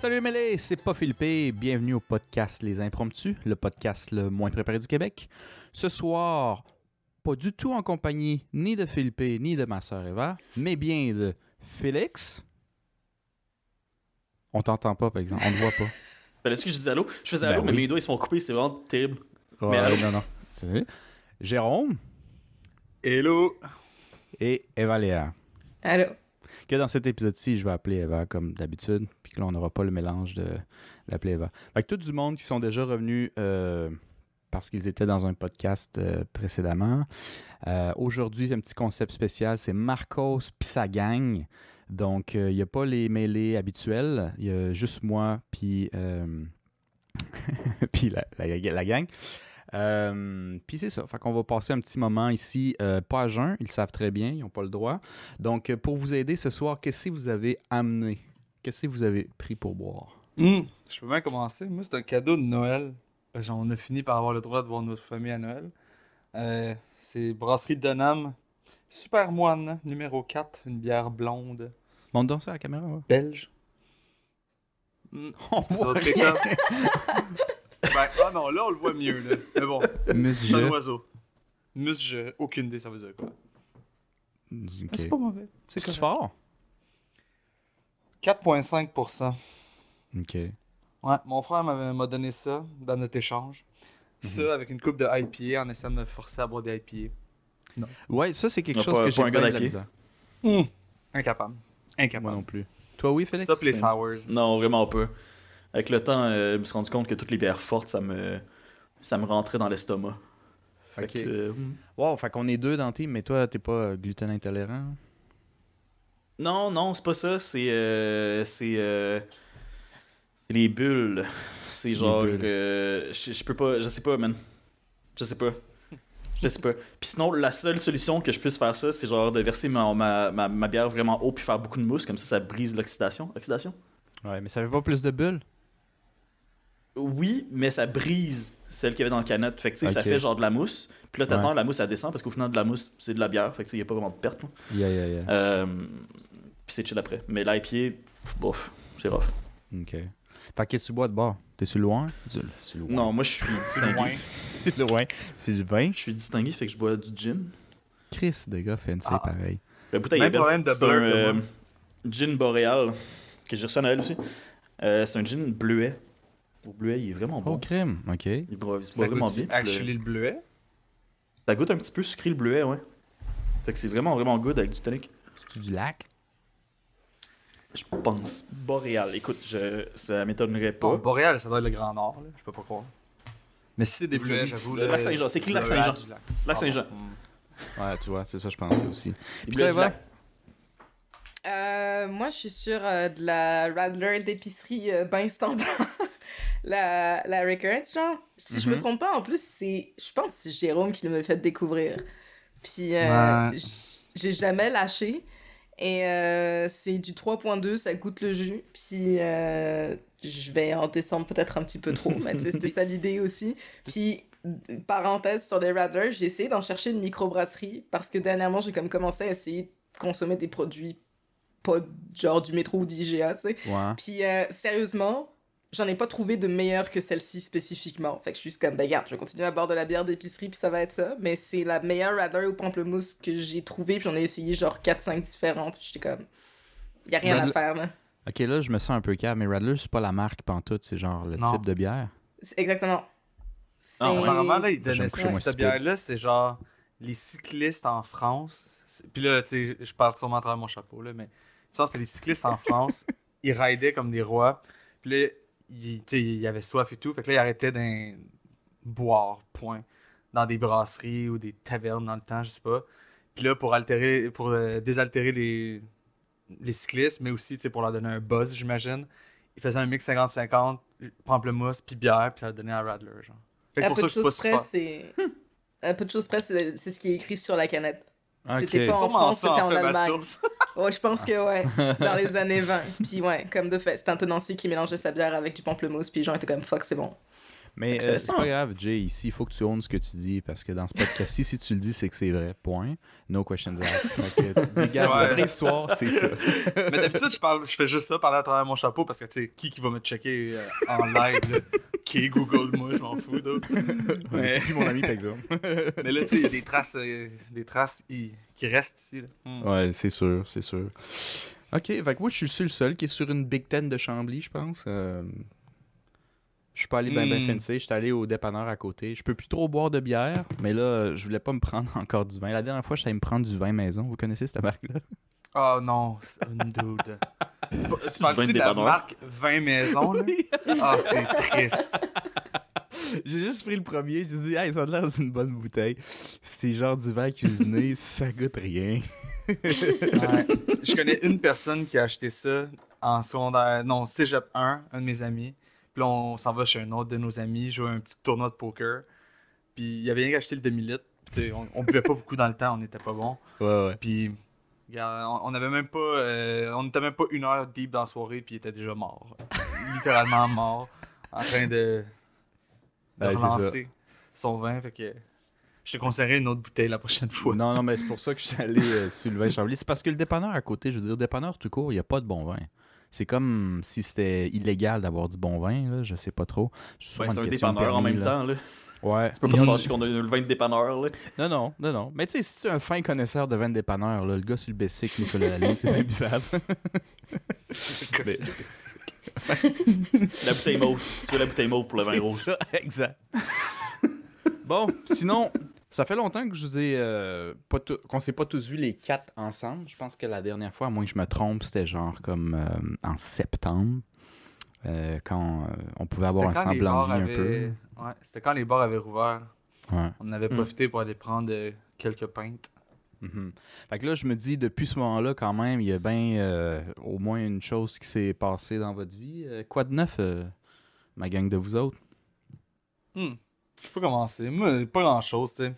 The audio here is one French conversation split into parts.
Salut Mêlé, c'est pas Philippe. Bienvenue au podcast Les Impromptus, le podcast le moins préparé du Québec. Ce soir, pas du tout en compagnie ni de Philippe ni de ma sœur Eva, mais bien de Félix. On t'entend pas, par exemple. On ne voit pas. Ben, Est-ce que je dis allô? Je faisais Ben allô, mais mes doigts ils sont coupés, c'est vraiment terrible. Ouais, allô? non, non. C'est vrai. Jérôme Hello! et Eva Léa. Allô? Que dans cet épisode-ci, je vais appeler Eva comme d'habitude, là, on n'aura pas le mélange de d'appeler Eva. Fait que tout du monde qui sont déjà revenus euh, parce qu'ils étaient dans un podcast euh, précédemment. Euh, Aujourd'hui, un petit concept spécial, c'est Marcos puis sa gang. Donc, euh, il n'y a pas les mêlés habituels, il y a juste moi puis euh, la, la- la gang. Euh, puis c'est ça. Fait qu'on va passer un petit moment ici, euh, pas à jeun, ils savent très bien, ils n'ont pas le droit. Donc, euh, pour vous aider ce soir, qu'est-ce que vous avez amené? Qu'est-ce que vous avez pris pour boire? Hmm, Je peux bien commencer. Moi, c'est un cadeau de Noël. Parce qu'on a fini par avoir le droit de voir notre famille à Noël. Euh, c'est Brasserie Denham. Super Moine, numéro 4. Une bière blonde, Monte donc ça à la caméra. ouais. belge. Hmm, On voit rien. Ben, ah non, là, on le voit mieux. Là. Mais bon, c'est un Monsieur. oiseau. Musje, aucune idée, ça veut dire quoi. Mais Ok. C'est pas mauvais. C'est fort? 4,5%. Ok. Ouais, mon frère m'avait- m'a donné ça dans notre échange. Mhm. Ça avec une coupe de IPA en essayant de me forcer à boire des IPA. Ouais, ça, c'est quelque Non, chose pas- que pas j'ai un gars bien de la d'IPA. misère. Incapable. Moi Incapable. non plus. Toi, oui, Félix? Ça les Ben, sours. Non, vraiment pas. Avec le temps, euh, je me suis rendu compte que toutes les bières fortes, ça me, ça me rentrait dans l'estomac. Fait Ok. que, euh, Wow, fait qu'on est deux dans le team, mais toi, t'es pas euh, gluten intolérant? Non, non, c'est pas ça. C'est, euh, c'est, euh, c'est les bulles. C'est genre, euh, je je peux pas, je sais pas, man. Je sais pas. Je sais pas. Puis sinon, la seule solution que je puisse faire ça, c'est genre de verser ma, ma, ma, ma bière vraiment haut puis faire beaucoup de mousse, comme ça, ça brise l'oxydation. Oxydation? Ouais, mais ça fait pas plus de bulles? Oui, mais ça brise celle qu'il y avait dans la canette. Fait que tu sais, ça fait genre de la mousse. Puis là, t'attends, Ouais. la mousse, elle descend parce qu'au final, de la mousse, c'est de la bière. Fait que tu sais, y a pas vraiment de perte. là. Yeah, yeah, yeah. Euh, puis c'est chill après. Mais l'IPA, bof, c'est rough. Ok. Fait que qu'est-ce que tu bois de bord? T'es sur loin? Loin. Non, moi, je suis distingué. c'est loin. C'est du vin. Je suis distingué, fait que je bois du gin. Chris, des gars, fancy, Ah. pareil. La bouteille Même est belle. problème de C'est un euh, gin boréal que j'ai reçu à Noël aussi. Euh, c'est un gin bleuet. Le bleuet, il est vraiment Oh, bon. crème, ok. Il boit, il vraiment goûte bien. puis le- actually le bleuet? Ça goûte un petit peu sucré le bleuet, ouais. Fait que c'est vraiment, vraiment good avec du tonic. C'est du lac? Je pense. Boréal. Écoute, je... ça m'étonnerait pas. Bon, Boréal, ça doit être le Grand Nord, là. Je peux pas croire. Mais si c'est des vis- j'avoue. le lac Saint-Jean, c'est écrit lac Saint-Jean? Lac Saint-Jean. Ouais, tu vois, c'est ça, je pensais aussi. Et Puis là, lac- Euh, moi, je suis sur euh, de la Radler d'épicerie euh, ben standard. la, la Recurrence, genre. Si je me Mhm. trompe pas, en plus, c'est. Je pense que c'est Jérôme qui me fait découvrir. Puis, euh, Ouais. j'ai jamais lâché. Et euh, c'est du 3.2, ça goûte le jus. Puis, euh, je vais en descendre peut-être un petit peu trop, mais c'était ça l'idée aussi. Puis, parenthèse sur les Radler, j'ai essayé d'en chercher une microbrasserie parce que dernièrement, j'ai comme commencé à essayer de consommer des produits pas genre du métro ou d'IGA, tu sais. Ouais. Puis euh, sérieusement, j'en ai pas trouvé de meilleure que celle-ci spécifiquement. Fait que je suis juste comme, ben regarde, je vais continuer à boire de la bière d'épicerie puis ça va être ça. Mais c'est la meilleure Radler au pamplemousse que j'ai trouvée puis j'en ai essayé genre 4-5 différentes puis j'étais comme, y a rien Radler- à faire là. Ok, là, je me sens un peu calme, mais Radler, c'est pas la marque pantoute, c'est genre le Non. type de bière? Exactement. C'est... Ouais. Apparemment, là, ils donnaient ça. Cette bière-là, c'est genre les cyclistes en France. Puis là, tu sais, je parle sûrement à travers mon chapeau, là, mais ça, c'est les cyclistes en France. ils ridaient comme des rois. Puis là, sais, ils avaient soif et tout. Fait que là, ils arrêtaient d'un boire, point. Dans des brasseries ou des tavernes dans le temps, je sais pas. Puis là, pour altérer, pour euh, désaltérer les, les cyclistes, mais aussi, pour leur donner un buzz, j'imagine, ils faisaient un mix 50-50, pamplemousse, puis bière, puis ça donnait un Radler, genre. Fait que À peu pour de ça pas choses près, c'est... À peu de choses près, c'est ce qui est écrit sur la canette. C'était pas en France, c'était en Allemagne. Ouais, je pense que ouais, dans les années 20. Puis ouais, comme de fait, c'était un tenancier qui mélangeait sa bière avec du pamplemousse, puis les gens étaient comme fuck, c'est bon. Mais euh, c'est pas grave, Jay, ici, il faut que tu ownes ce que tu dis parce que dans ce podcast-ci, si tu le dis, c'est que c'est vrai. Point. No questions asked. Fait que tu dis, regarde, la vraie histoire, c'est ça. Mais d'habitude, je, parle, je fais juste ça parler à travers mon chapeau parce que, tu sais, qui qui va me checker euh, en live, là? Qui Google moi, je m'en fous, d'autres. Mais... Puis mon ami, par exemple. mais là, tu sais, il y a des traces, euh, des traces qui restent ici, là. Hmm. Ouais, c'est sûr, c'est sûr. Ok, fait que moi, je suis le seul qui est sur une Big Ten de Chambly, je pense. Je suis pas allé ben ben fancy, je suis allé au dépanneur à côté. Je peux plus trop boire de bière, mais là, je voulais pas me prendre encore du vin. La dernière fois, je allé me prendre du vin maison. Vous connaissez cette marque-là? Oh non, c'est un dude. Tu Vin parles-tu de de la marque 20 maisons, là? Ah, c'est triste. J'ai juste pris le premier, j'ai dit, hey, ça a l'air d'une bonne bouteille. C'est genre du vin cuisiné, ça goûte rien. Ouais. Je connais une personne qui a acheté ça en secondaire, non, cégep 1, un de mes amis. Puis là, on s'en va chez un autre de nos amis, jouer un petit tournoi de poker. Puis il avait rien qu'acheté le demi-litre. On, on buvait pas beaucoup dans le temps, on n'était pas bon. Ouais, ouais. Puis on, on avait même pas, euh, on était même pas une heure deep dans la soirée, puis il était déjà mort. Littéralement mort, en train de, de Ouais, c'est relancer son vin. Fait que je te conseillerais une autre bouteille la prochaine fois. Non, non, mais c'est pour ça que je suis allé euh, sur le vin Chambly. C'est parce que le dépanneur à côté, je veux dire, dépanneur tout court, il n'y a pas de bon vin. C'est comme si c'était illégal d'avoir du bon vin, là, je sais pas trop. C'est Ouais, sûrement c'est un dépanneur en même là. temps, là. Ouais. Tu peux pas fâcher qu'on a le vin de dépanneur, là. Non, non, non, non. Mais tu sais, si tu es un fin connaisseur de vin de dépanneur, là, le gars sur le Bessic, Nicolas Laloux, c'est bien buvable. Mais- La bouteille mauve. Tu veux la bouteille mauve pour le vin rouge. ça, exact. bon, sinon, ça fait longtemps que je vous ai euh, pas qu'on s'est pas tous vus les quatre ensemble. Je pense que la dernière fois, à moins que je me trompe, c'était genre comme euh, en septembre. euh, quand on pouvait avoir un semblant de vie un Ouais, c'était quand les bars avaient rouvert. peu. Ouais. On en avait Mm. profité pour aller prendre quelques pintes. Mhm. Fait que là, je me dis, depuis ce moment-là, quand même, il y a bien euh, au moins une chose qui s'est passée dans votre vie. Euh, quoi de neuf, euh, ma gang de vous autres? Hmm. Je peux commencer. Moi, pas grand chose, tu sais.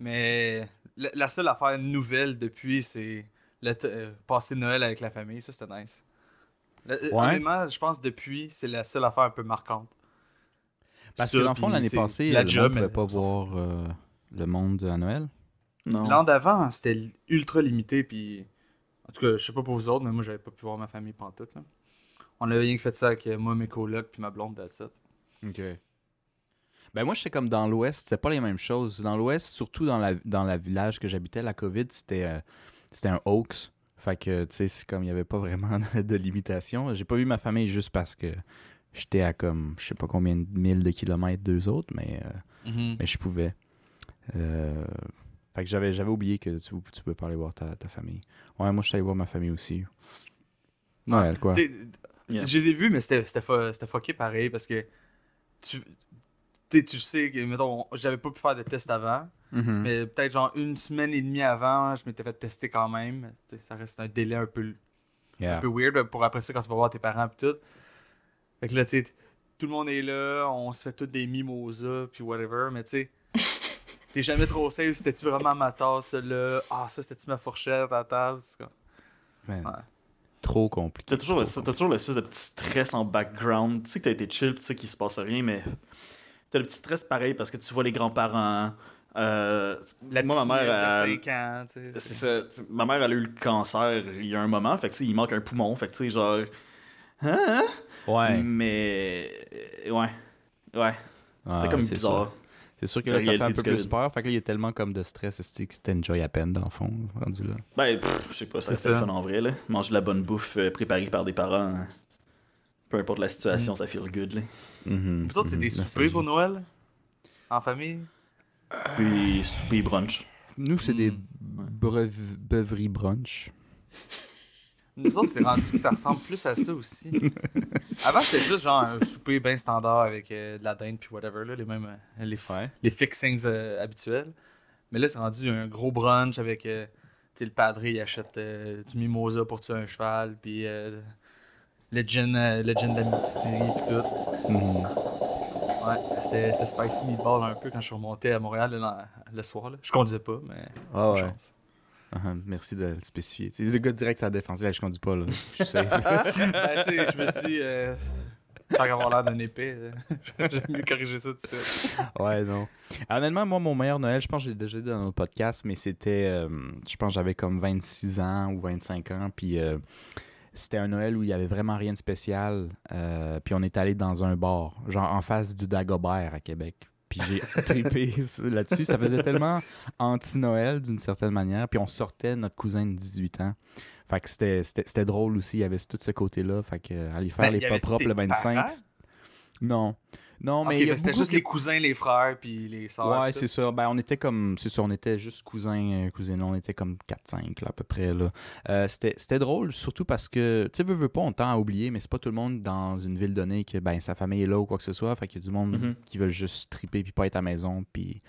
Mais la, la seule affaire nouvelle depuis, c'est euh, passer Noël avec la famille. Ça, c'était nice. Le- euh, Ouais. Honnêtement, je pense depuis, c'est la seule affaire un peu marquante. Parce Ça, que dans le fond, l'année passée, la le job, monde ne pouvait elle, pas voir euh, le monde à Noël. Non. L'an d'avant, c'était ultra limité, puis en tout cas, je sais pas pour vous autres, mais moi, j'avais pas pu voir ma famille pendant tout. Là. On avait rien que fait ça avec euh, moi, mes colocs, puis ma blonde, that's it. OK. Ben moi, j'étais comme dans l'Ouest, c'était pas les mêmes choses. Dans l'Ouest, surtout dans la dans la village que j'habitais, la COVID, c'était euh, c'était un hoax. Fait que, tu sais, c'est comme il n'y avait pas vraiment de, de limitation. J'ai pas vu ma famille juste parce que j'étais à comme, je sais pas combien de milles de kilomètres d'eux autres, mais, euh, mais je pouvais. Euh, fait que j'avais j'avais oublié que tu, tu peux pas aller voir ta, ta famille. Ouais, moi, je suis allé voir ma famille aussi. Noël, quoi. Yeah. Je les ai vus, mais c'était c'était fo- c'était fucké pareil parce que tu, tu sais que, mettons, j'avais pas pu faire de test avant, Mhm. mais peut-être genre une semaine et demie avant, je m'étais fait tester quand même. T'sais, ça reste un délai un peu, Yeah. un peu weird pour après ça quand tu vas voir tes parents et tout. Fait que là, tu sais, tout le monde est là, on se fait tous des mimosas puis whatever, mais tu sais. T'es jamais trop safe, c'était-tu vraiment ma tasse là? Ah, ça c'était-tu ma fourchette à table? C'est comme- Man, Ouais. Trop compliqué. T'as toujours, trop t'as toujours l'espèce de petit stress en background. Tu sais que t'as été chill, tu sais qu'il se passe rien, mais t'as le petit stress pareil parce que tu vois les grands-parents. Euh, La moi, ma mère, nièce elle- de 5 ans, tu sais. c'est ça. Ma mère, elle a eu le cancer il y a un moment, fait que il manque un poumon, fait que tu sais, genre. Hein? Ouais. Mais. Ouais. Ouais. Ah, C'était comme c'est bizarre. sûr. C'est sûr que La là, ça fait un réalité peu plus peur. Fait que là, il y a tellement comme de stress c'est que t'enjoy à peine, dans le fond, rendu là? Ben, pff, je sais pas, ça ça. fun en vrai, là. Manger de la bonne bouffe euh, préparée par des parents. hein. Peu importe la Mm. situation, ça feel good, là. Vous autres, c'est mhm, des soupers pour Noël? En famille? Puis, souper brunch. Nous, c'est des Mm. brev- beuveries brunch. Nous autres, c'est rendu que ça ressemble plus à ça aussi. Avant, c'était juste genre un souper bien standard avec euh, de la dinde puis whatever, là, les mêmes euh, les, Ouais. les fixings euh, habituels. Mais là, c'est rendu un gros brunch avec euh, le padre, il achète euh, du mimosa pour tuer un cheval, puis euh, le gin, euh, le gin de la puis tout. Ouais, c'était spicy meatball un peu quand je suis remonté à Montréal le soir. Là. Je conduisais pas, mais Ah ouais. chance. Ah, merci de le spécifier. C'est le gars direct sa défense. Là, je conduis pas, là. Je suis ben, tu sais, je me suis dit, euh, Tant qu'avoir l'air d'un épée, euh, j'aime mieux corriger ça tout de suite. Ouais, non. Honnêtement, moi, mon meilleur Noël, je pense que j'ai déjà dit dans notre podcast, mais c'était. euh, je pense que j'avais comme 26 ans ou 25 ans. Puis euh, c'était un Noël où il y avait vraiment rien de spécial. euh, puis on est allé dans un bar, genre en face du Dagobert à Québec. Puis j'ai trippé là-dessus. Ça faisait tellement anti-Noël d'une certaine manière. Puis on sortait notre cousin de 18 ans. Fait que c'était- drôle aussi. Il y avait tout ce côté-là. Fait que euh, aller faire Ben, les pop-up tes le 25. parents? c'est- Non. Non, mais ben, c'était juste les cousins, les frères, puis les sœurs. Ouais, c'est ça. Ben, on était comme. C'est ça, on était juste cousins, euh, cousines. On était comme 4-5, là, à peu près. Là. Euh, c'était, drôle, surtout parce que, tu sais, veux, veux pas, on tend à oublier, mais c'est pas tout le monde dans une ville donnée que, ben, sa famille est là ou quoi que ce soit. Fait qu'il y a du monde Mhm. qui veulent juste triper puis pas être à la maison. Puis.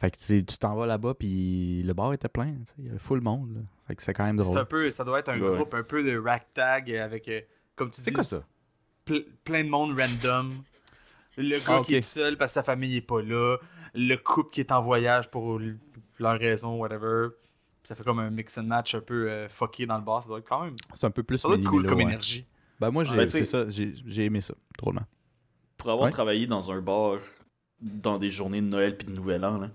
Fait que, tu t'en vas là-bas, puis le bar était plein. Il y avait full monde, là. Fait que c'est quand même drôle. un peu, ça doit être un Ouais. groupe un peu de ragtag avec, euh, comme tu dis, C'est quoi ça? ple- plein de monde random. Le gars Ah, ok. qui est seul parce que sa famille est pas là. Le couple qui est en voyage pour leur raison, whatever. Ça fait comme un mix and match un peu euh, fucké dans le bar. Ça doit être quand même. C'est un peu plus Ça doit être cool comme ouais. énergie. Ben, moi, j'ai, Ben, c'est ça, j'ai, aimé ça, drôlement. Pour avoir Ouais. travaillé dans un bar dans des journées de Noël puis de Nouvel An,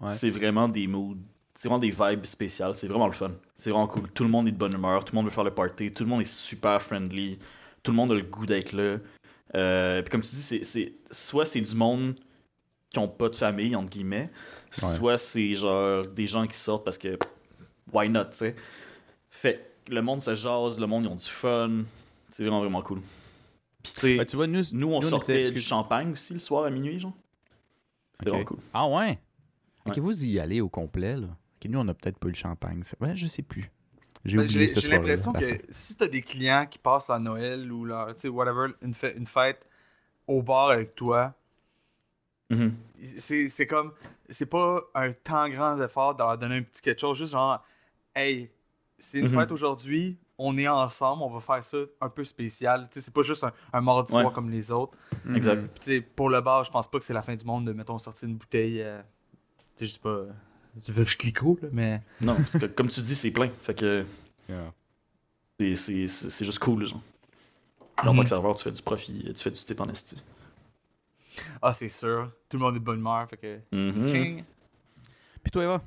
Ouais. c'est vraiment des moods, c'est vraiment des vibes spéciales. C'est vraiment le fun. C'est vraiment cool. Tout le monde est de bonne humeur, tout le monde veut faire le party, tout le monde est super friendly, tout le monde a le goût d'être là. Euh, puis comme tu dis, c'est, c'est soit c'est du monde qui ont pas de famille entre guillemets, Ouais. soit c'est genre des gens qui sortent parce que why not, tu sais. Fait que le monde se jase, le monde ils ont du fun. C'est vraiment vraiment cool. Puis tu Ben, vois, nous, nous, on nous, sortait était- du champagne aussi le soir à minuit, genre. C'était vraiment cool. Ah ouais? Ok, vous y allez au complet, là. Ok, nous, on a peut-être pas eu le champagne. ça. Ouais, je sais plus. J'ai Ben, oublié J'ai l'impression que si t'as des clients qui passent à Noël ou leur, tu sais, whatever, une, fête- une fête au bar avec toi, Mhm. c'est c'est comme c'est pas un tant grand effort de leur donner un petit quelque chose juste genre hey c'est une Mhm. fête aujourd'hui on est ensemble on va faire ça un peu spécial tu sais c'est pas juste un, un mardi Ouais. soir comme les autres Mhm. Exact. Tu sais pour le bar je pense pas que c'est la fin du monde de mettons sortir une bouteille euh, tu sais je dis pas du veuve clicquot là mais Non, parce que comme tu dis, c'est plein. Fait que Yeah. c'est- c'est c'est- c'est juste cool, genre. En tant que serveur, tu fais du profit, tu fais du tip en esti. ah c'est sûr tout le monde est de bonne humeur fait que Mhm. Ching. Puis toi, Eva?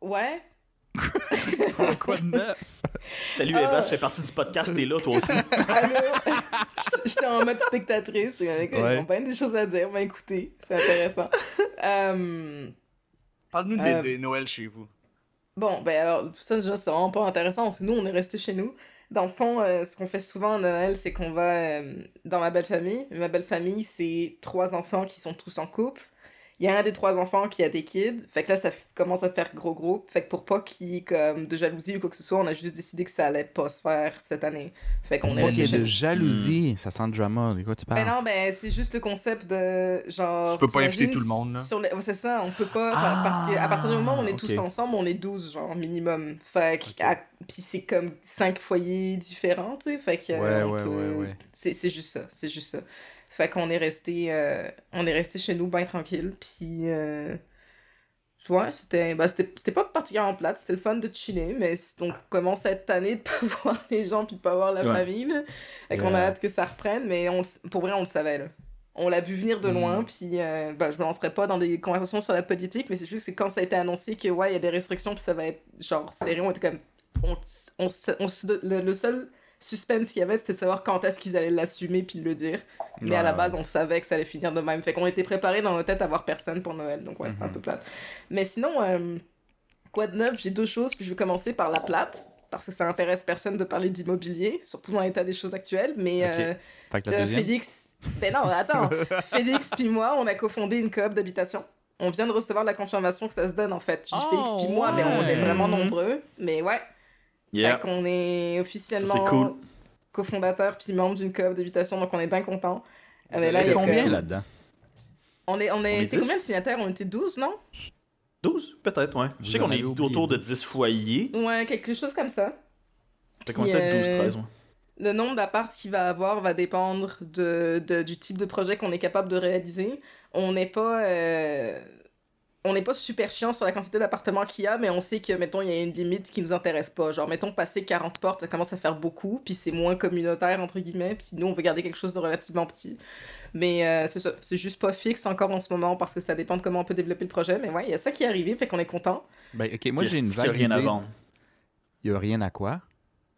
Ouais. Quoi de neuf? Salut Ah. Eva, tu fais partie du podcast, t'es là toi aussi. Allô? J'étais- en mode spectatrice. Avec Ouais. bien des choses à dire. Ben écoutez, c'est intéressant. Euh, parle-nous des, Euh, des Noël chez vous Bon, ben alors, ça, déjà, c'est vraiment pas intéressant parce que nous, on est restés chez nous. Dans le fond, euh, ce qu'on fait souvent à Noël, c'est qu'on va euh, dans ma belle famille. Ma belle famille, c'est trois enfants qui sont tous en couple. Il y a un des trois enfants qui a des kids. Fait que là, ça commence à faire gros groupe. Fait que pour pas qu'il y ait comme de jalousie ou quoi que ce soit, on a juste décidé que ça allait pas se faire cette année. Fait qu'on est Ok, resté chez de jalousie, ça sent le drama. De quoi tu parles? Ben non, ben c'est juste le concept de genre. Tu peux pas inviter tout le monde, là. Sur les... ouais, c'est ça, on peut pas. Ah, parce qu'à partir du moment où on est tous ok. ensemble, on est 12, genre minimum. Fait que. à- Puis c'est comme 5 foyers différents, tu sais. Fait que. Ouais, ouais, peut- ouais, ouais. C'est juste ça, c'est juste ça. Fait qu'on est resté. euh, On est resté chez nous, bien tranquille. Puis. euh, Ouais, c'était bah, c'était pas particulièrement plate, c'était le fun de chiller, mais on commence à être tanné de pas voir les gens puis de pas voir la Ouais. famille. Là. Fait qu'on a hâte que ça reprenne, mais on, pour vrai, on le savait. Là. On l'a vu venir de loin, puis euh, bah, je me lancerai pas dans des conversations sur la politique, mais c'est juste que quand ça a été annoncé que ouais, il y a des restrictions, puis ça va être genre serré, on était comme. On, on, le seul suspense qu'il y avait, c'était de savoir quand est-ce qu'ils allaient l'assumer puis le dire. Mais à la base, on savait que ça allait finir de même. Fait qu'on était préparés dans nos têtes à voir personne pour Noël. Donc ouais, c'était un Mhm. peu plate. Mais sinon, euh, quoi de neuf? J'ai deux choses. Puis je vais commencer par la plate. Parce que ça intéresse personne de parler d'immobilier, surtout dans l'état des choses actuelles. Mais euh, euh? Félix. Ben non, attends. Félix puis moi, on a cofondé une coop d'habitation. On vient de recevoir la confirmation que ça se donne en fait. Je dis Oh, Félix puis moi, mais on est vraiment nombreux. Mais ouais, Yeah. fait qu'on est officiellement cool. cofondateur puis membre d'une coop d'habitation, donc on est bien content. Vous mais là, avez il y a Combien? que- là-dedans? On est, on On est, 10? combien de signataires? On était 12, non? 12, peut-être, ouais. Je sais qu'on est oublié autour de deux. 10 foyers. Ouais, quelque chose comme ça. Fait qu'on est peut-être 12, euh, 13, ouais. Le nombre d'apparts qu'il va avoir va dépendre de, de- du type de projet qu'on est capable de réaliser. On n'est pas. euh, on n'est pas super chiant sur la quantité d'appartements qu'il y a, mais on sait que, mettons, il y a une limite qui nous intéresse pas. Genre, mettons, passer 40 portes, ça commence à faire beaucoup, puis c'est moins communautaire, entre guillemets, puis nous, on veut garder quelque chose de relativement petit. Mais euh, c'est ça, c'est juste pas fixe encore en ce moment, parce que ça dépend de comment on peut développer le projet. Mais ouais, il y a ça qui est arrivé, fait qu'on est content. Ben, ok, moi j'ai une Il y a vague rien à idée. vendre. Il y a rien à quoi?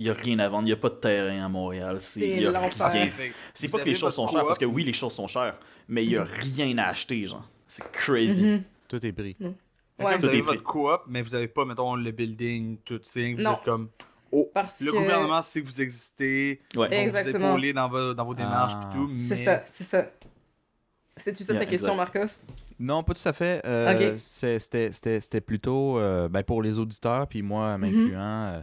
Il y a rien à vendre. Il y a pas de terrain à Montréal. C'est l'enfer. C'est vous pas que les choses sont chères, parce que oui, les choses sont chères, mais il y a rien à acheter, genre. C'est crazy. Mhm. Tout est pris. Ouais. Vous avez votre coop, mais vous avez pas, mettons, le building, tout ça. Vous Non. êtes comme. Oh, Parce le que- gouvernement sait que vous existez. Ouais. Exactement. Vous épauler dans vos, dans vos démarches Ah. et tout. Mais... C'est ça, c'est ça. C'est-tu ça Yeah, ta question, exact. Marcos? Non, pas tout à fait. Euh, Ok. c'est- C'était c'était- c'était plutôt euh, ben, pour les auditeurs, puis moi m'incluant. euh,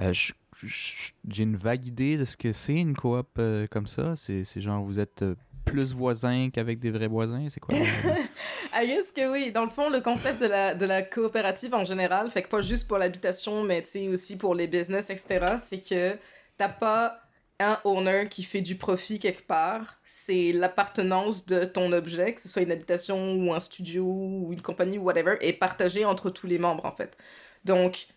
euh, je- je- J'ai une vague idée de ce que c'est une coop euh, comme ça. C'est c'est genre vous êtes euh, plus voisins qu'avec des vrais voisins. C'est quoi? I guess que oui. Dans le fond, le concept de la, de la coopérative en général, fait que pas juste pour l'habitation, mais tu sais aussi pour les business, etc., c'est que t'as pas un owner qui fait du profit quelque part. C'est l'appartenance de ton objet, que ce soit une habitation ou un studio ou une compagnie ou whatever, est partagée entre tous les membres, en fait. Donc,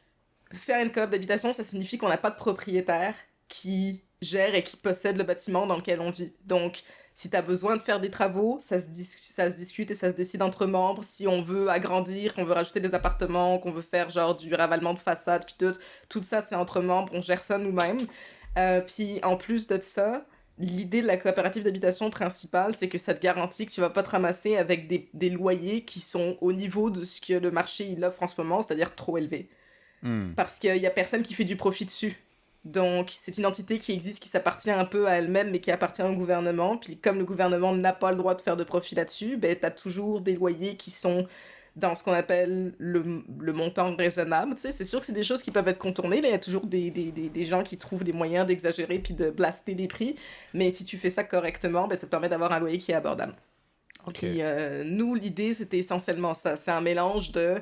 faire une coop d'habitation, ça signifie qu'on n'a pas de propriétaire qui gère et qui possède le bâtiment dans lequel on vit. Donc, si tu as besoin de faire des travaux, ça se, ça se discute et ça se décide entre membres. Si on veut agrandir, qu'on veut rajouter des appartements, qu'on veut faire genre du ravalement de façade, puis tout, tout ça, c'est entre membres, on gère ça nous-mêmes. Euh, puis en plus de ça, l'idée de la coopérative d'habitation principale, c'est que ça te garantit que tu vas pas te ramasser avec des, des loyers qui sont au niveau de ce que le marché il offre en ce moment, c'est-à-dire trop élevés hmm. parce qu'il y a personne qui fait du profit dessus. Donc, c'est une entité qui existe, qui s'appartient un peu à elle-même, mais qui appartient au gouvernement. Puis, comme le gouvernement n'a pas le droit de faire de profit là-dessus, ben, t'as toujours des loyers qui sont dans ce qu'on appelle le, le montant raisonnable. Tu sais, c'est sûr que c'est des choses qui peuvent être contournées. Il y a toujours des, des, des, des gens qui trouvent des moyens d'exagérer puis de blaster des prix. Mais si tu fais ça correctement, ben, ça te permet d'avoir un loyer qui est abordable. Puis euh, nous, l'idée, c'était essentiellement ça. C'est un mélange de...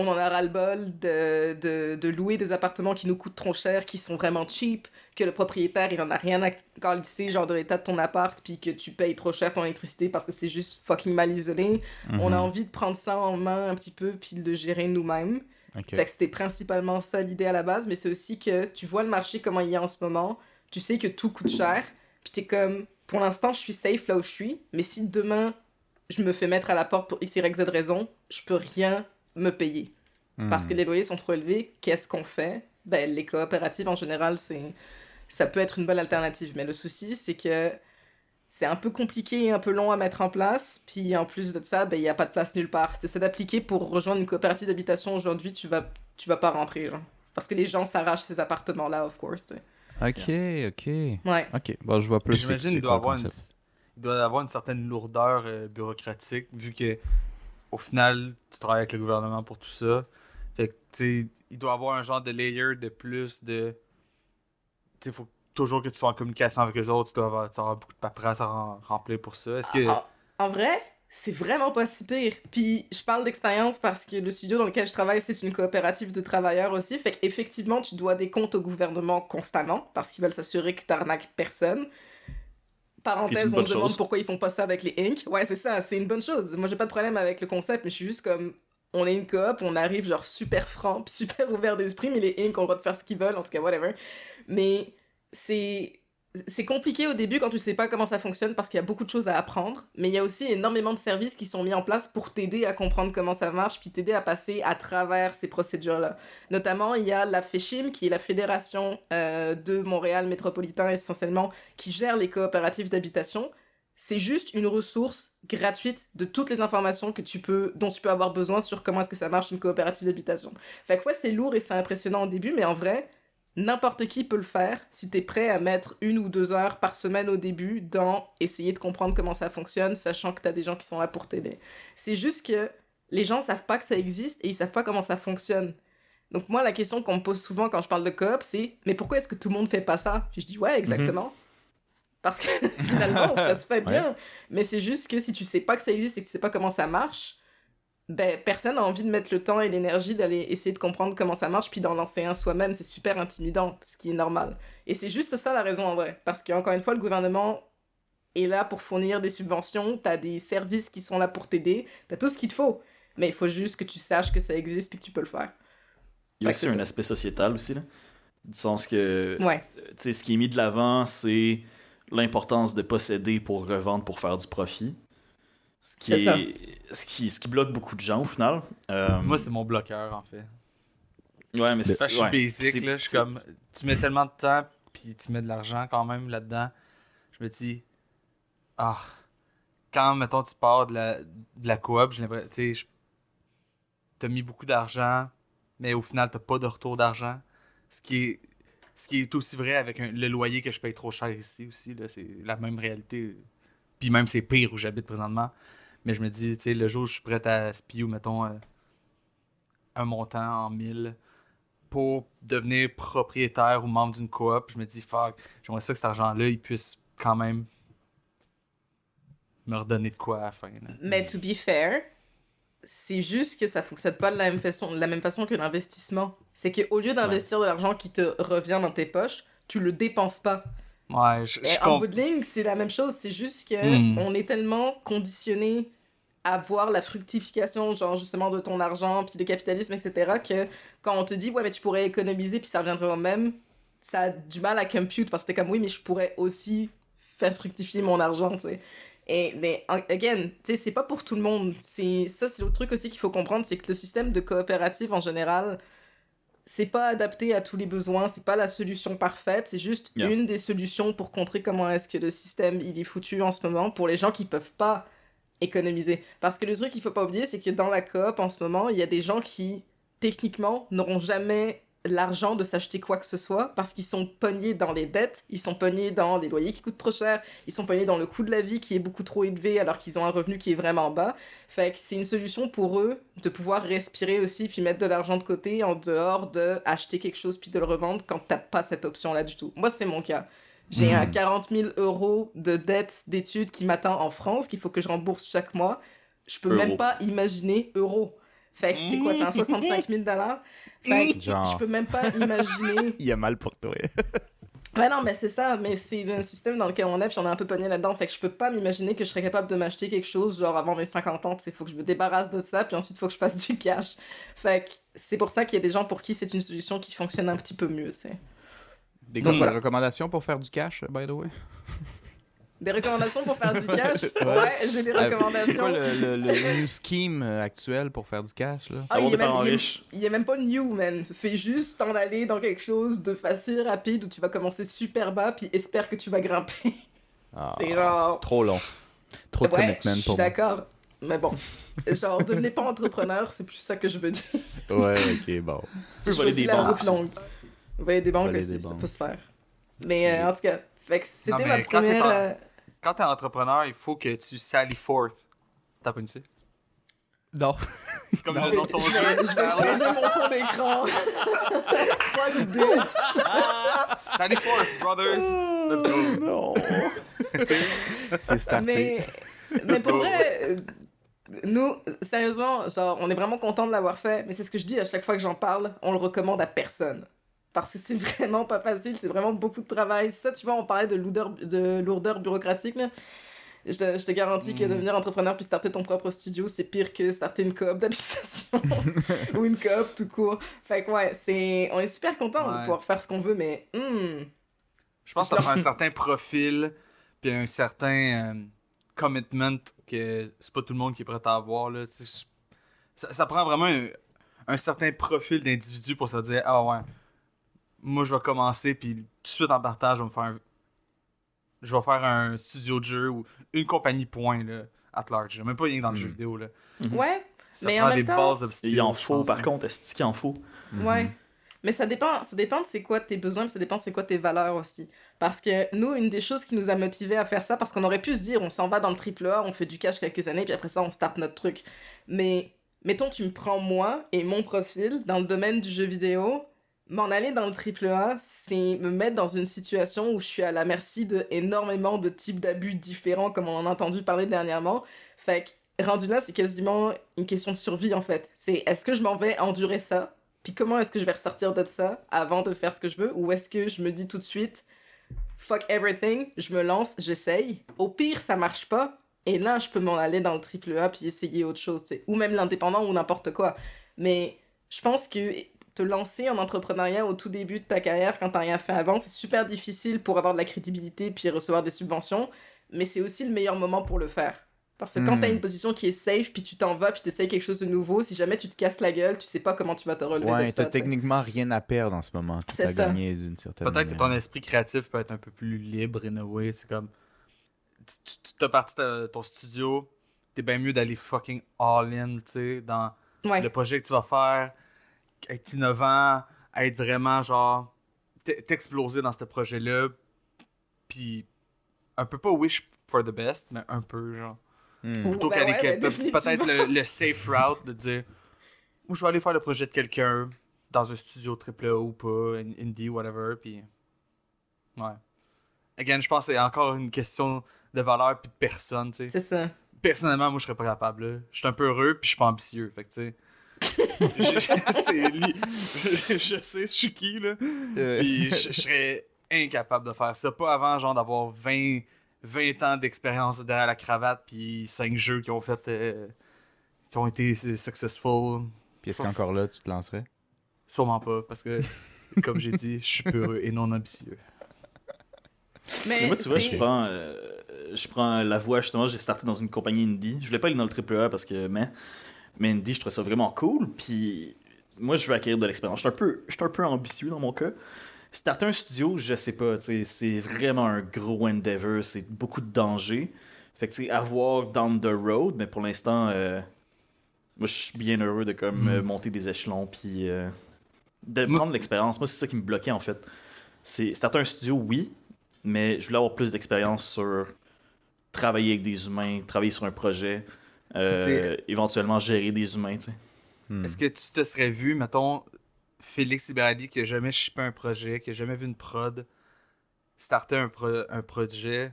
On en a ras-le-bol de, de, de louer des appartements qui nous coûtent trop cher, qui sont vraiment cheap, que le propriétaire, il en a rien à calisser, genre de l'état de ton appart, puis que tu payes trop cher ton électricité parce que c'est juste fucking mal isolé. On a Mhm. envie de prendre ça en main un petit peu, puis de le gérer nous-mêmes. Ok. Fait que c'était principalement ça l'idée à la base, mais c'est aussi que tu vois le marché comment il est en ce moment, tu sais que tout coûte cher, puis t'es comme, pour l'instant, je suis safe là où je suis, mais si demain, je me fais mettre à la porte pour x, y, z raison, je peux rien me payer. Parce Hmm. que les loyers sont trop élevés, qu'est-ce qu'on fait? Ben, les coopératives, en général, c'est... ça peut être une bonne alternative, mais le souci, c'est que c'est un peu compliqué et un peu long à mettre en place. Puis en plus de ça, ben, il n'y a pas de place nulle part. Si tu d'appliquer pour rejoindre une coopérative d'habitation aujourd'hui, tu vas, tu vas pas rentrer. Genre. Parce que les gens s'arrachent ces appartements-là, of course. Ok, ok. Ouais. Ok, bon, je vois plus. J'imagine c'est qu'il doit, avoir une, il doit avoir une certaine lourdeur euh, bureaucratique, vu que au final, tu travailles avec le gouvernement pour tout ça. Fait que, tu il doit avoir un genre de layer de plus de. Tu faut toujours que tu sois en communication avec les autres, tu dois avoir, beaucoup de paperasse à rem- remplir pour ça. Est-ce que. En, en vrai, c'est vraiment pas si pire. Puis je parle d'expérience parce que le studio dans lequel je travaille, c'est une coopérative de travailleurs aussi. Fait qu'effectivement, tu dois des comptes au gouvernement constamment parce qu'ils veulent s'assurer que t'arnaques personne. Parenthèse, on se demande chose. pourquoi ils font pas ça avec les Inc. Ouais, c'est ça, c'est une bonne chose. Moi, j'ai pas de problème avec le concept, mais je suis juste comme. On est une coop, on arrive genre super franc, super ouvert d'esprit, mais les Inc. ont le droit de faire ce qu'ils veulent, en tout cas, whatever. Mais c'est. C'est compliqué au début quand tu sais pas comment ça fonctionne parce qu'il y a beaucoup de choses à apprendre, mais il y a aussi énormément de services qui sont mis en place pour t'aider à comprendre comment ça marche, puis t'aider à passer à travers ces procédures-là. Notamment, il y a la FECHIM, qui est la Fédération euh, de Montréal métropolitain essentiellement, qui gère les coopératives d'habitation. C'est juste une ressource gratuite de toutes les informations que tu peux, dont tu peux avoir besoin sur comment est-ce que ça marche une coopérative d'habitation. Fait que c'est lourd et c'est impressionnant au début, mais en vrai, n'importe qui peut le faire si t'es prêt à mettre une ou deux heures par semaine au début dans essayer de comprendre comment ça fonctionne, sachant que t'as des gens qui sont là pour t'aider. C'est juste que les gens savent pas que ça existe et ils savent pas comment ça fonctionne. Donc moi, la question qu'on me pose souvent quand je parle de coop, c'est « Mais pourquoi est-ce que tout le monde fait pas ça? » je dis « Ouais, exactement. Parce que finalement, ça se fait bien. Mais c'est juste que si tu sais pas que ça existe et que tu sais pas comment ça marche, ben, personne n'a envie de mettre le temps et l'énergie d'aller essayer de comprendre comment ça marche, puis d'en lancer un soi-même. C'est super intimidant, ce qui est normal. Et c'est juste ça la raison en vrai. Parce qu'encore une fois, le gouvernement est là pour fournir des subventions, t'as des services qui sont là pour t'aider, t'as tout ce qu'il te faut. mais il faut juste que tu saches que ça existe puis que tu peux le faire. Il y a aussi un ça. aspect sociétal aussi, là. Du sens que, Ouais. tu sais, ce qui est mis de l'avant, c'est l'importance de posséder pour revendre, pour faire du profit. Ce qui, ça. est, ce qui, ce qui bloque beaucoup de gens, au final. Euh, Moi, c'est mon bloqueur, en fait. ouais, mais c'est que je suis ouais, basic, c'est- là. Je suis comme. Tu mets tellement de temps, puis tu mets de l'argent quand même là-dedans. Je me dis. Ah. Quand, mettons, tu pars de la, de la coop, j'ai l'impression. Tu sais, je- t'as mis beaucoup d'argent, mais au final, t'as pas de retour d'argent. Ce qui est. Ce qui est aussi vrai avec un- le loyer que je paye trop cher ici aussi. là, C'est la même réalité. Puis même, c'est pire où j'habite présentement. Mais je me dis, tu sais, le jour où je suis prêt à spio, mettons, euh, un montant en mille pour devenir propriétaire ou membre d'une coop, je me dis, fuck, j'aimerais ça que cet argent-là, il puisse quand même me redonner de quoi à la fin. là. Mais to be fair, c'est juste que ça fonctionne pas de la même façon, de la même façon que l'investissement. C'est qu'au lieu d'investir de l'argent qui te revient dans tes poches, tu le dépenses pas. Ouais, je, je Mais en bout de ligne, c'est la même chose. C'est juste que Hmm. on est tellement conditionné à voir la fructification, genre justement de ton argent, puis de capitalisme, etc., que quand on te dit, ouais, mais tu pourrais économiser, puis ça reviendrait au même, ça a du mal à compute parce que t'es comme, oui, mais je pourrais aussi faire fructifier mon argent, tu sais. Et, mais, again, tu sais, c'est pas pour tout le monde. Ça, c'est l'autre truc aussi qu'il faut comprendre, c'est que le système de coopérative en général, c'est pas adapté à tous les besoins, c'est pas la solution parfaite, c'est juste Yeah. une des solutions pour contrer comment est-ce que le système il est foutu en ce moment pour les gens qui peuvent pas économiser. Parce que le truc qu'il faut pas oublier, c'est que dans la coop en ce moment, il y a des gens qui techniquement n'auront jamais l'argent de s'acheter quoi que ce soit parce qu'ils sont pognés dans les dettes, ils sont pognés dans les loyers qui coûtent trop cher, ils sont pognés dans le coût de la vie qui est beaucoup trop élevé alors qu'ils ont un revenu qui est vraiment bas. Fait que c'est une solution pour eux de pouvoir respirer aussi puis mettre de l'argent de côté en dehors de acheter quelque chose puis de le revendre quand t'as pas cette option là du tout. Moi c'est mon cas. J'ai un 40 000 euros de dette d'études qui m'attend en France qu'il faut que je rembourse chaque mois. Je peux Euro. même pas imaginer euros. Fait que c'est quoi, c'est un 65 000 dollars? Fait que Genre. je peux même pas imaginer Il y a mal pour toi. Ouais, non, mais c'est ça, mais c'est le système dans lequel on est, puis on est un peu pogné là-dedans. Fait que je peux pas m'imaginer que je serais capable de m'acheter quelque chose, genre avant mes 50 ans, tu sais, faut que je me débarrasse de ça, puis ensuite faut que je fasse du cash. Fait que c'est pour ça qu'il y a des gens pour qui c'est une solution qui fonctionne un petit peu mieux, tu sais. Des Donc, voilà. recommandations pour faire du cash, by the way? Des recommandations pour faire du cash? Ouais. Ouais, j'ai des Euh, C'est recommandations. quoi le, le, le new scheme euh, actuel pour faire du cash, là? Ah, il est des parents même, pas new, man. Fais juste t'en aller dans quelque chose de facile, rapide, où tu vas commencer super bas, puis espère que tu vas grimper. Ah, C'est genre... Trop long. Trop de Ouais, je commitment suis pour moi. d'accord. Mais bon, genre, devenez pas entrepreneur, c'est plus ça que je veux dire. Ouais, ok, bon. peux Je voler des la banques route longue. Voler des banques Voler aussi, des ça peut se faire. Mais euh, en tout cas, c'était ma première... Quand t'es entrepreneur, il faut que tu sally forth. T'as pas une C? Non. C'est comme Non. le nom de ton Je jeu. je vais changer mon fond d'écran. Fuck this. Sally forth, brothers! Let's go! Non. C'est starté. Mais, mais pour go. vrai, euh, nous, sérieusement, genre, on est vraiment content de l'avoir fait, mais c'est ce que je dis à chaque fois que j'en parle, on le recommande à personne. Parce que c'est vraiment pas facile, c'est vraiment beaucoup de travail. Ça, tu vois, on parlait de lourdeur, de lourdeur bureaucratique, là. Je te, je te garantis que Mm. devenir entrepreneur puis starter ton propre studio, c'est pire que starter une coop d'habitation ou une coop tout court. Fait que ouais, c'est... on est super content de pouvoir faire ce qu'on veut, mais hmm, Je pense que ça prend un certain profil, puis un certain euh, commitment que c'est pas tout le monde qui est prêt à avoir. Là. Ça, ça prend vraiment un, un certain profil d'individu pour se dire Ah ouais, moi je vais commencer, puis tout de suite en partage, je vais me faire un, je vais faire un studio de jeu ou une compagnie point là, at large. Même pas rien que dans le Mm. jeu vidéo. Là. ouais, Ça Mais prend en même des temps- bases of steel. Il en faut, par contre, est-ce qu'il en faut? Mhm. Ouais. Mais ça dépend, ça dépend de c'est quoi tes besoins, puis ça dépend de c'est quoi tes valeurs aussi. Parce que nous, une des choses qui nous a motivés à faire ça, parce qu'on aurait pu se dire, on s'en va dans le triple A, on fait du cash quelques années, puis après ça, on start notre truc. Mais mettons, tu me prends moi et mon profil dans le domaine du jeu vidéo, m'en aller dans le triple A, c'est me mettre dans une situation où je suis à la merci de énormément de types d'abus différents, comme on en a entendu parler dernièrement. Fait que rendu là, c'est quasiment une question de survie en fait. C'est est-ce que je m'en vais endurer ça? Puis comment est-ce que je vais ressortir de ça avant de faire ce que je veux? Ou est-ce que je me dis tout de suite, fuck everything, je me lance, j'essaye? Au pire, ça marche pas. Et là, je peux m'en aller dans le triple A puis essayer autre chose, tu sais. Ou même l'indépendant ou n'importe quoi. Mais je pense que te lancer en entrepreneuriat au tout début de ta carrière quand t'as rien fait avant, c'est super difficile pour avoir de la crédibilité puis recevoir des subventions. Mais c'est aussi le meilleur moment pour le faire. Parce que quand Hmm. t'as une position qui est safe, puis tu t'en vas, puis t'essayes quelque chose de nouveau, si jamais tu te casses la gueule, tu sais pas comment tu vas te relever Ouais, t'as techniquement rien à perdre en ce moment. Tu C'est as ça. gagné d'une certaine Peut-être que ton esprit créatif peut être un peu plus libre, in a way. C'est comme. Tu tu- t'as parti de ton studio, t'es bien mieux d'aller fucking all-in, tu sais, dans Ouais. le projet que tu vas faire, être innovant, être vraiment genre. t'exploser dans ce projet-là, puis un peu pas wish for the best, mais un peu genre. Hmm. Plutôt Ben qu'aller ouais, ben peut- peut-être le, le safe route de dire ou je vais aller faire le projet de quelqu'un dans un studio AAA ou pas, in- indie, whatever, puis ouais. Again, je pense que c'est encore une question de valeur puis de personne, tu sais. C'est ça. Personnellement, moi, je serais pas capable. là. Je suis un peu heureux puis je suis pas ambitieux, fait que tu sais. je, je- sais je suis qui, là. Euh, Puis je, je serais incapable de faire ça. Pas avant, genre, d'avoir 20, 20 ans d'expérience derrière la cravate, puis 5 jeux qui ont fait. euh, qui ont été successful. Puis est-ce qu'encore là, tu te lancerais? Sûrement pas, parce que, comme j'ai dit, je suis peureux et non ambitieux. Mais, Mais moi, tu vois, je prends, euh, je prends la voie, justement, j'ai starté dans une compagnie indie. Je voulais pas aller dans le AAA parce que, mais, mais indie, je trouvais ça vraiment cool. Puis moi, je veux acquérir de l'expérience. Je suis un peu, je suis un peu ambitieux dans mon cas. Starter un studio, je sais pas, c'est vraiment un gros endeavor, c'est beaucoup de dangers. Fait que, tu sais, à voir down the road, mais pour l'instant, euh, moi, je suis bien heureux de comme euh, monter des échelons, puis euh, de Moi- prendre l'expérience. Moi, c'est ça qui me bloquait, en fait. C'est starter un studio, oui, mais je voulais avoir plus d'expérience sur travailler avec des humains, travailler sur un projet, euh, éventuellement gérer des humains, tu sais. Hmm. Est-ce que tu te serais vu, mettons, Félix Iberali qui a jamais shippé un projet, qui a jamais vu une prod, starter un, pro- un projet?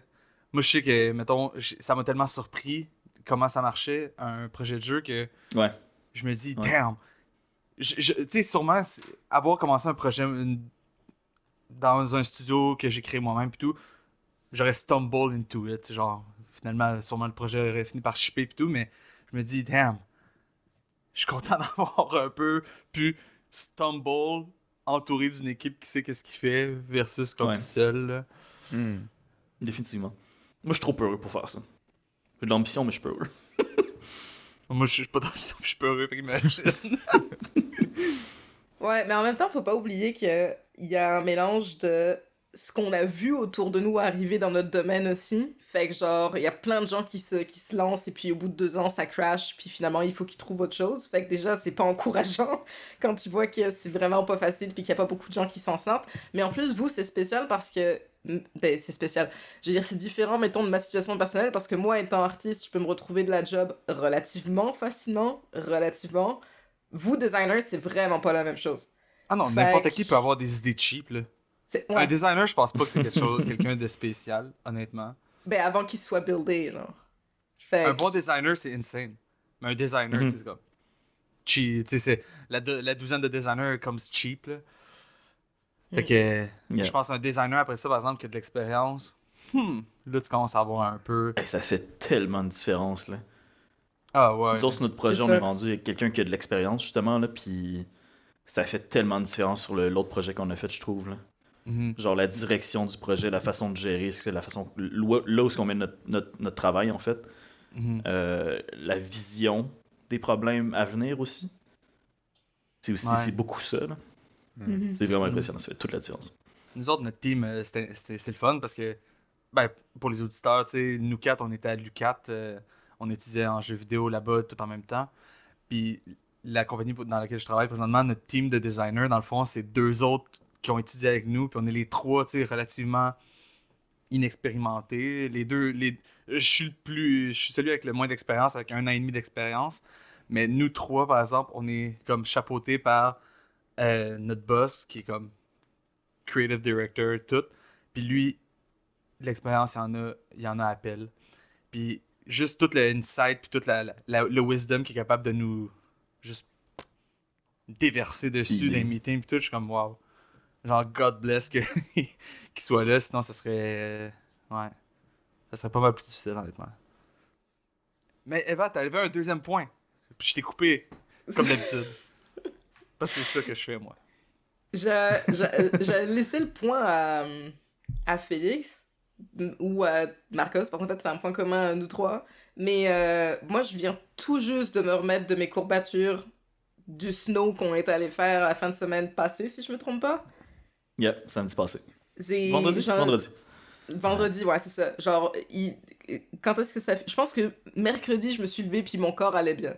Moi, je sais que, mettons, ça m'a tellement surpris comment ça marchait, un projet de jeu, que Ouais. je me dis, Ouais. damn! Je- je- Tu sais, sûrement, avoir commencé un projet une- dans un studio que j'ai créé moi-même et tout, j'aurais stumbled into it. Genre, finalement, sûrement le projet aurait fini par shipper et tout, mais je me dis, damn, je suis content d'avoir un peu pu stumble entouré d'une équipe qui sait qu'est-ce qu'il fait versus comme Ouais. seul. Hmm. Définitivement. Moi, je suis trop peureux pour faire ça. J'ai de l'ambition, mais je suis peureux. Moi, je suis pas le je suis fait qu'imagine. Ouais, mais en même temps, faut pas oublier qu'il y a un mélange de ce qu'on a vu autour de nous arriver dans notre domaine aussi. Fait que genre, il y a plein de gens qui se, qui se lancent et puis au bout de deux ans, ça crash, puis finalement, il faut qu'ils trouvent autre chose. Fait que déjà, c'est pas encourageant quand tu vois que c'est vraiment pas facile puis qu'il y a pas beaucoup de gens qui s'en sortent. Mais en plus, vous, c'est spécial parce que... Ben, c'est spécial. Je veux dire, c'est différent, mettons, de ma situation personnelle parce que moi, étant artiste, je peux me retrouver de la job relativement facilement, relativement. Vous, designer, c'est vraiment pas la même chose. Ah non, n'importe qui peut avoir des idées cheap. Là. Un designer, je pense pas que c'est quelque chose, quelqu'un de spécial, honnêtement. Ben, avant qu'il soit buildé, genre. Fait Un que- bon designer, c'est insane. Mais un designer, tu sais, c'est comme. Cheap, tu sais, c'est la, la douzaine de designers comme c'est cheap, là. Fait que. Yeah. Je pense un designer après ça, par exemple, qui a de l'expérience. Hmm, là, tu commences à avoir un peu. Hey, ça fait tellement de différence, là. Ah ouais. Nous autres, sur notre projet, on est rendu avec quelqu'un qui a de l'expérience, justement, là, puis ça fait tellement de différence sur l'autre projet qu'on a fait, je trouve, là. Mhm. Genre la direction du projet, la façon de gérer, c'est la façon là où est-ce qu'on met notre, notre, notre travail en fait, Mhm. Euh, la vision des problèmes à venir aussi. C'est aussi Ouais. c'est beaucoup ça. là. Mhm. C'est vraiment impressionnant, ça fait toute la différence. Nous autres, notre team, euh, c'est le fun parce que, ben, pour les auditeurs, tu sais, nous quatre, on était à l'UCAT, euh, on étudiait en jeux vidéo là-bas tout en même temps. Puis la compagnie dans laquelle je travaille présentement, notre team de designers, dans le fond, c'est deux autres qui ont étudié avec nous, puis on est les trois, tu sais, relativement inexpérimentés. Les deux, les... je suis le plus, je suis celui avec le moins d'expérience, avec un an et demi d'expérience. Mais nous trois, par exemple, on est comme chapeautés par euh, notre boss, qui est comme creative director, tout. Puis lui, l'expérience, il y en a, il y en a à appel. Puis juste tout le insight, puis tout la, la- la- le wisdom qui est capable de nous juste déverser dessus dans les meetings, puis tout, je suis comme wow. Genre, God bless que- qu'il soit là, sinon ça serait. euh, ouais. Ça serait pas mal plus difficile, honnêtement. Mais Eva, t'as levé un deuxième point. Puis je t'ai coupé, comme d'habitude. Parce que c'est ça que je fais, moi. J'ai laissé le point à, à Félix ou à Marcos, parce qu'en fait c'est un point commun à nous trois. Mais euh, moi je viens tout juste de me remettre de mes courbatures du snow qu'on est allé faire la fin de semaine passée, si je me trompe pas. Yeah, samedi passé. C'est Vendredi? genre- Vendredi. Vendredi, ouais, c'est ça. Genre, il- quand est-ce que ça fait... Je pense que mercredi, je me suis levée puis mon corps allait bien.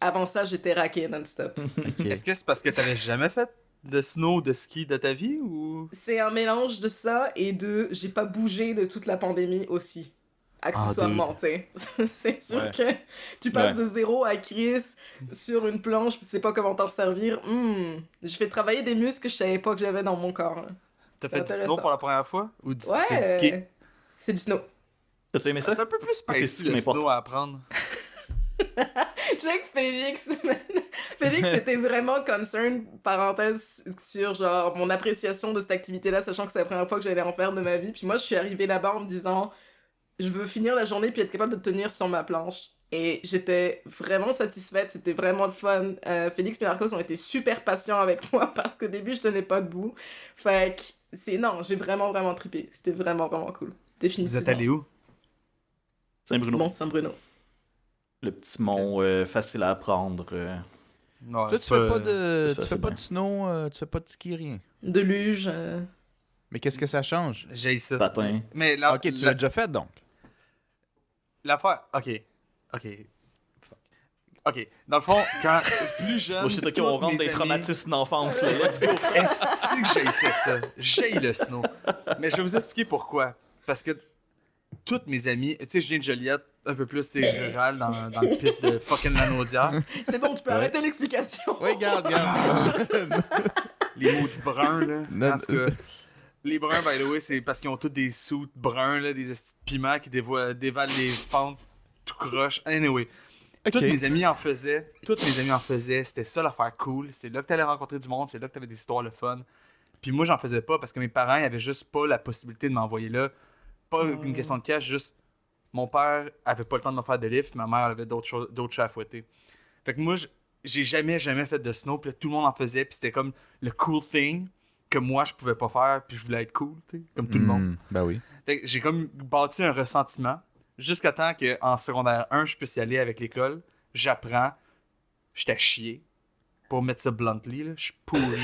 Avant ça, j'étais raquée non-stop. Est-ce que c'est parce que t'avais jamais fait de snow ou de ski de ta vie ou? C'est un mélange de ça et de j'ai pas bougé de toute la pandémie aussi. Accessoirement, tu sais. c'est sûr Ouais. que tu passes Ouais. de zéro à Chris sur une planche, puis tu sais pas comment t'en servir. Hmm. Je fais travailler des muscles que je savais pas que j'avais dans mon corps. T'as fait du snow pour la première fois? Ou du, du ski? Ouais. C'est du snow. T'as-tu aimé ça? C'est un peu plus Ah, c'est spicy ce qui le snow à apprendre. Check Félix. Félix était vraiment concerned, parenthèse, sur genre mon appréciation de cette activité-là, sachant que c'est la première fois que j'allais en faire de ma vie. Puis moi, je suis arrivée là-bas en me disant, je veux finir la journée puis être capable de tenir sur ma planche. Et j'étais vraiment satisfaite, c'était vraiment le fun. Euh, Félix et Marcos ont été super patients avec moi parce qu'au début, je tenais pas debout. Fait que c'est non, j'ai vraiment, vraiment trippé. C'était vraiment, vraiment cool. Vous Définitivement. êtes allé où? Saint-Bruno. Mont Saint-Bruno. Le petit mont euh, facile à apprendre. euh. Non, Toi, tu fais pas de, tu pas fais pas de snow, euh, tu fais pas de ski, rien? De luge. euh, Mais qu'est-ce que ça change? J'ai ça. Patin. Mais la, ok, tu la- l'as déjà fait donc. L'affaire. Ok. Ok. Fuck. Ok. Dans le fond, quand plus jeune. Oh shit, ok, on rentre des amis- traumatismes d'enfance, là. Let's go. Est-ce que j'ai ça? J'ai le snow. Mais je vais vous expliquer pourquoi. Parce que toutes mes amies, tu sais, je viens de Joliette, un peu plus, tu sais, rural, dans, dans le pit de fucking Lanaudière. C'est bon, tu peux Ouais. arrêter l'explication. Oui, regarde, regarde. Les maudits bruns, là. Non, En tout cas, les bruns, by the way, c'est parce qu'ils ont tous des sous bruns, là, des piments qui dévalent les pentes tout croche. Anyway. Ok. Toutes mes amies en faisaient. Toutes mes amies en faisaient. C'était ça l'affaire cool. C'est là que t'allais rencontrer du monde. C'est là que t'avais des histoires le fun. Puis moi, j'en faisais pas parce que mes parents ils avaient juste pas la possibilité de m'envoyer là. Pas Oh. une question de cash, juste mon père avait pas le temps de me faire de livres, ma mère avait d'autres choses, d'autres chats à fouetter. Fait que moi, j'ai jamais, jamais fait de snow, puis là, tout le monde en faisait, puis c'était comme le cool thing que moi, je pouvais pas faire, puis je voulais être cool, tu sais, comme tout le monde. Hmm, Ben oui. J'ai comme bâti un ressentiment jusqu'à temps qu'en secondaire 1, je puisse y aller avec l'école. J'apprends. J'étais à chier. Pour mettre ça bluntly, là. Je suis pourri.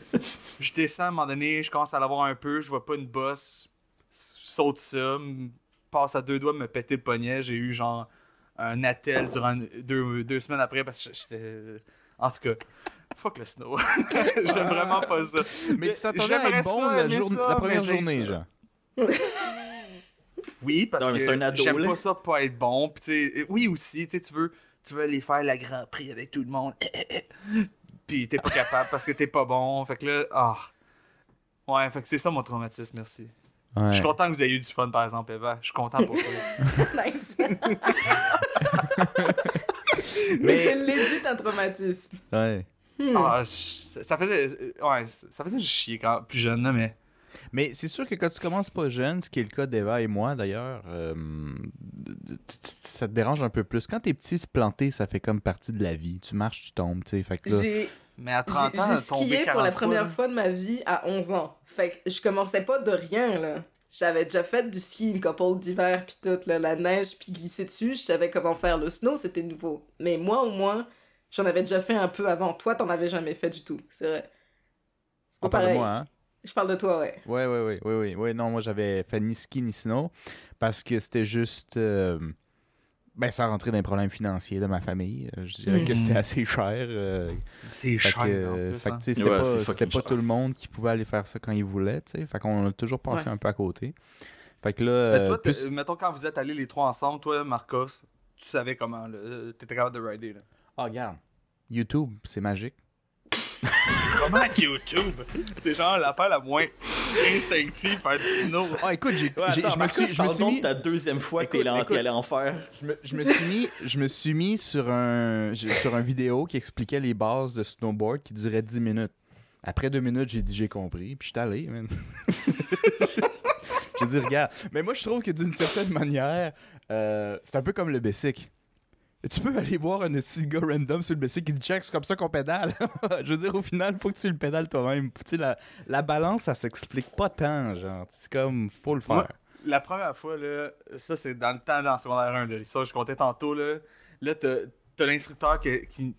je descends à un moment donné, je commence à l'avoir un peu, je vois pas une bosse, saute ça, passe à deux doigts, me péter le poignet. J'ai eu genre un attel durant deux, deux semaines après parce que j'étais. En tout cas, fuck le snow. J'aime vraiment pas ça. Mais tu t'attendais à être bon ça, la, aimer jour- ça, la première journée, ça. genre. Oui, parce Non, que c'est un ado, j'aime pas ça pas être bon. Puis oui aussi, tu sais, tu veux, tu veux aller faire la Grand Prix avec tout le monde. Puis t'es pas capable parce que t'es pas bon. Fait que là, ah. Ouais, fait que c'est ça mon traumatisme, merci. Je suis content que vous ayez eu du fun, par exemple, Eva. Je suis content pour toi. nice. Mais c'est legit un traumatisme. Ouais. Hmm. Ah, je- ça faisait, ouais, ça faisait chier quand plus jeune, là, mais Mais c'est sûr que quand tu commences pas jeune, ce qui est le cas d'Eva et moi d'ailleurs, euh, ça te dérange un peu plus. Quand t'es petit, se planter, ça fait comme partie de la vie. Tu marches, tu tombes, tu sais. Fait que là, mais à j'ai- 30 ans, j'ai skié pour 40 la première là. fois de ma vie à 11 ans. Fait que je commençais pas de rien, là. J'avais déjà fait du ski une couple d'hiver, puis tout, là, la neige, puis glisser dessus. Je savais comment faire le snow, c'était nouveau. Mais moi, au moins, j'en avais déjà fait un peu avant. Toi, t'en avais jamais fait du tout, c'est vrai. C'est pas on parle de moi, hein? Je parle de toi, ouais. Ouais, ouais, ouais, ouais, ouais, ouais. Non, moi, j'avais fait ni ski ni snow parce que c'était juste. euh, ben, ça rentrait dans les problèmes financiers de ma famille. Euh, Je dirais que c'était assez cher. euh, C'est cher, que, euh, hein. tu sais, c'était Ouais, pas, pas cher. tout le monde qui pouvait aller faire ça quand il voulait, tu sais. Fait qu'on a toujours passé Ouais. un peu à côté. Fait que là, Mais toi, plus- mettons, quand vous êtes allés les trois ensemble, toi, Marcos, tu savais comment, là. T'étais capable de rider, là. Ah, regarde. YouTube, c'est magique. Comment YouTube? C'est genre l'appel la moins instinctive faire du snow. Ah, écoute, j'ai, Ouais, j'ai- attends, je me suis, je me suis mis, de ta deuxième fois que t'es Écoute, allé en- écoute. t'es allé en faire. je me, je me suis mis, je me suis mis sur un, sur un vidéo qui expliquait les bases de snowboard qui durait 10 minutes. Après deux minutes, j'ai dit j'ai compris, puis je suis allé, man. j'ai dit regarde. Mais moi, je trouve que d'une certaine manière, euh, c'est un peu comme le basic. Tu peux aller voir un petit gars random sur le bicycle qui dit check, c'est comme ça qu'on pédale. je veux dire, au final, faut que tu le pédales toi-même. Tu sais, la, la balance, ça s'explique pas tant, genre. C'est comme, faut le faire. Moi, la première fois, là, ça c'est dans le temps dans le secondaire 1, là, l'histoire que je comptais tantôt, là, là t'as, t'as l'instructeur qui, qui,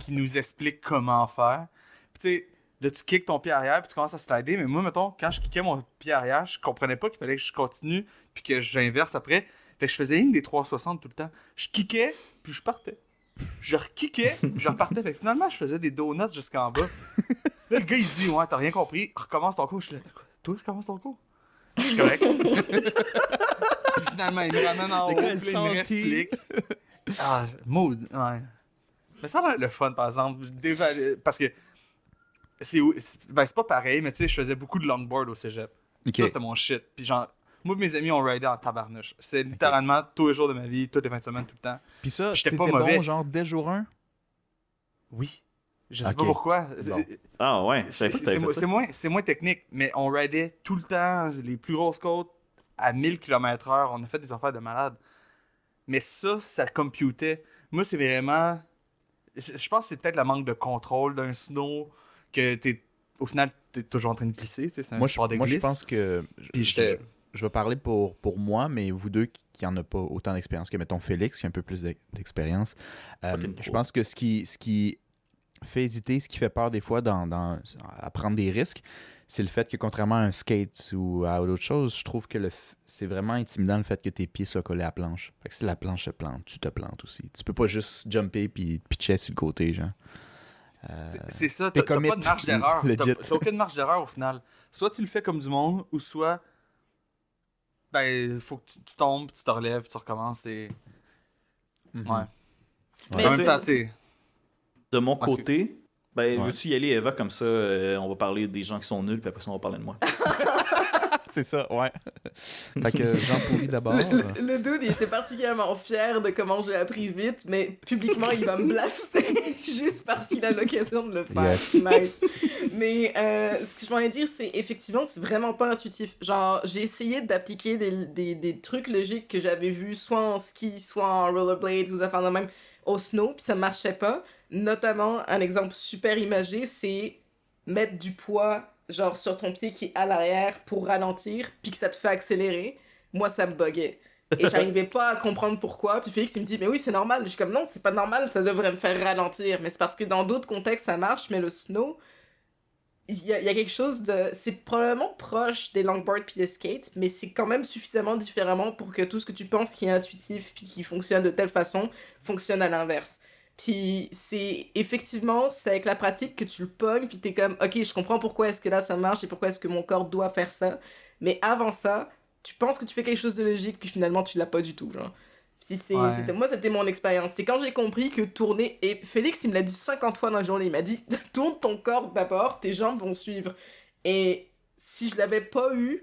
qui nous explique comment faire. Puis tu sais, là tu kicks ton pied arrière puis tu commences à slider, mais moi, mettons, quand je kickais mon pied arrière, je comprenais pas qu'il fallait que je continue puis que j'inverse après. Fait que je faisais une des 360 tout le temps. Je kickais, puis je partais. Je rekickais, puis je repartais. Fait que finalement, je faisais des donuts jusqu'en bas. Là, le gars, il dit Ouais, t'as rien compris, recommence ton cours. Je suis là, toi, je commence ton cours? Je suis correct. Puis finalement, il me ramène en haut, puis il me réexplique. Ah, mood, ouais. Mais ça a le fun, par exemple. d'évaluer- Parce que c'est ben, c'est pas pareil, mais tu sais, je faisais beaucoup de longboard au cégep. Ça, c'était mon shit. Puis genre, moi et mes amis, on ridait en tabarnouche. C'est littéralement tous les jours de ma vie, toutes les fins de semaine, tout le temps. Puis ça, J'étais pas mauvais. bon, genre, dès jour 1 Oui. Je sais pas pourquoi. Bon. Ah ouais, je C'est moins, c'est moins technique, mais on ridait tout le temps les plus grosses côtes à 1000 km/h. On a fait des affaires de malade. Mais ça, ça computait. Moi, c'est vraiment. Je je pense que c'est peut-être le manque de contrôle d'un snow que t'es. Au final, t'es toujours en train de glisser. C'est un Moi, je, sport de moi, je glisse. pense que. Puis je, j'étais- je- vais parler pour, pour moi, mais vous deux qui, qui en a pas autant d'expérience que, mettons, Félix, qui a un peu plus d'ex- d'expérience. euh, je pense que ce qui, ce qui fait hésiter, ce qui fait peur des fois dans, dans- à prendre des risques, c'est le fait que contrairement à un skate ou à autre chose, je trouve que c'est vraiment intimidant le fait que tes pieds soient collés à la planche. Fait que si la planche se plante, tu te plantes aussi. Tu peux pas juste jumper puis pitcher sur le côté, genre. Euh, C'est- C'est ça, t'as pas de marge d'erreur. t'as aucune marge d'erreur au final. Soit tu le fais comme du monde, ou soit. Ben, il faut que tu, tu tombes, tu te relèves, tu recommences et. mhm. Ouais. Mais en même temps. De mon Parce que- côté, ben, Ouais. veux-tu y aller, Eva, comme ça, euh, on va parler des gens qui sont nuls, puis après ça, on va parler de moi. C'est ça, ouais. fait que Jean Pourri d'abord. Le, le dude, il était particulièrement fier de comment j'ai appris vite, mais publiquement, il va me blaster juste parce qu'il a l'occasion de le faire. Yes. Nice. Mais euh, ce que je voulais dire, c'est effectivement, c'est vraiment pas intuitif. Genre, j'ai essayé d'appliquer des, des, des trucs logiques que j'avais vus soit en ski, soit en rollerblades ou affaires de même au snow, puis ça marchait pas. Notamment, un exemple super imagé, c'est mettre du poids genre sur ton pied qui est à l'arrière pour ralentir, puis que ça te fait accélérer. Moi, ça me buguait. Et j'arrivais pas à comprendre pourquoi. Puis Félix, il me dit, mais oui, c'est normal. Je suis comme, non, c'est pas normal, ça devrait me faire ralentir. Mais c'est parce que dans d'autres contextes, ça marche, mais le snow, il y, y a quelque chose de. C'est probablement proche des longboards puis des skates, mais c'est quand même suffisamment différemment pour que tout ce que tu penses qui est intuitif puis qui fonctionne de telle façon fonctionne à l'inverse. Puis c'est effectivement, c'est avec la pratique que tu le pognes, puis t'es comme, ok, je comprends pourquoi est-ce que là ça marche et pourquoi est-ce que mon corps doit faire ça. Mais avant ça, tu penses que tu fais quelque chose de logique, puis finalement tu l'as pas du tout, genre. Puis c'est, Ouais. moi, c'était mon expérience. C'est quand j'ai compris que tourner. Et Félix, il me l'a dit 50 fois dans la journée. Il m'a dit tourne ton corps d'abord, tes jambes vont suivre. Et si je l'avais pas eu,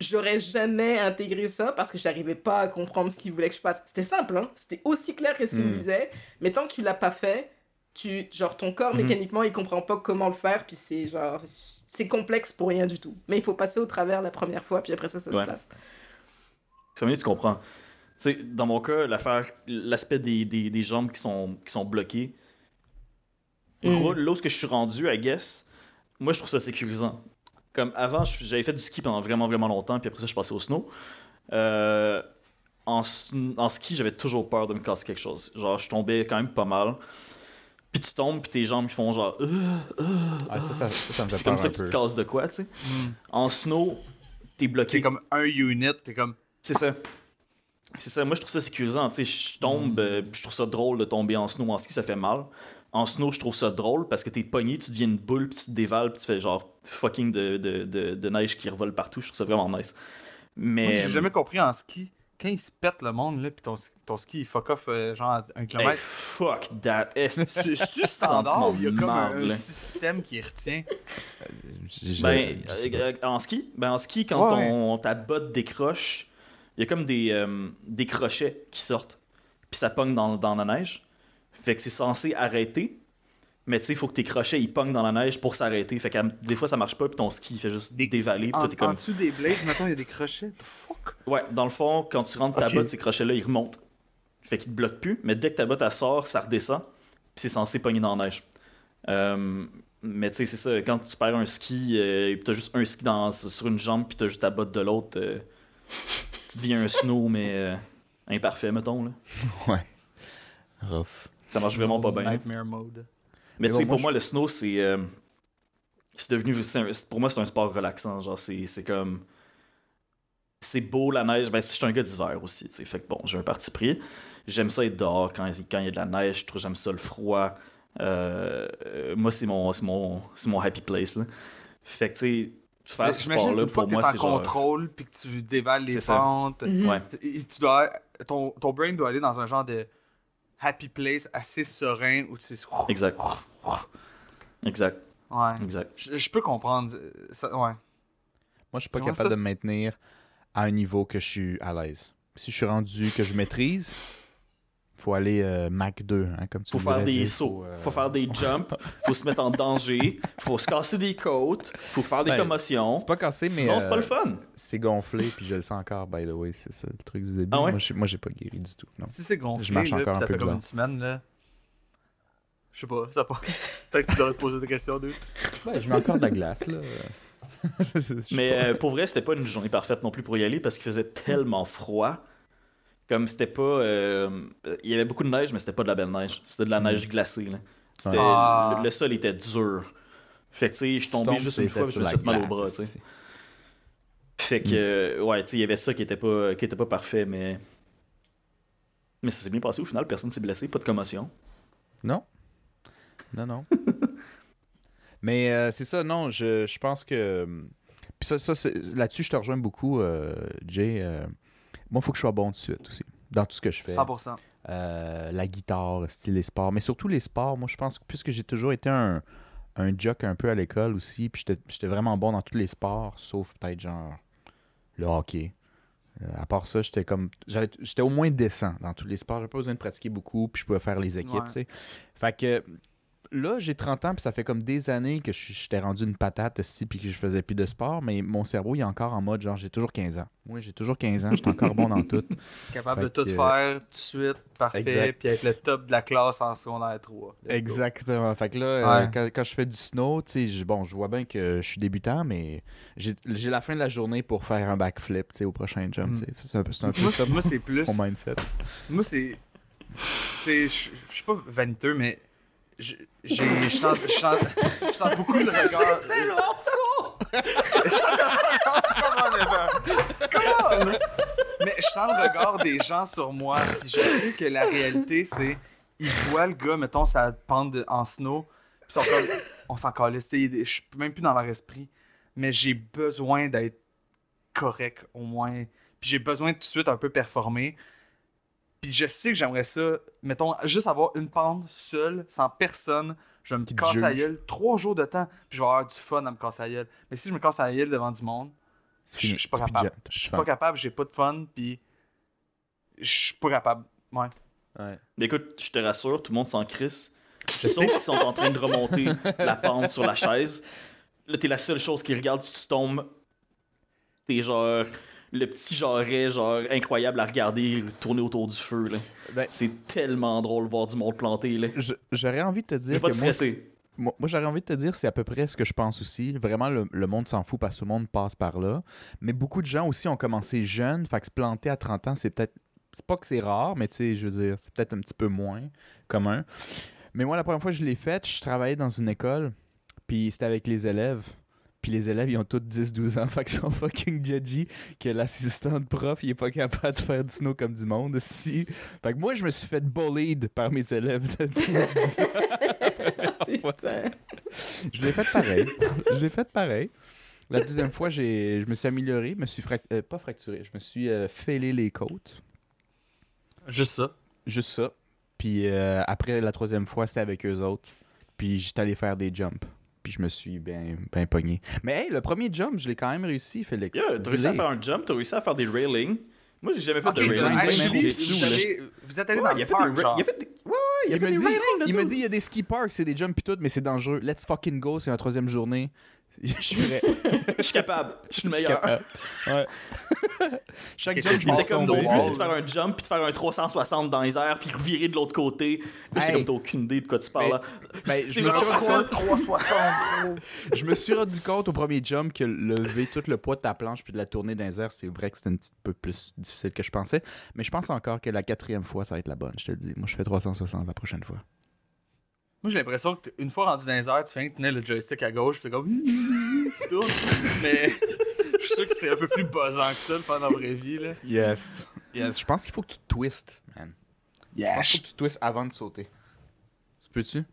j'aurais jamais intégré ça parce que j'arrivais pas à comprendre ce qu'il voulait que je fasse. C'était simple, hein. C'était aussi clair que ce qu'il me Mm. disait. Mais tant que tu l'as pas fait, tu, genre, ton corps Mhm. mécaniquement, il comprend pas comment le faire. Puis c'est genre. C'est complexe pour rien du tout. Mais il faut passer au travers la première fois, puis après ça, ça Ouais. se passe. Ça veut dire, tu comprends. Tu sais, dans mon cas, l'affaire, l'aspect des, des, des jambes qui sont, qui sont bloquées, Mm. Là, là où ce que je suis rendu, I guess, moi je trouve ça sécurisant. Comme avant, j'avais fait du ski pendant vraiment vraiment longtemps, puis après ça, je passais au snow. Euh, en, ski, j'avais toujours peur de me casser quelque chose. Genre, je tombais quand même pas mal. Puis tu tombes, puis tes jambes ils font genre. Euh, euh, Ah, ça, ça, ça, ça me fait c'est comme ça que tu te casses de quoi, tu sais. Mm. En snow, t'es bloqué. T'es comme un unit, t'es comme. C'est ça. C'est ça. Moi, je trouve ça sécurisant. Tu sais, je tombe, euh, puis je trouve ça drôle de tomber en snow. En ski, ça fait mal. En snow, je trouve ça drôle parce que t'es pogné, tu deviens une boule, puis tu te dévales, puis tu fais genre fucking de, de, de, de neige qui revole partout. Je trouve ça vraiment nice. Moi, Mais. j'ai jamais compris en ski. Quand il se pète le monde, là, pis ton, ton ski il fuck off euh, genre à un Hey, kilomètre. fuck that. C'est- C'est c'est-tu standard ou il y a comme un, système qui retient je- Ben, euh, en ski, ben en ski, quand Ouais. ton, ta botte décroche, il y a comme des, euh, des crochets qui sortent, puis ça pogne dans, dans la neige. Fait que c'est censé arrêter, mais tu sais, il faut que tes crochets ils pognent dans la neige pour s'arrêter. Fait que euh, des fois ça marche pas, puis ton ski il fait juste Des- dévaler, puis en, toi t'es en comme. dessous des blades, maintenant il y a des crochets. The fuck? Ouais, dans le fond, quand tu rentres ta botte, ces crochets-là ils remontent. Fait qu'il te bloque plus, mais dès que ta botte elle sort, ça redescend, puis c'est censé pogner dans la neige. Euh, mais tu sais, c'est ça, quand tu perds un ski, euh, et t'as juste un ski dans, sur une jambe, puis t'as juste ta botte de l'autre, euh, tu deviens un snow, mais euh, imparfait, mettons. Là. Ouais. Rough. Ça marche vraiment pas bien. Nightmare mode. Mais Mais tu sais, bon, pour moi, moi, le snow, c'est. euh, c'est devenu. c'est un- pour moi, c'est un sport relaxant. Genre, c'est c'est comme. C'est beau la neige. Ben, je suis un gars d'hiver aussi, tu sais. Fait que bon, j'ai un parti pris. J'aime ça être dehors quand quand il y a de la neige. Je trouve j'aime ça le froid. Euh, euh, moi, c'est mon, c'est mon, c'est mon happy place, là. Fait que, tu sais, faire Mais ce sport-là, pour que moi, c'est genre. contrôle puis que tu dévales les C'est ça. pentes. Mhm. Ouais, et Tu dois, ton, ton brain doit aller dans un genre de happy place assez serein où tu sais. exact. Exact, Ouais. exact. Je, je peux comprendre. euh, Ça, ouais. Moi, je suis pas Comment capable ça? de me maintenir à un niveau que je suis à l'aise. Si je suis rendu que je maîtrise, faut aller euh, Mac 2, hein, comme tu Faut faire des sauts, Faut, euh, faut faire des jumps, faut se mettre en danger, faut se casser des côtes, faut faire des Ben, commotions. C'est pas cassé, mais. Sinon, c'est pas le euh, fun. c'est- gonflé, puis je le sens encore, by the way. C'est ça le truc du début. Ah ouais? Moi, j'ai pas guéri du tout. Non. Si c'est gonflé, Je marche là, encore un ça peu fait comme une semaine, là. Je sais pas, ça pas. Peut-être que tu devrais te poser des questions, d'eux. Ouais, je mets encore de la glace, là. Mais pas. euh, pour vrai, c'était pas une journée parfaite non plus pour y aller parce qu'il faisait tellement froid. Comme c'était pas. euh, il y avait beaucoup de neige, mais c'était pas de la belle neige. C'était de la Mm. neige glacée. Là. C'était- Ah. le, le sol était dur. Fait que tu sais, je suis tombé juste c'est- une fois, je me suis fait mal au bras. tu sais. Fait que, euh, ouais, tu sais, il y avait ça qui était pas, qui était pas parfait, mais. Mais ça s'est bien passé au final, personne s'est blessé, pas de commotion. Non. Non, non. Mais euh, c'est ça, non, je, je pense que. Puis ça, ça c'est- là-dessus, je te rejoins beaucoup, euh, Jay. euh, moi, il faut que je sois bon tout de suite aussi, dans tout ce que je fais. 100%. Euh, la guitare, style les sports. Mais surtout les sports, moi, je pense que puisque j'ai toujours été un, un jock un peu à l'école aussi, puis j'étais- vraiment bon dans tous les sports, sauf peut-être genre le hockey. Euh, à part ça, j'étais comme. J'étais au moins décent dans tous les sports. J'avais pas besoin de pratiquer beaucoup, puis je pouvais faire les équipes, Ouais. tu sais. Fait que là, j'ai 30 ans, puis ça fait comme des années que je- j'étais rendu une patate, aussi, puis que je faisais plus de sport, mais mon cerveau, il est encore en mode genre, j'ai toujours 15 ans. Moi, j'ai toujours 15 ans, j'étais encore bon dans tout. Capable Fait de tout que- faire tout de suite, parfait, puis être le top de la classe en secondaire 3. Let's go. Exactement. Fait que là, euh, quand, quand je fais du snow, tu sais, je- bon, je vois bien que je suis débutant, mais j'ai la fin de la journée pour faire un backflip, tu sais, au prochain jump, Mm. C'est un peu, ça, moi, c'est plus. mon mindset. Moi, c'est. Tu sais, je je suis pas vaniteux, mais. Je- J'ai. Je sens, je sens, je sens beaucoup le regard. C'est! Je sens le regard-! Mais je sens le regard des gens sur moi. Puis je sais que la réalité, c'est. Ils voient le gars, mettons, ça pente en snow. Puis ils sont comme. On s'en calisse. Je suis même plus dans leur esprit. Mais j'ai besoin d'être correct, au moins. Puis j'ai besoin de tout de suite un peu performer. Puis je sais que j'aimerais ça, mettons, juste avoir une pente seule, sans personne. Je vais me casser la gueule trois jours de temps, puis je vais avoir du fun à me casser la gueule. Mais si je me casse la gueule devant du monde, je suis pas capable. Je suis pas capable, j'ai pas de fun, puis je suis pas capable. Ouais. Ouais. Mais écoute, je te rassure, tout le monde s'en crisse. Je Sauf s'ils sont en train de remonter la pente sur la chaise. Là, t'es la seule chose qui regarde si tu tombes. T'es genre le petit jarret, genre incroyable à regarder tourner autour du feu. Là. Ben, C'est tellement drôle de voir du monde planté. J'aurais envie de te dire pas que moi. Moi, moi, j'aurais envie de te dire, c'est à peu près ce que je pense aussi. Vraiment, le, le monde s'en fout parce que tout le monde passe par là. Mais beaucoup de gens aussi ont commencé jeunes. Fait que se planter à 30 ans, c'est peut-être. C'est pas que c'est rare, mais tu sais, je veux dire, c'est peut-être un petit peu moins commun. Mais moi, la première fois que je l'ai fait, je travaillais dans une école, puis c'était avec les élèves. Puis les élèves, ils ont tous 10-12 ans, fait qu'ils sont fucking judgy que l'assistant de prof, il est pas capable de faire du snow comme du monde. Si. Fait que moi, je me suis fait bullied par mes élèves de 10 ans. Je l'ai fait pareil. je l'ai fait pareil. La deuxième fois, j'ai, je me suis amélioré, je me suis euh, pas fracturé, je me suis euh, fêlé les côtes. Juste ça? Juste ça. Puis euh, après, la troisième fois, c'était avec eux autres. Puis j'étais allé faire des jumps. Puis je me suis bien ben pogné. Mais hey, le premier jump, je l'ai quand même réussi, Félix. Yeah, t'as réussi à faire un jump, t'as réussi à faire des railings. Moi, j'ai jamais fait de de railing. railing, même actually, des vous, allez- êtes allé Ouais, dans il le a fait parc, des, genre. il a fait des... Ouais, ouais, il a Il fait me des dit, railings. il me dit, il y a des ski parks, c'est des jumps pis tout, mais c'est dangereux. Let's fucking go, c'est la troisième journée. Je suis prêt. Je suis capable. Je suis le Je suis meilleur. Ouais. Chaque jump, je m'en Mais comme mon but, c'est de faire un jump puis de faire un 360 dans les airs puis revirer de l'autre côté. J'étais Hey. comme t'as aucune idée de quoi tu parles Mais- là. ben, C'est je me suis rendu ça. compte- 360, Je me suis rendu compte au premier jump que lever tout le poids de ta planche puis de la tourner dans les airs, c'est vrai que c'était un petit peu plus difficile que je pensais. Mais je pense encore que la quatrième fois, ça va être la bonne, je te le dis. Moi, je fais 360 la prochaine fois. Moi, j'ai l'impression que t- une fois rendu dans les airs, tu de tenir le joystick à gauche, tu fais comme. tu tournes. Mais je suis sûr que c'est un peu plus buzzant que ça le faire dans la vraie vie. Là. Yes. Yes. Je pense qu'il faut que tu twistes, man. Je pense qu'il faut que tu twistes avant de sauter. Ça peux-tu?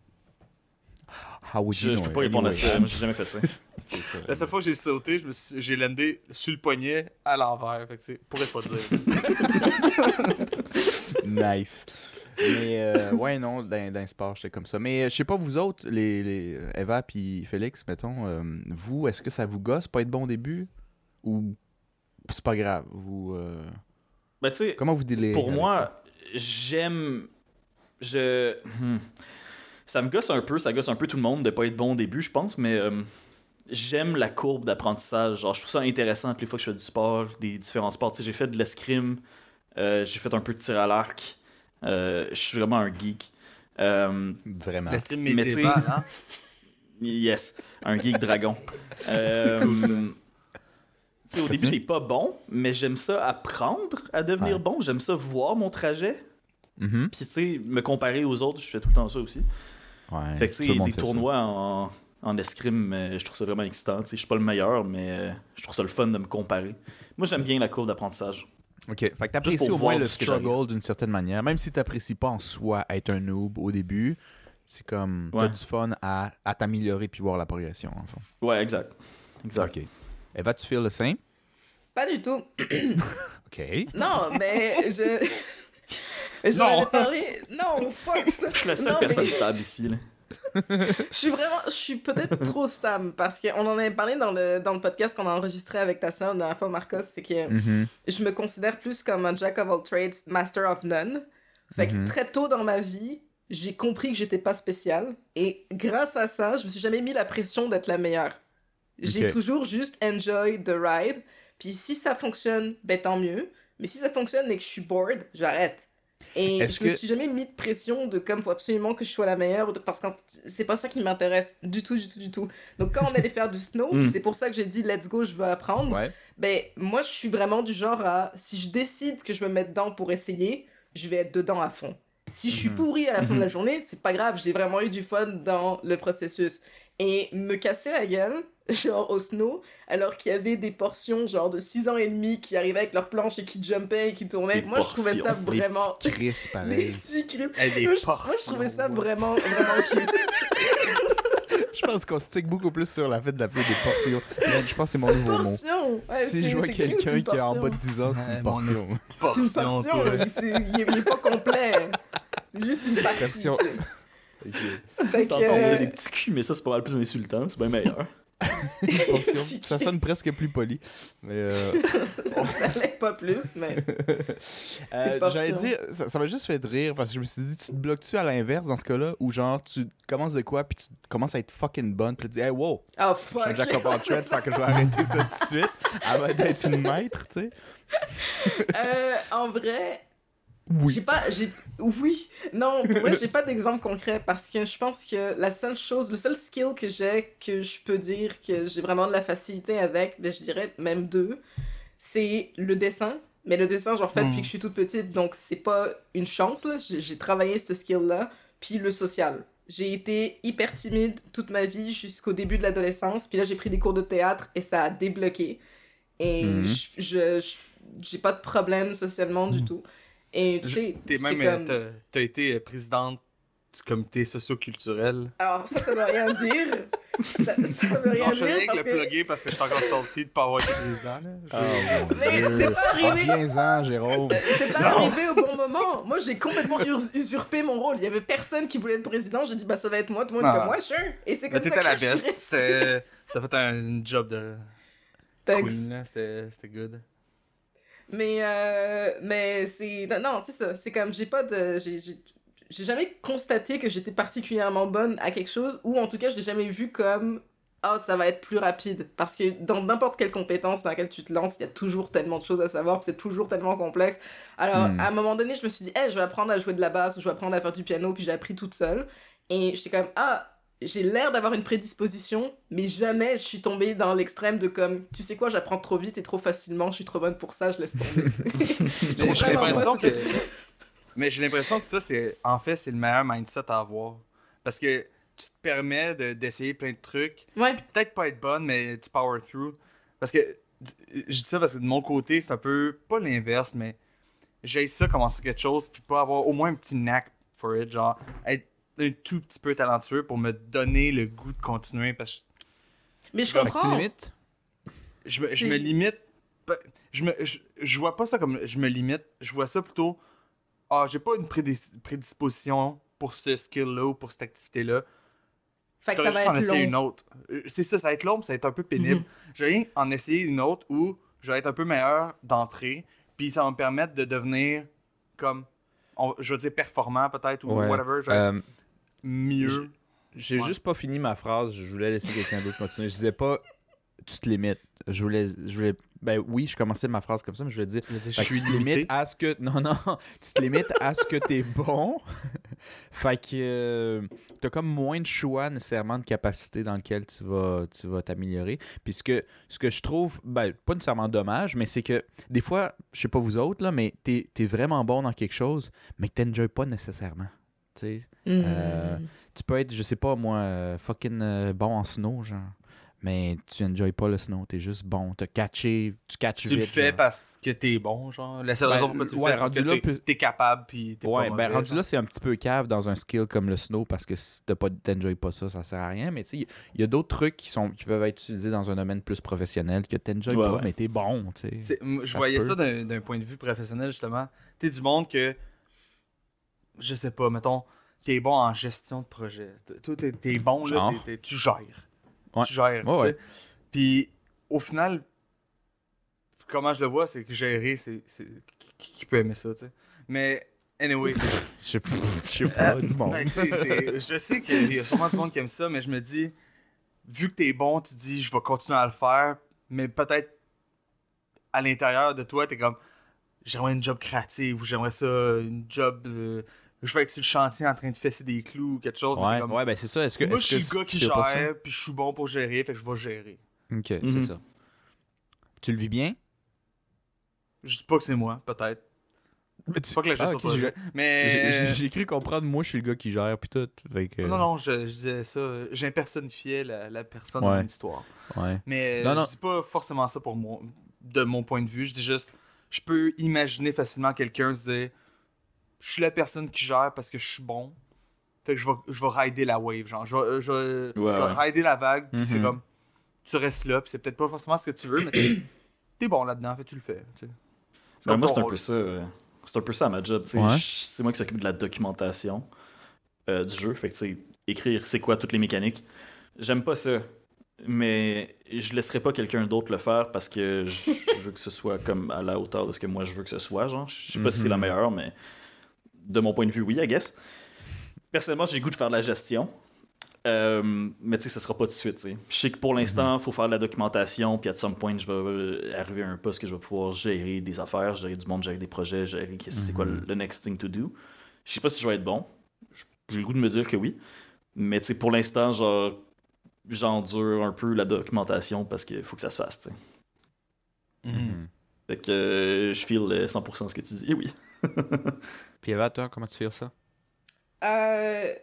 How would Je, you je know peux pas répondre à ça. Moi, j'ai jamais fait ça. c'est ça. La seule fois que j'ai sauté, je me suis- j'ai landé sur le poignet à l'envers. Fait que, tu sais, pourrais pas dire. nice. Mais euh, ouais, non, dans, dans le sport, j'étais comme ça. Mais euh, je sais pas, vous autres, les, les Eva puis Félix, mettons, euh, vous, est-ce que ça vous gosse pas être bon au début? Ou c'est pas grave? Vous, euh, Ben, comment vous délirez? pour moi, j'aime. Je. hmm. Ça me gosse un peu, ça gosse un peu tout le monde de pas être bon au début, je pense, mais euh, j'aime la courbe d'apprentissage. Genre, je trouve ça intéressant toutes les fois que je fais du sport, des différents sports. Tu sais, j'ai fait de l'escrime, euh, j'ai fait un peu de tir à l'arc. Euh, je suis vraiment un geek. Euh, Vraiment. Tu sais- médiéval, hein? Yes, un geek dragon. Euh, tu sais, au début, t'es pas bon, mais j'aime ça apprendre à devenir Ouais. bon. J'aime ça voir mon trajet. Mhm. Puis, tu sais, me comparer aux autres, je fais tout le temps ça aussi. Ouais, fait que, tu sais, le des tournois en, en escrime, euh, je trouve ça vraiment excitant. Tu sais, je suis pas le meilleur, mais je trouve ça le fun de me comparer. Moi, j'aime bien la courbe d'apprentissage. Ok, fait que t'apprécies au moins le struggle d'une certaine manière, même si t'apprécies pas en soi être un noob au début, c'est comme t'as du fun à, à t'améliorer puis voir la progression en fond. Ouais, exact. Exact. Ok. Eva, tu feel le same? Pas du tout. Ok. Non, mais je. Je Non. parlé. Non, fuck ça. Je suis la seule Non, personne mais- stable ici. Là. Je suis vraiment, je suis peut-être trop stable parce qu'on en avait parlé dans le, dans le podcast qu'on a enregistré avec ta soeur la dernière fois, Marcos, c'est que Mhm. je me considère plus comme un jack of all trades, master of none. Fait que Mhm. très tôt dans ma vie, j'ai compris que j'étais pas spéciale et grâce à ça, je me suis jamais mis la pression d'être la meilleure. J'ai toujours juste enjoy the ride. Puis si ça fonctionne, ben tant mieux. Mais si ça fonctionne et que je suis bored, j'arrête. Et je me que- suis jamais mis de pression de comme faut absolument que je sois la meilleure parce que c'est pas ça qui m'intéresse du tout, du tout, du tout. Donc quand on allait faire du snow, puis Mm. c'est pour ça que j'ai dit let's go, je veux apprendre. Ouais. Ben moi je suis vraiment du genre à si je décide que je me mets dedans pour essayer, je vais être dedans à fond. Si je suis Mhm. pourri à la fin de Mhm. la journée, c'est pas grave, j'ai vraiment eu du fun dans le processus. Et me casser la gueule, genre au snow, alors qu'il y avait des portions genre de 6 ans et demi qui arrivaient avec leurs planches et qui jumpaient et qui tournaient. Des moi je trouvais ça portions. vraiment... Des petits Des petits cris. Hey, des Moi, je, moi, je portions, trouvais ça vraiment, vraiment cute. je pense qu'on stick beaucoup plus sur la fait d'appeler des portions. Man, Je pense que c'est mon nouveau mot. Portion! Ouais, Si je vois quelqu'un qui est en portion. bas de 10 ans, c'est une portion. C'est une Portion, il est pas complet. C'est juste une partie. T'entends, on disait des euh, petits culs, mais ça, c'est pas mal plus insultant. C'est bien meilleur. Ça sonne presque plus poli. Mais euh, ça l'est pas plus, mais. Euh. J'allais dire, ça ça m'a juste fait rire parce que je me suis dit, tu te bloques-tu à l'inverse dans ce cas-là ou genre tu commences de quoi puis tu commences à être fucking bonne puis tu te dis, hey wow, Oh je suis fuck! un Jacob en fait que je vais arrêter ça tout de suite avant d'être une maître, tu sais. Euh, en vrai, Oui. j'ai pas. j'ai Oui! Non, pour vrai, j'ai pas d'exemple concret parce que je pense que la seule chose, le seul skill que j'ai, que je peux dire que j'ai vraiment de la facilité avec, ben, je dirais même deux, c'est le dessin. Mais le dessin, j'en fais depuis que je suis toute petite, donc c'est pas une chance, là. J'ai j'ai travaillé ce skill-là. Puis le social. J'ai été hyper timide toute ma vie jusqu'au début de l'adolescence. Puis là, j'ai pris des cours de théâtre et ça a débloqué. Et Mhm. je- je je- j'ai pas de problème socialement du tout. Et tu sais, T'es même, euh, comme... t'as- t'as été euh, présidente du comité socio-culturel. Alors ça, ça veut rien dire. ça, ça veut rien Non, je dire viens parce que le que... plugger parce que je suis encore salty de pas avoir été président. Là. Je- Oh Mais dieu. t'es pas arrivé. Reviens-en, Jérôme. T'es pas arrivé au bon moment. Moi, j'ai complètement us- usurpé mon rôle. Il y avait personne qui voulait être président. J'ai dit, bah, ça va être moi. Tout le monde est Non. comme moi, sure. Et c'est Mais comme t'étais ça la que je suis best. C'était- T'as fait un job de Thanks. queen. là. C'était c'était good. Mais, euh, mais c'est. Non, non, c'est ça. C'est comme, j'ai pas de. J'ai, jamais constaté que j'étais particulièrement bonne à quelque chose, ou en tout cas, je l'ai jamais vu comme. ah, ça va être plus rapide. Parce que dans n'importe quelle compétence dans laquelle tu te lances, il y a toujours tellement de choses à savoir, puis c'est toujours tellement complexe. Alors, Hmm. à un moment donné, je me suis dit, hey, je vais apprendre à jouer de la basse, ou je vais apprendre à faire du piano, puis j'ai appris toute seule. Et j'étais comme, ah, j'ai l'air d'avoir une prédisposition, mais jamais je suis tombée dans l'extrême de comme, tu sais quoi, j'apprends trop vite et trop facilement, je suis trop bonne pour ça, je laisse tomber. j'ai l'impression que. Mais j'ai l'impression que ça, c'est. En fait, c'est le meilleur mindset à avoir. Parce que tu te permets de- d'essayer plein de trucs. Ouais, Peut-être pas être bonne, mais tu power through. Parce que. Je dis ça parce que de mon côté, c'est un peu. Pas l'inverse, mais. J'ai ça commencer quelque chose, puis pas avoir au moins un petit knack for it. Genre, être un tout petit peu talentueux pour me donner le goût de continuer. Parce que mais je comprends. limites. je me, je me limite. pas- Je, me, je, je vois pas ça comme je me limite. Je vois ça plutôt. Ah, j'ai pas une prédis- prédisposition pour ce skill-là ou pour cette activité-là. Fait que ça va être essayer long. une autre. Euh, C'est ça, ça va être long, ça va être un peu pénible. Mhm. Je vais en essayer une autre où je vais être un peu meilleur d'entrée, puis ça va me permettre de devenir comme, on- je veux dire, performant peut-être, ou Ouais. whatever. Je vais être Euh, mieux. J'ai Ouais. juste pas fini ma phrase. Je voulais laisser quelqu'un d'autre continuer. Je disais pas, tu te limites. Je voulais, je voulais, ben oui, je commençais ma phrase comme ça, mais je voulais dire, Je dire, suis tu te limité. limites à ce que. Non, non, tu te limites à ce que t'es bon. fait que euh, t'as comme moins de choix nécessairement de capacité dans lequel tu vas tu vas t'améliorer. Puis ce que, ce que je trouve, ben, pas nécessairement dommage, mais c'est que des fois, je sais pas vous autres, là, mais t'es es vraiment bon dans quelque chose, mais que t'enjoys pas nécessairement. Euh, Hmm. tu peux être, je sais pas moi, euh, fucking euh, bon en snow, genre. Mais tu enjoys pas le snow, t'es juste bon. T'as catché, tu catches Tu le vite. fais genre. parce que t'es bon, genre. La seule Ben, raison pourquoi tu le ouais, fais, c'est parce rendu que t'es- plus- t'es capable, puis t'es Ouais, pas ben mauvais, rendu genre. là, c'est un petit peu cave dans un skill comme le snow parce que si t'as pas, t'enjoys pas ça, ça sert à rien. Mais tu sais, il y a d'autres trucs qui, sont, qui peuvent être utilisés dans un domaine plus professionnel que t'enjoys Ouais, pas, ouais. mais t'es bon, tu sais. Je voyais ça d'un point de vue professionnel, justement. T'es du monde que. Je sais pas, mettons, t'es bon en gestion de projet. Toi, t'es t'es bon, là, t'es- t'es- tu gères. Ouais. Tu gères. Ouais, ouais. Puis, au final, comment je le vois, c'est que gérer, c'est. c'est- Qui, peut aimer ça, tu sais. Mais, anyway. Je sais pas, du monde. Ben, c'est- je sais qu'il y a sûrement du monde qui aime ça, mais je me dis, vu que t'es bon, tu dis, je vais continuer à le faire, mais peut-être à l'intérieur de toi, t'es comme, j'aimerais une job créative ou j'aimerais ça, une job. euh, je vais être sur le chantier en train de fesser des clous ou quelque chose. Ouais, comme, ouais, ben c'est ça. Est-ce que, Moi, je suis le gars qui gère, puis je suis bon pour gérer, fait que je vais gérer. Ok, c'est Mhm. ça. Tu le vis bien? Je dis pas que c'est moi, peut-être. Mais tu- pas que la Ah, gestion ok, de projet, j'ai- mais. j'ai- cru comprendre, moi, je suis le gars qui gère, puis tout. Fait que- Non, non, je, je disais ça. J'impersonnifiais la, la personne Ouais. dans l'histoire. Ouais. Mais Non, euh, non. je dis pas forcément ça pour moi, de mon point de vue. Je dis juste, je peux imaginer facilement quelqu'un se dire, je suis la personne qui gère parce que je suis bon. Fait que je vais, je vais rider la wave, genre. Je vais, je vais- Ouais, je vais ouais. rider la vague, puis c'est Mhm. comme, tu restes là, puis c'est peut-être pas forcément ce que tu veux, mais t'es- bon là-dedans, fait que tu le fais. tu sais. Ben, moi, c'est un peu ça. euh, C'est un peu ça ma job. tu sais. Ouais. Je- C'est moi qui s'occupe de la documentation euh, du jeu. Fait que, tu sais, écrire c'est quoi toutes les mécaniques? J'aime pas ça. Mais je laisserai pas quelqu'un d'autre le faire parce que je, je veux que ce soit comme à la hauteur de ce que moi je veux que ce soit. Genre, je sais pas si c'est la Mhm. meilleure, mais de mon point de vue, oui, I guess. Personnellement, j'ai le goût de faire de la gestion. Euh, mais tu sais, ce sera pas tout de suite. Je sais que pour l'instant, il faut faire de la documentation, puis à some point, je vais euh, arriver à un poste que je vais pouvoir gérer des affaires, gérer du monde, gérer des projets, gérer c'est quoi le, Mhm. le next thing to do. Je sais pas si je vais être bon. J'ai le goût de me dire que oui. Mais tu sais, pour l'instant, genre, j'endure un peu la documentation parce qu'il faut que ça se fasse. tu sais. Mhm. Fait que euh, je file euh, 100% ce que tu dis. Et oui. Puis Eva, toi, comment tu fais ça? Euh,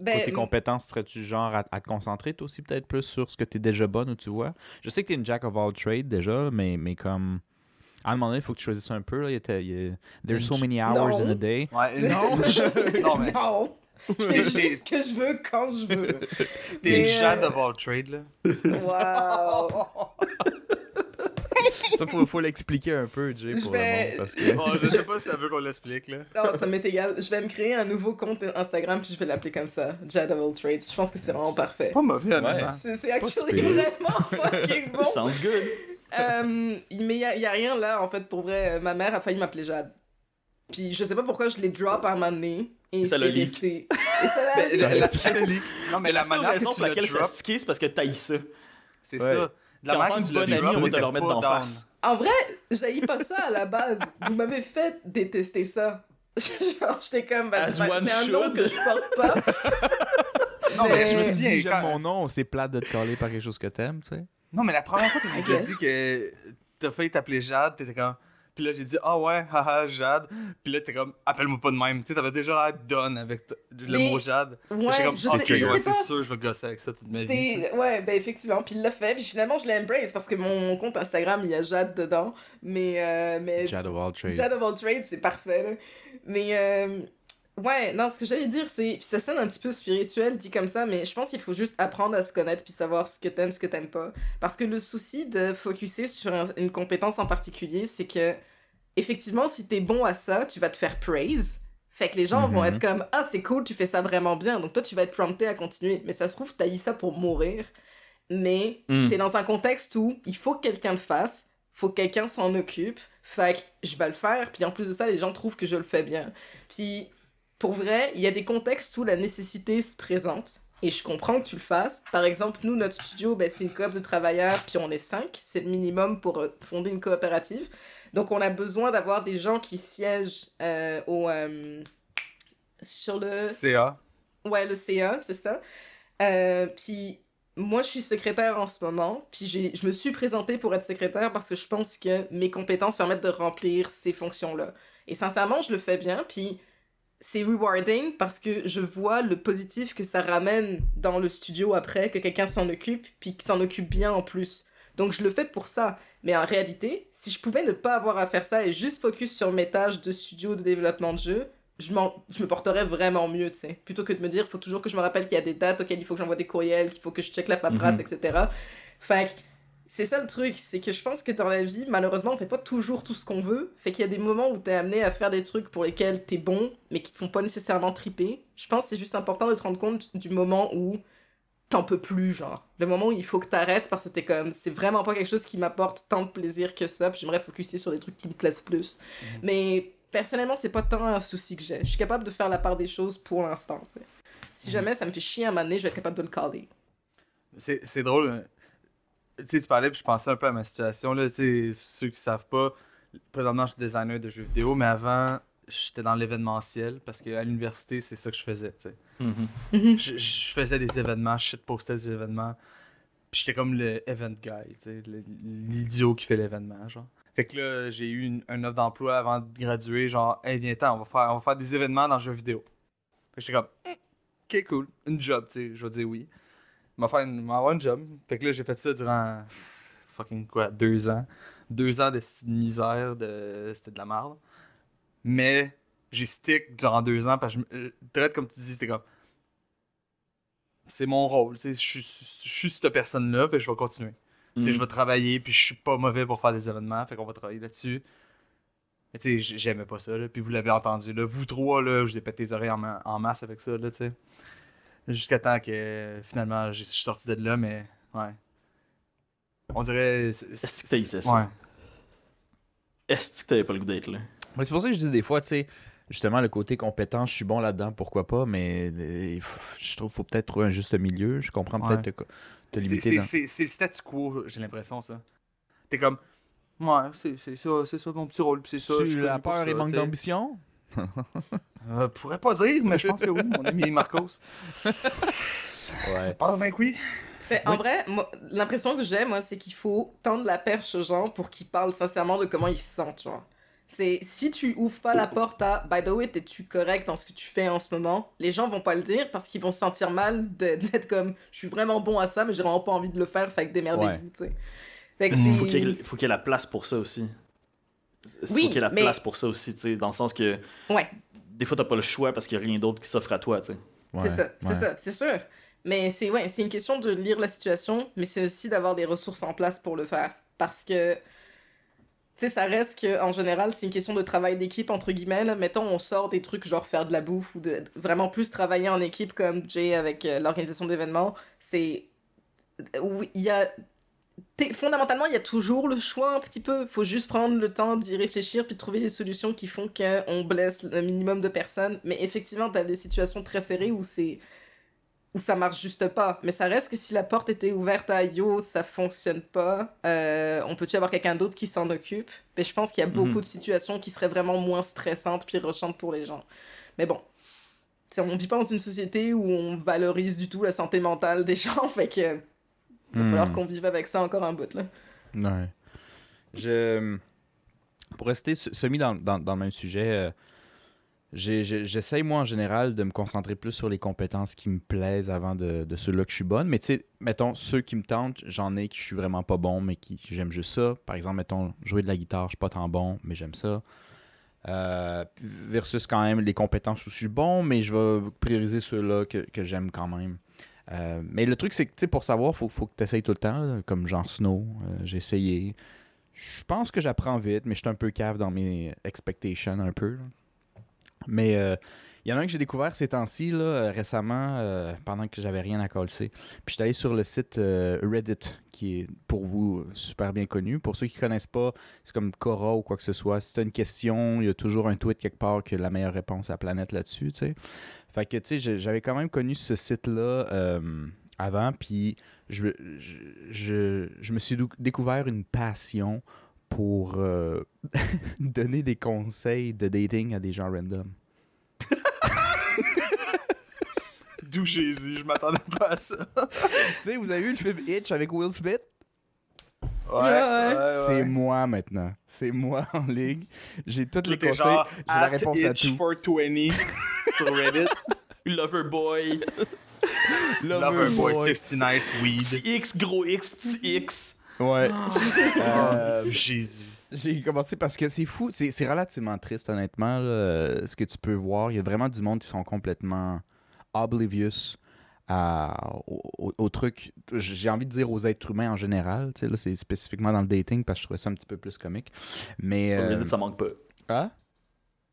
ben, Côté compétences, serais-tu genre à, à te concentrer toi aussi peut-être plus sur ce que tu es déjà bonne ou tu vois? Je sais que tu es une jack of all trades déjà, mais, mais comme... À un moment donné, il faut que tu choisisses un peu. Là. Il y a- il y a- There's so many hours Non. in a day. Ouais, non, je- non, mais non! Je fais juste ce que je veux quand je veux. t'es une euh, Jade of all trade, là. Wow! Ça, faut, faut l'expliquer un peu, Jay, Je pour vais- le monde. Parce que... Bon, je sais pas si elle veut qu'on l'explique, là. Non, ça m'est égal. Je vais me créer un nouveau compte Instagram puis je vais l'appeler comme ça, Jad of all Trades. Je pense que c'est vraiment parfait. Pas mauvais, Ouais. C'est actually vraiment fucking bon. Sounds good. Euh, mais il y a, y a rien là, en fait, pour vrai. Ma mère a failli m'appeler Jade. Puis je sais pas pourquoi je l'ai drop à un moment donné. Et Ça c'est l'a leak. resté. Et ça l'a leak. la- la- Non, mais la manière raison pour le laquelle ça drop, a stické, c'est parce que t'haïs ça. C'est Ouais. ça. De en manière que tu bon l'as ami, drop, on va te le remettre down. face. En vrai, j'haïs pas ça à la base. Vous m'avez fait détester ça. Genre, j'étais comme, bah, c'est un nom should. que je porte pas. Non, mais Mais- tu me Si souviens, j'aime quand- mon nom, c'est plate de te coller par quelque chose que t'aimes, tu sais. Non, mais la première fois que tu I nous as guess. dit que t'as failli t'appeler Jade, t'étais comme. Puis là, j'ai dit, ah ouais, haha, Jade. Puis là, t'es comme, appelle-moi pas de même. Tu sais, t'avais déjà l'air done avec le Mais- mot Jade. Ouais, comme, je ok, sais, ouais, sais c'est pas. sûr, je vais gosser avec ça toute ma vie. Ouais, ben effectivement. Puis il l'a fait. Puis finalement, je l'ai embrace parce que mon compte Instagram, il y a Jade dedans. Mais, euh, mais Jad of all trades. Jade of all trades, c'est parfait. Là. Mais euh, ouais, non, ce que j'allais dire, c'est. Puis ça sonne un petit peu spirituel dit comme ça, mais je pense qu'il faut juste apprendre à se connaître puis savoir ce que t'aimes, ce que t'aimes pas. Parce que le souci de focuser sur un- une compétence en particulier, c'est que effectivement, si t'es bon à ça, tu vas te faire praise. Fait que les gens vont Mhm. être comme Ah, c'est cool, tu fais ça vraiment bien. Donc toi, tu vas être prompté à continuer. Mais ça se trouve, t'as ça pour mourir. Mais Hmm. T'es dans un contexte où il faut que quelqu'un le fasse, faut que quelqu'un s'en occupe, fait que je vais le faire, puis en plus de ça, les gens trouvent que je le fais bien. Puis, pour vrai, il y a des contextes où la nécessité se présente, et je comprends que tu le fasses. Par exemple, nous, notre studio, ben, c'est une coop de travailleurs, puis on est cinq, c'est le minimum pour euh, fonder une coopérative. Donc, on a besoin d'avoir des gens qui siègent euh, au... euh, sur le... CA. Ouais, le CA, c'est ça. Puis moi, je suis secrétaire en ce moment. Puis je me suis présentée pour être secrétaire parce que je pense que mes compétences permettent de remplir ces fonctions-là. Et sincèrement, je le fais bien. Puis c'est rewarding parce que je vois le positif que ça ramène dans le studio après, que quelqu'un s'en occupe, puis qu'il s'en occupe bien en plus. Donc je le fais pour ça. Mais en réalité, si je pouvais ne pas avoir à faire ça et juste focus sur mes tâches de studio de développement de jeu, je, je me porterais vraiment mieux, tu sais. Plutôt que de me dire, faut toujours que je me rappelle qu'il y a des dates auxquelles il faut que j'envoie des courriels, qu'il faut que je check la paperasse, Mhm. etc. Fait que c'est ça le truc, c'est que je pense que dans la vie, malheureusement, on fait pas toujours tout ce qu'on veut. Fait qu'il y a des moments où t'es amené à faire des trucs pour lesquels t'es bon, mais qui te font pas nécessairement triper. Je pense que c'est juste important de te rendre compte du moment où t'en peux plus, genre. Le moment où il faut que t'arrêtes parce que t'es comme, c'est vraiment pas quelque chose qui m'apporte tant de plaisir que ça, puis j'aimerais focuser sur des trucs qui me plaisent plus. Mais personnellement, c'est pas tant un souci que j'ai. Je suis capable de faire la part des choses pour l'instant. Si jamais ça me fait chier à un moment donné, je vais être capable de le caler. C'est c'est drôle. Tu parlais, puis je pensais un peu à ma situation. Là, ceux qui savent pas, présentement, je suis designer de jeux vidéo, mais avant, j'étais dans l'événementiel parce qu'à l'université, c'est ça que je faisais. tu sais. Mhm. je, je faisais des événements, je postais des événements. Puis j'étais comme le event guy, tu sais, le- l'idiot qui fait l'événement, genre. Fait que là, j'ai eu une, une offre d'emploi avant de graduer, genre, hey, viens-t'en, on va faire, on va faire des événements dans le jeu vidéo. Fait que j'étais comme, Hmm, ok, cool, une job, tu sais, je vais dire oui. M'a fait une, avoir une job. Fait que là, j'ai fait ça durant, fucking quoi, deux ans. Deux ans de misère, de, c'était de la merde. Mais j'ai stick durant deux ans parce que, je me- euh, comme tu dis, c'était comme, c'est mon rôle. tu sais, Je suis je suis cette personne-là, puis je vais continuer. Puis Mhm. je vais travailler, puis je suis pas mauvais pour faire des événements, fait qu'on va travailler là-dessus. Mais tu sais, j'aimais pas ça, là, puis vous l'avez entendu, là. Vous trois, là, je vous ai pété les oreilles en, en masse avec ça, là, tu sais. Jusqu'à temps que, finalement, je suis sorti de là, mais, ouais. On dirait... Est-ce que t'haïssais ça? Ouais. Est-ce que t'avais pas le goût d'être là? Ouais, c'est pour ça que je dis des fois, tu sais, justement, le côté compétent, je suis bon là-dedans, pourquoi pas, mais euh, je trouve qu'il faut peut-être trouver un juste milieu. Je comprends peut-être te, limiter C'est dans... le statu quo, j'ai l'impression, ça. T'es comme... Ouais, c'est ça, c'est ça mon petit rôle, c'est ça. je suis Tu la peur ça, et manque tu sais. d'ambition? Euh, pourrais pas dire, mais je pense que oui, mon ami Marcos. Ouais. Pense bien que oui. Mais en vrai, l'impression que j'ai, moi, c'est qu'il faut tendre la perche aux gens pour qu'ils parlent sincèrement de comment ils se sentent, genre. C'est si tu ouvres pas la porte à by the way, t'es-tu correct dans ce que tu fais en ce moment, les gens vont pas le dire parce qu'ils vont se sentir mal de- d'être comme je suis vraiment bon à ça, mais j'ai vraiment pas envie de le faire, fait que démerdez-vous, Ouais. tu sais. Mm. c'est- Faut qu'il y, ait- faut qu'il y ait la place pour ça aussi. Il Oui, faut qu'il y ait la mais- place pour ça aussi, tu sais, dans le sens que Ouais. des fois t'as pas le choix parce qu'il y a rien d'autre qui s'offre à toi, tu sais. Ouais, c'est ça, c'est ça, c'est sûr. Mais c'est ouais, c'est une question de lire la situation, mais c'est aussi d'avoir des ressources en place pour le faire. Parce que, tu sais, ça reste que en général, c'est une question de travail d'équipe, entre guillemets. là. Mettons, on sort des trucs genre faire de la bouffe ou de vraiment plus travailler en équipe comme Jay avec euh, l'organisation d'événements. C'est. Oui, il y a. Fondamentalement, il y a toujours le choix un petit peu. faut juste prendre le temps d'y réfléchir puis de trouver des solutions qui font qu'on blesse le minimum de personnes. Mais effectivement, t'as des situations très serrées où c'est où ça marche juste pas. Mais ça reste que si la porte était ouverte à yo, ça fonctionne pas, euh, on peut-tu avoir quelqu'un d'autre qui s'en occupe? Mais je pense qu'il y a beaucoup Mhm. de situations qui seraient vraiment moins stressantes puis rushantes pour les gens. Mais bon. On vit pas dans une société où on valorise du tout la santé mentale des gens, fait que il va Hmm. falloir qu'on vive avec ça encore un bout là. Ouais. Je... Pour rester se- semi dans, dans, dans le même sujet, euh, j'essaye, moi, en général, de me concentrer plus sur les compétences qui me plaisent avant de, de ceux-là que je suis bonne. Mais tu sais, mettons, ceux qui me tentent, j'en ai que je suis vraiment pas bon, mais qui j'aime juste ça. Par exemple, mettons, jouer de la guitare, je suis pas tant bon, mais j'aime ça. Euh, versus quand même les compétences où je suis bon, mais je vais prioriser ceux-là que, que j'aime quand même. Euh, mais le truc, c'est que pour savoir, faut, faut que tu essayes tout le temps, comme genre Snow. euh, j'ai essayé. Je pense que j'apprends vite, mais je suis un peu cave dans mes expectations un peu. Mais euh, il y en a un que j'ai découvert ces temps-ci, euh, récemment, euh, pendant que j'avais rien à coller. Puis j'étais allé sur le site euh, Reddit, qui est pour vous super bien connu. Pour ceux qui connaissent pas, c'est comme Cora ou quoi que ce soit. Si tu as une question, il y a toujours un tweet quelque part que la meilleure réponse à la planète là-dessus, tu sais. Fait que, tu sais, j'avais quand même connu ce site-là avant, puis je, je, je, me suis découvert une passion pour donner des conseils de dating à des gens random. D'où Jésus, je m'attendais pas à ça. tu sais, vous avez vu le film Hitch avec Will Smith? Ouais, Ouais. C'est moi maintenant. C'est moi en ligue. J'ai tous les conseils. J'ai la réponse à tout. 420 sur Reddit. Loverboy, Loverboy 69 weed. X, gros X, X. Ouais. Euh, Jésus. J'ai commencé parce que c'est fou, c'est relativement triste honnêtement, là, euh, ce que tu peux voir. Il y a vraiment du monde qui sont complètement oblivious à, au, au- truc, j'ai envie de dire aux êtres humains en général. Tu sais, là, c'est spécifiquement dans le dating parce que je trouvais ça un petit peu plus comique. Mais. Euh, ça manque pas. ah?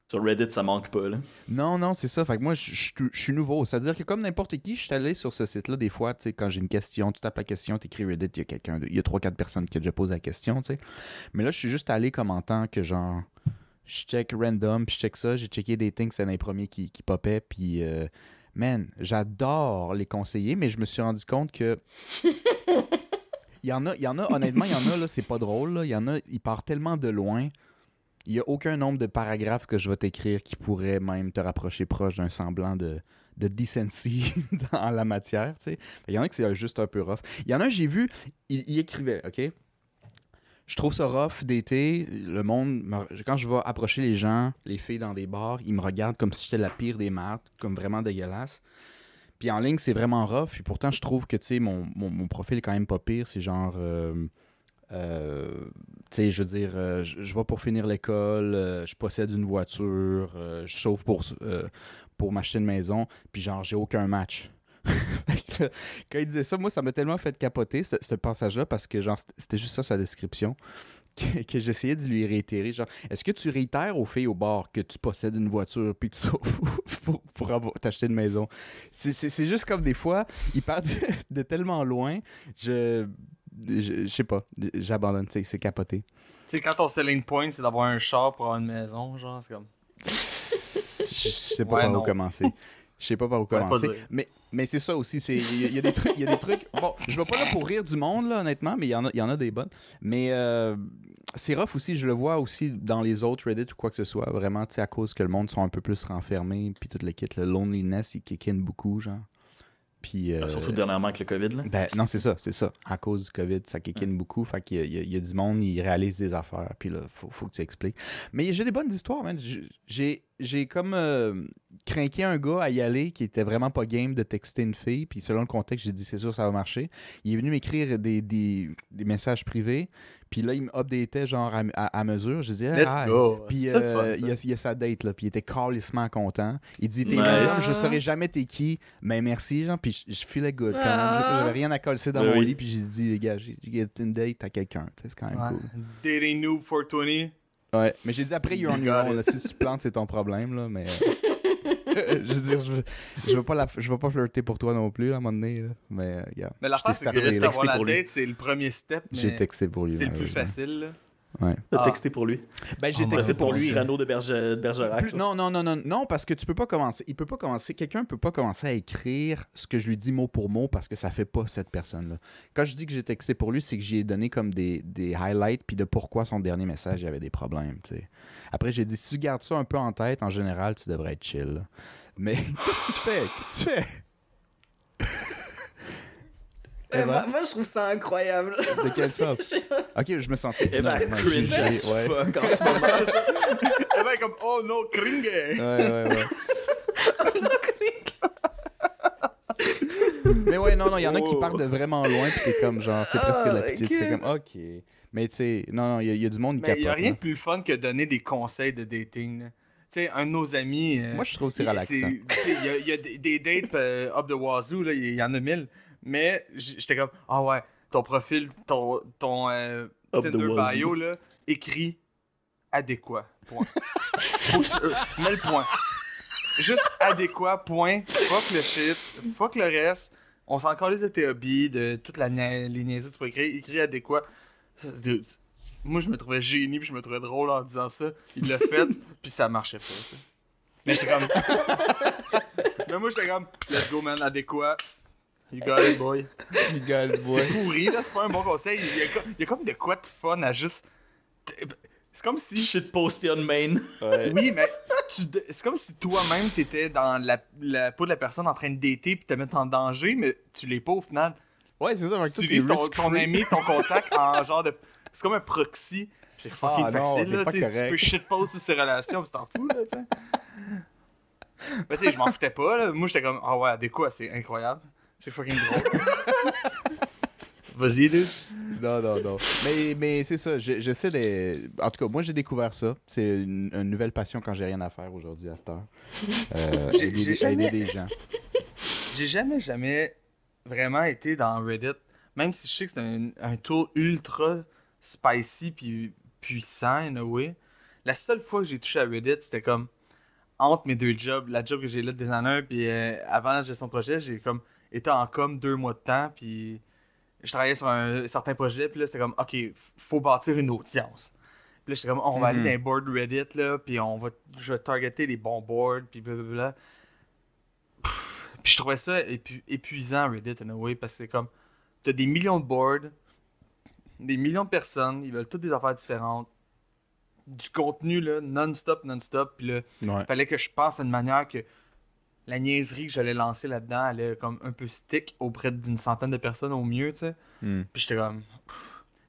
Sur Reddit, ça manque pas, là. Non, non, c'est ça. Fait que moi, je je- je suis nouveau. C'est-à-dire que comme n'importe qui, je suis allé sur ce site-là des fois, tu sais, quand j'ai une question, tu tapes la question, tu écris Reddit, il y a quelqu'un, il y a 3-4 personnes qui ont déjà posé la question, tu sais. Mais là, je suis juste allé comme en tant que genre, je check random, puis je check ça, j'ai checké des things, c'est un des premiers qui, qui popait, puis euh, man, j'adore les conseiller, mais je me suis rendu compte que. Il y en a, il y en a, honnêtement, il y en a, là, c'est pas drôle, là. Il y en a, il part tellement de loin. Il n'y a aucun nombre de paragraphes que je vais t'écrire qui pourrait même te rapprocher proche d'un semblant de, de decency dans la matière, tu sais. Il y en a qui c'est juste un peu rough. Il y en a j'ai vu, il, écrivait, OK? Je trouve ça rough d'été. Le monde, quand je vais approcher les gens, les filles dans des bars, ils me regardent comme si j'étais la pire des mardes, comme vraiment dégueulasse. Puis en ligne, c'est vraiment rough. Puis pourtant, je trouve que, tu sais, mon profil est quand même pas pire. C'est genre... euh, euh, tu sais, je veux dire, euh, je, vais pour finir l'école, euh, je possède une voiture, euh, je chauffe pour, pour m'acheter une maison, puis genre, j'ai aucun match. Quand il disait ça, moi, ça m'a tellement fait capoter, ce, passage-là, parce que genre, c'était- juste ça sa description, que, j'essayais de lui réitérer. Genre, est-ce que tu réitères aux filles au bar que tu possèdes une voiture, puis tu sauves pour, pour t'acheter une maison? C'est- juste comme des fois, il part de tellement loin, je je, sais pas, j'abandonne, c'est c'est capoté. Tu sais, quand ton selling point, c'est d'avoir un char pour avoir une maison, genre, c'est comme. Je sais pas Ouais, par non. où commencer. Je sais pas par où commencer. mais mais c'est ça aussi, il y, a- il y a des trucs, y a des trucs. Bon, je vais pas là pour rire du monde là, honnêtement, mais il y en a y en a des bonnes. Mais euh, c'est rough aussi, je le vois aussi dans les autres Reddit ou quoi que ce soit, vraiment, tu sais à cause que le monde sont un peu plus renfermés puis toute l'équipe, le loneliness, il kick in beaucoup genre. Puis euh, Surtout dernièrement avec le COVID, là. ben, non, c'est ça, c'est ça. À cause du COVID, ça kickine beaucoup. Fait qu'il y a du monde, ils réalisent des affaires. Puis là, faut, faut que tu expliques. Mais j'ai des bonnes histoires, man. J'ai, j'ai comme euh, craqué un gars à y aller qui était vraiment pas game de texter une fille. Puis selon le contexte, j'ai dit, c'est sûr, ça va marcher. Il est venu m'écrire des, des, des messages privés. Puis là, il me updatait genre à, à- à mesure. Je disais, Let's ah, go. puis euh, fun, il, y a, il y a sa date, là. Puis il était calissement content. Il dit T'es Nice. je saurais jamais t'es qui. Mais merci, genre. Puis je, je filais good quand même. Ah. J'avais rien à coller dans Ben mon oui. lit. Puis j'ai dit Les gars, j'ai une date à quelqu'un. C'est quand même Ouais. cool. Dating Noob 420. Ouais. Mais j'ai dit après, you're on your Got own. it. là. Si tu te plantes, c'est ton problème. Là. Mais. euh, je veux dire, je veux, je veux pas, la, je veux pas flirter pour toi non plus, là, à un moment donné. là. Mais, euh, yeah. Mais t'ai c'est que de savoir la pour lui. date, c'est le premier step. J'ai texté pour lui. C'est le plus facile, là. Ouais. T'as Ah. texté pour lui. Ben, j'ai Oh, texté pour lui. Cyrano de, Berge... de Bergerac. Plus- non, non, non, non, non, parce que tu peux pas commencer. Il peut pas commencer. Quelqu'un peut pas commencer à écrire ce que je lui dis mot pour mot parce que ça fait pas cette personne-là. Quand je dis que j'ai texté pour lui, c'est que j'ai donné comme des, des highlights puis de pourquoi son dernier message il y avait des problèmes. Après, j'ai dit si tu gardes ça un peu en tête, en général, tu devrais être chill. là. Mais qu'est-ce que tu fais? Qu'est-ce que tu fais? Euh, Eva? moi, moi, je trouve ça incroyable. De quel sens Ok, je me sentais. Eva Non, non, cringe ouais. fuck en ce moment. Le mec comme oh no, cringe! Ouais, ouais, ouais. Mais ouais, non, non, il y en a qui Oh. partent de vraiment loin, puis t'es comme genre, c'est presque de la Ah, pitié. Tu fais comme, ok. Mais tu sais, non, non, il y, a- y a du monde qui Mais il n'y a capote, rien de plus fun que donner des conseils de dating. là. Tu sais, un de nos amis. euh, Moi, je trouve que c'est relaxant. tu sais, Il y, a- y a des dates euh, up the wazoo, là, il y en a mille. Mais j'étais comme, ah ouais, ton profil, ton, ton euh, Tinder bio, là, écrit adéquat. Point. Euh, mets le point. Juste adéquat, point. Fuck le shit. Fuck le reste. On s'en calisse de tes hobbies, de toute la nia- les niaiseries que tu peux écrire. Écrit adéquat. Dude, moi, je me trouvais génie puis je me trouvais drôle en disant ça. Il l'a fait, puis ça marchait pas. Mais j'étais comme. Mais moi, j'étais comme, let's go, man, adéquat. You got it, boy. Rigole, C'est pourri, là, c'est pas un bon conseil. Il y, a, co- il y a comme de quoi de fun à juste. C'est comme si. Shit posté on main. Ouais. Oui, mais tu c'est comme si toi-même t'étais dans la, la peau de la personne en train de dater puis te mettre en danger, mais tu l'es pas au final. Ouais, c'est ça. Tu utilises ton, ami, ton contact en genre de. C'est comme un proxy. C'est fucking Ah, facile, là. pas Tu peux shitpost sur ses relations, puis tu t'en fous, là, tu sais. Mais tu sais, je m'en foutais pas, là. Moi, j'étais comme, ah ouais, des quoi, c'est incroyable. C'est fucking drôle. Vas-y, dude. Non, non, non. Mais, mais c'est ça. je- J'essaie de. En tout cas, moi, j'ai découvert ça. C'est une, une nouvelle passion quand j'ai rien à faire aujourd'hui à cette heure. Euh, J'ai- aider, j'ai jamais- aider des gens. J'ai jamais, jamais vraiment été dans Reddit. Même si je sais que c'est un, un tool ultra spicy puis puissant, in a way. La seule fois que j'ai touché à Reddit, c'était comme entre mes deux jobs. La job que j'ai là de designer, puis euh, avant la gestion de projet, j'ai comme été en com deux mois de temps, puis je travaillais sur un certain projet, puis là, c'était comme, OK, faut bâtir une audience. Puis là, j'étais comme, on va Mhm. aller dans les boards Reddit, là, puis on va, je vais targeter les bons boards, puis blablabla. Pff, Puis je trouvais ça épu- épuisant, Reddit, in a way, parce que c'est comme, t'as des millions de boards, des millions de personnes, ils veulent toutes des affaires différentes, du contenu, là, non-stop, non-stop, puis là, Ouais. fallait que je pense à une manière que la niaiserie que j'allais lancer là-dedans allait comme un peu stick auprès d'une centaine de personnes au mieux, tu sais. Hmm. Puis j'étais comme.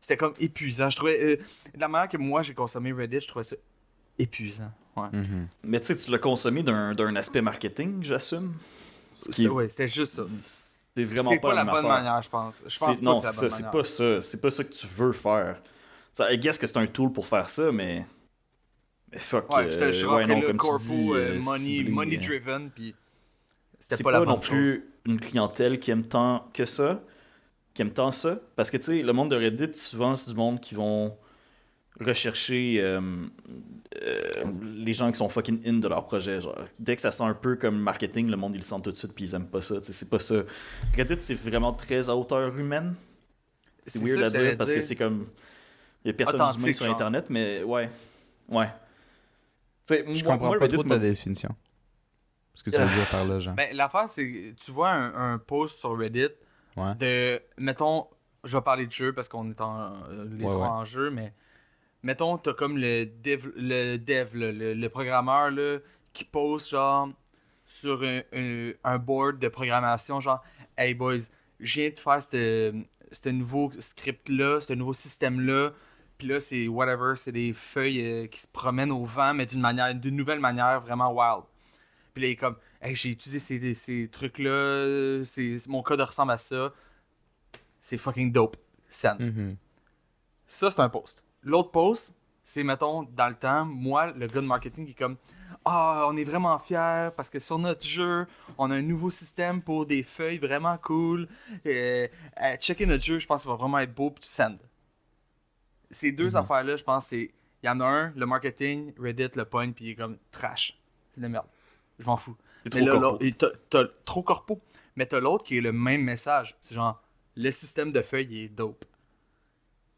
C'était comme épuisant. Je trouvais. euh, de la manière que moi j'ai consommé Reddit, je trouvais ça épuisant. Ouais. Mhm. Mais tu sais, tu l'as consommé d'un d'un aspect marketing, j'assume? Ce qui C'était- Ouais, c'était juste ça. c'est vraiment pas, pas la même bonne affaire. manière, je pense. Je C'est- pense pas non, que c'est pas ça. C'est pas ça que tu veux faire. Ça, I guess que c'est un tool pour faire ça, mais. Mais fuck. Ouais, je suis euh, ouais, non, là, comme corpo, dis, euh, money, ciblé, money driven, puis c'était pas, pas, la non plus une clientèle qui aime tant que ça, qui aime tant ça. Parce que tu sais, le monde de Reddit, souvent, c'est du monde qui vont rechercher euh, euh, les gens qui sont fucking in de leur projet. Genre, dès que ça sent un peu comme marketing, le monde ils le sent tout de suite puis ils aiment pas ça. tu sais, C'est pas ça. Reddit, c'est vraiment très à hauteur humaine. C'est weird à dire parce que c'est comme. Il y a personne Authentique, d'humain sur genre. internet, mais ouais. Ouais. Tu sais, Je moi- comprends moi, pas Reddit trop ta m'a- définition. Ce que tu veux dire par là, Jean. Ben, l'affaire, c'est que tu vois un, un post sur Reddit Ouais. de. Mettons, je vais parler de jeu parce qu'on est en, euh, les Ouais, trois ouais. en jeu, mais. Mettons, t'as comme le dev, le, dev là, le, le programmeur là, qui poste genre sur un, un- un board de programmation, genre Hey boys, je viens de faire ce ce nouveau script-là, ce nouveau système-là. Puis là, c'est whatever, c'est des feuilles euh, qui se promènent au vent, mais d'une manière, d'une nouvelle manière vraiment wild. Puis là, il est comme, hey, j'ai utilisé ces, ces trucs-là, mon code ressemble à ça. C'est fucking dope. Send. Mhm. Ça, c'est un post. L'autre post, c'est, mettons, dans le temps, moi, le gars de marketing qui est comme, ah, on est vraiment fiers parce que sur notre jeu, on a un nouveau système pour des feuilles vraiment cool. Euh, euh, checker notre jeu, je pense que ça va vraiment être beau, puis tu send. Ces deux Mhm. affaires-là, je pense, c'est. Il y en a un, le marketing, Reddit, le point, puis il est comme trash. C'est de la merde. Je m'en fous. Trop là, corpo. t'as- trop corpo. Mais t'as l'autre qui est le même message. C'est genre, le système de feuilles il est dope.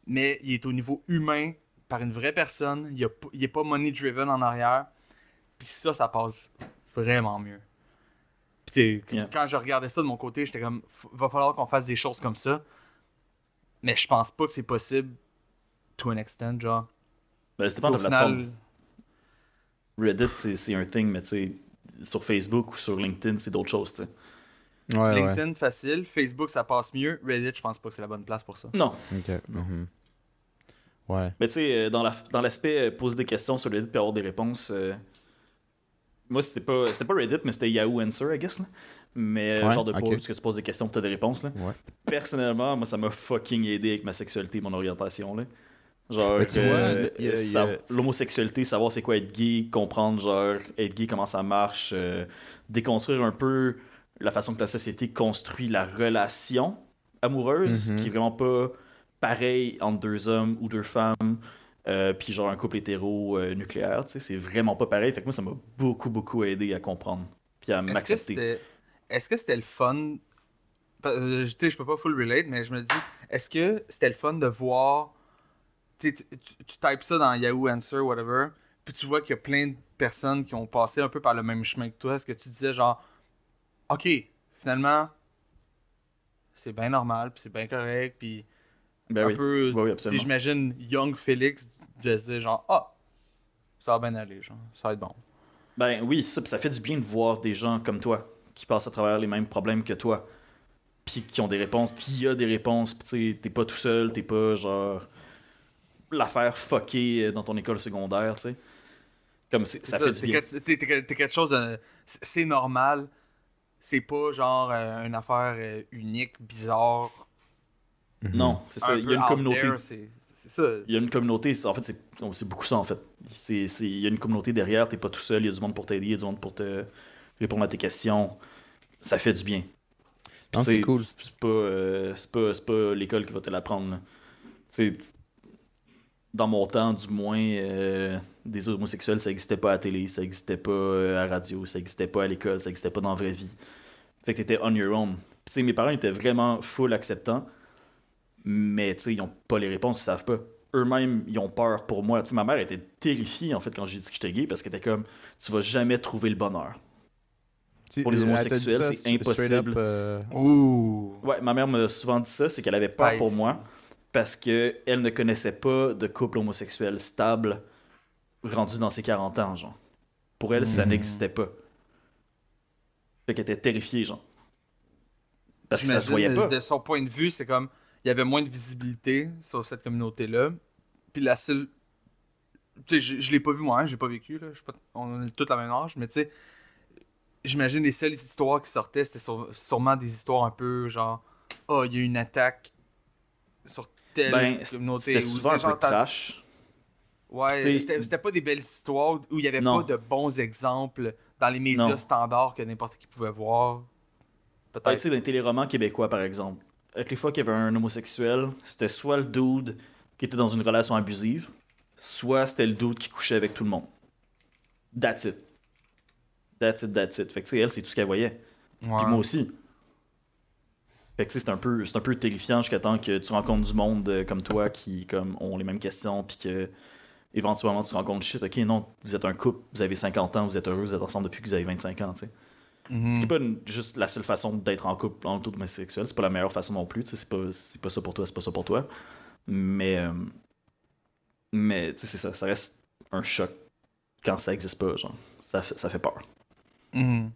Mais il est au niveau humain, par une vraie personne, il, a il est pas money driven en arrière. Puis ça, ça passe vraiment mieux. Puis Yeah. quand je regardais ça de mon côté, j'étais comme, va falloir qu'on fasse des choses comme ça. Mais je pense pas que c'est possible to an extent, genre. Ben, de au la plateforme. Reddit, c'est c'est un thing, mais tu sais, sur Facebook ou sur LinkedIn, c'est d'autres choses, tu sais. Ouais, ouais. LinkedIn facile, Facebook ça passe mieux, Reddit je pense pas que c'est la bonne place pour ça. Non, Ok. mhm. Ouais. mais tu sais, euh, dans la- dans l'aspect euh, poser des questions sur Reddit et avoir des réponses, euh, moi c'était pas c'était pas Reddit, mais c'était Yahoo Answer, I guess, là. Mais Ouais, genre de ok. pause, que tu poses des questions, tu as des réponses, là. Ouais. Personnellement, moi ça m'a fucking aidé avec ma sexualité, mon orientation, là. Genre, Mais tu vois, euh, sa- l'homosexualité, savoir c'est quoi être gay, comprendre, genre, être gay, comment ça marche, euh, déconstruire un peu la façon que la société construit la relation amoureuse, Mhm. qui est vraiment pas pareil entre deux hommes ou deux femmes, euh, puis genre un couple hétéro euh, nucléaire, tu sais, c'est vraiment pas pareil. Fait que moi, ça m'a beaucoup, beaucoup aidé à comprendre, puis à Est-ce que m'accepter. c'était est-ce que c'était le fun? Sais, je peux pas full relate, mais je me dis, est-ce que c'était le fun de voir. Tu, tu, types ça dans Yahoo Answer, whatever, puis tu vois qu'il y a plein de personnes qui ont passé un peu par le même chemin que toi. Est-ce que tu disais, genre, ok, finalement, c'est bien normal, puis c'est bien correct, puis Ben un oui. peu. Oui, oui, si j'imagine Young Felix de se dire, genre, ah, ça va bien aller, genre, ça va être bon. Ben oui, ça, ça fait du bien de voir des gens comme toi qui passent à travers les mêmes problèmes que toi, puis qui ont des réponses, puis il y a des réponses, puis t'es pas tout seul, t'es pas genre l'affaire fuckée dans ton école secondaire, tu sais. Comme ça, ça, fait du bien. t'es- quelque chose de. C'est normal. C'est pas genre euh, une affaire euh, unique, bizarre. Mhm. Non, c'est ça. Il y a une communauté. there, ça. Il y a une communauté, en fait, c'est beaucoup ça, en fait. Il y a une communauté derrière, t'es pas tout seul, il y a du monde pour t'aider, il y a du monde pour te répondre à tes questions. Ça fait du bien. C'est cool. C'est pas, euh, pas l'école qui va te l'apprendre. Dans mon temps, du moins, euh, des homosexuels, ça existait pas à la télé, ça existait pas euh, à la radio, ça existait pas à l'école, ça existait pas dans la vraie vie. Fait que t'étais on your own. Puis, tu sais, mes parents étaient vraiment full acceptants, mais tu sais, ils ont pas les réponses, ils savent pas. Eux-mêmes, ils ont peur pour moi. Tu sais, ma mère était terrifiée, en fait, quand j'ai dit que j'étais gay, parce qu'elle était comme, tu vas jamais trouver le bonheur. Pour les homosexuels, c'est impossible. up, euh, Ouh. Ouais, ma mère m'a souvent dit ça, c'est qu'elle avait peur pour moi parce que elle ne connaissait pas de couple homosexuel stable rendu dans ses 40 ans, genre. Pour elle, ça Mhm. n'existait pas. Fait qu'elle était terrifiée, genre. Parce que ça se voyait pas. De son point de vue, c'est comme. Il y avait moins de visibilité sur cette communauté-là. Puis la seule. Tu sais, je, je l'ai pas vu moi, hein, j'ai pas vécu, là. je suis pas- On est tous la même âge, mais tu sais. J'imagine les seules histoires qui sortaient, c'était sur- sûrement des histoires un peu genre. Oh, il y a eu une attaque sur telle Ben, communauté. c'était ou, souvent tu un peu trash. Ouais, c'était pas des belles histoires où il y avait Non. pas de bons exemples dans les médias Non. standards que n'importe qui pouvait voir. Ouais, tu Peut-être. sais, dans les téléromans québécois, par exemple, avec les fois qu'il y avait un homosexuel, c'était soit le dude qui était dans une relation abusive, soit c'était le dude qui couchait avec tout le monde. That's it. That's it, that's it. Fait que, tu sais, elle, c'est tout ce qu'elle voyait. Puis moi aussi. Fait que, c'est un peu, c'est un peu terrifiant jusqu'à temps que tu rencontres du monde euh, comme toi qui, comme, ont les mêmes questions, puis que, éventuellement, tu compte, shit, ok, non, vous êtes un couple, vous avez 50 ans, vous êtes heureux, vous êtes ensemble depuis que vous avez 25 ans, tu sais. Mhm. Ce qui n'est pas une- juste la seule façon d'être en couple en auto homosexuel, c'est pas la meilleure façon non plus, tu sais, c'est pas, c'est pas ça pour toi, c'est pas ça pour toi. Mais, euh, mais tu sais, c'est ça, ça reste un choc quand ça existe pas, genre. Ça, fait- ça fait peur. Mhm.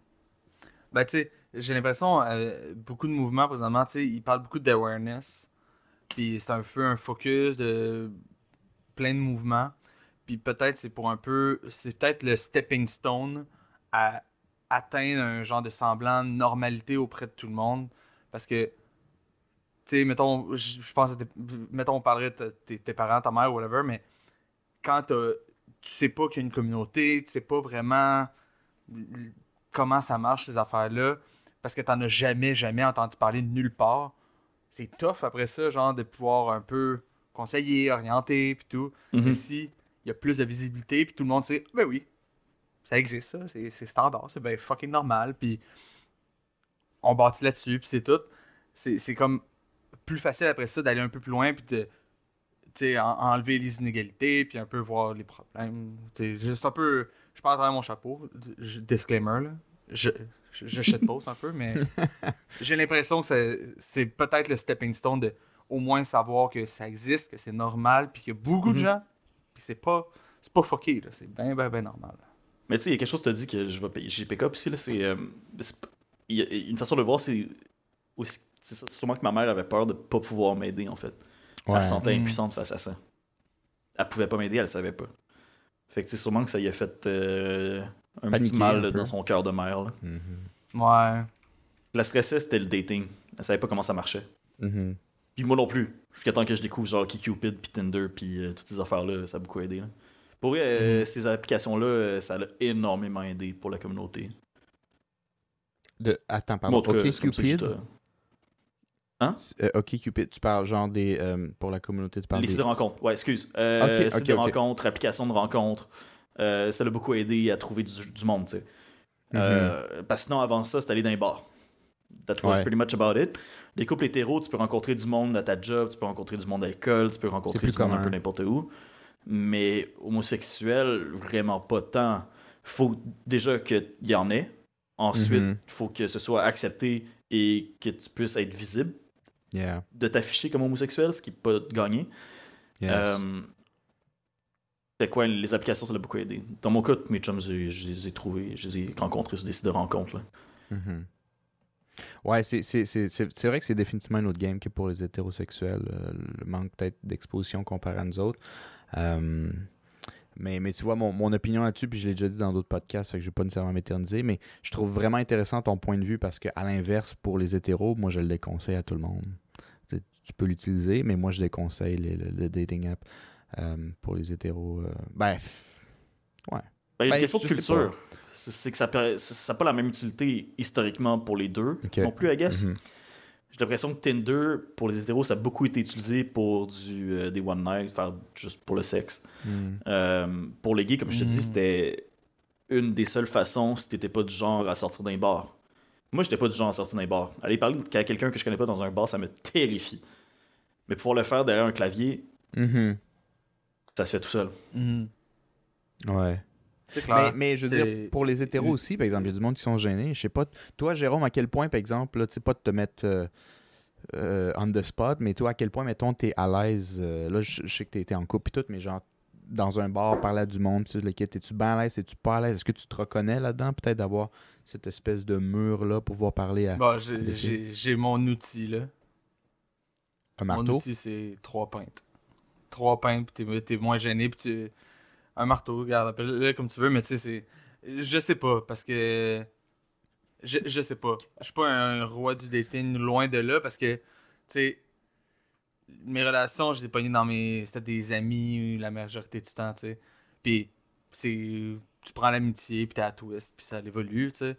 Ben, tu sais, j'ai l'impression, euh, beaucoup de mouvements présentement, ils parlent beaucoup d'awareness. Puis c'est un peu un focus de plein de mouvements. Puis peut-être c'est pour un peu, c'est peut-être le stepping stone à atteindre un genre de semblant de normalité auprès de tout le monde. Parce que, tu sais, mettons, je pense, à tes- mettons, on parlerait de tes, tes parents, ta mère, whatever, mais quand tu sais pas qu'il y a une communauté, tu sais pas vraiment comment ça marche ces affaires-là, parce que t'en as jamais, jamais entendu parler de nulle part. C'est tough après ça, genre, de pouvoir un peu conseiller, orienter, puis tout. Mhm. Mais si il y a plus de visibilité, puis tout le monde sait, ben oui, ça existe, ça, c'est standard, c'est ben fucking normal, puis on bâtit là-dessus, puis c'est tout. C'est c'est comme plus facile après ça d'aller un peu plus loin, puis de tu sais, en- enlever les inégalités, puis un peu voir les problèmes. Tu sais, juste un peu. Je parle à travers mon chapeau. Disclaimer, là. Je, je, je shitpost un peu, mais j'ai l'impression que c'est- peut-être le stepping stone de au moins savoir que ça existe, que c'est normal, puis qu'il y a beaucoup de Mhm. gens, puis c'est pas. C'est pas fucké, là. C'est bien, bien, bien normal. Mais tu sais, il y a quelque chose qui te dit que je vais payer. J'ai pick up ici, là, c'est. euh, c'est p- il y a une façon de le voir, c'est aussi. C'est sûrement que ma mère avait peur de pas pouvoir m'aider, en fait. Ouais. Elle se sentait Mm. impuissante face à ça. Elle pouvait pas m'aider, elle le savait pas. Fait que c'est sûrement que ça y a fait euh, un Paniquer petit mal un dans son cœur de mère. Là. Mhm. Ouais. La stressait, c'était le dating. Elle savait pas comment ça marchait. Mhm. Puis moi non plus. Jusqu'à temps que je découvre genre Cupid, puis Tinder, puis euh, toutes ces affaires-là, ça a beaucoup aidé. là. Pour vrai, euh, Mhm. ces applications-là, euh, ça l'a énormément aidé pour la communauté. De... Attends, Moi, pardon. cas, je Cupid. te- Hein? Euh, OK Cupid, tu parles genre des... euh, pour la communauté, tu parles Les des... sites de rencontres. Ouais, excuse. Euh, Ok, sites de ok. rencontres, applications de rencontres. Euh, ça l'a beaucoup aidé à trouver du, du monde, tu sais. Mhm. Euh, parce que sinon, avant ça, c'était aller dans les bars. That was Ouais. pretty much about it. Les couples hétéros, tu peux rencontrer du monde à ta job, tu peux rencontrer du monde à l'école, tu peux rencontrer du monde un peu n'importe où. Mais homosexuel, vraiment pas tant. Faut déjà qu'il y en ait. Ensuite, Mhm. faut que ce soit accepté et que tu puisses être visible Yeah. de t'afficher comme homosexuel, ce qui n'est pas gagné. Yes. Euh, quoi, les applications, ça l'a beaucoup aidé. Dans mon cas, mes chums, je, je les ai trouvés, je les ai rencontrés sur des sites de rencontres. Mhm. Ouais, c'est vrai que c'est définitivement un autre game que pour les hétérosexuels. euh, le manque peut-être d'exposition comparé à nous autres. Euh, mais, mais tu vois, mon, mon opinion là-dessus, puis je l'ai déjà dit dans d'autres podcasts, fait que je ne vais pas nécessairement m'éterniser, mais je trouve vraiment intéressant ton point de vue parce qu'à l'inverse, pour les hétéros, moi je le déconseille à tout le monde. Tu peux l'utiliser, mais moi je déconseille le, le- dating app pour les hétéros. euh, ben, Ben, il y a Ben, une question de culture. C'est que ça n'a pas la même utilité historiquement pour les deux Ok. non plus, I guess. mhm. J'ai l'impression que Tinder, pour les hétéros, ça a beaucoup été utilisé pour du, euh, des one night, faire juste pour le sexe. Euh, pour les gays, comme je te Mm. dis, c'était une des seules façons si t'étais pas du genre à sortir d'un bar. Moi, j'étais pas du genre à sortir d'un bar. Aller parler à quelqu'un que je connais pas dans un bar, ça me terrifie. Mais pouvoir le faire derrière un clavier, Mhm. Ça se fait tout seul. Ouais. C'est Mais, clair. mais je veux dire, pour les hétéros aussi, par exemple, il y a du monde qui sont gênés. Je sais pas, toi, Jérôme, à quel point, par exemple, là, tu sais pas de te mettre euh, euh, on the spot, mais toi, à quel point, mettons, t'es à l'aise. euh, là, je, je sais que t'es t'es en couple et tout, mais genre, dans un bar, parler à du monde, pis tout le kit, es-tu bien à l'aise, es-tu pas à l'aise? Est-ce que tu te reconnais là-dedans, peut-être d'avoir cette espèce de mur-là pour pouvoir parler à Bon, à j'ai- mon outil, là. un Mon marteau? outil, c'est trois pintes. Trois pintes, puis t'es- t'es moins gêné, puis tu... Un marteau, regarde, appelle-le comme tu veux, mais tu sais, c'est... Je sais pas, parce que... Je, je sais pas. Je suis pas un roi du dating, loin de là, parce que, tu sais, mes relations, je les ai pognées dans mes... C'était des amis la majorité du temps, tu sais. Puis, c'est... Tu prends l'amitié, puis t'es à twist, puis ça évolue, tu sais.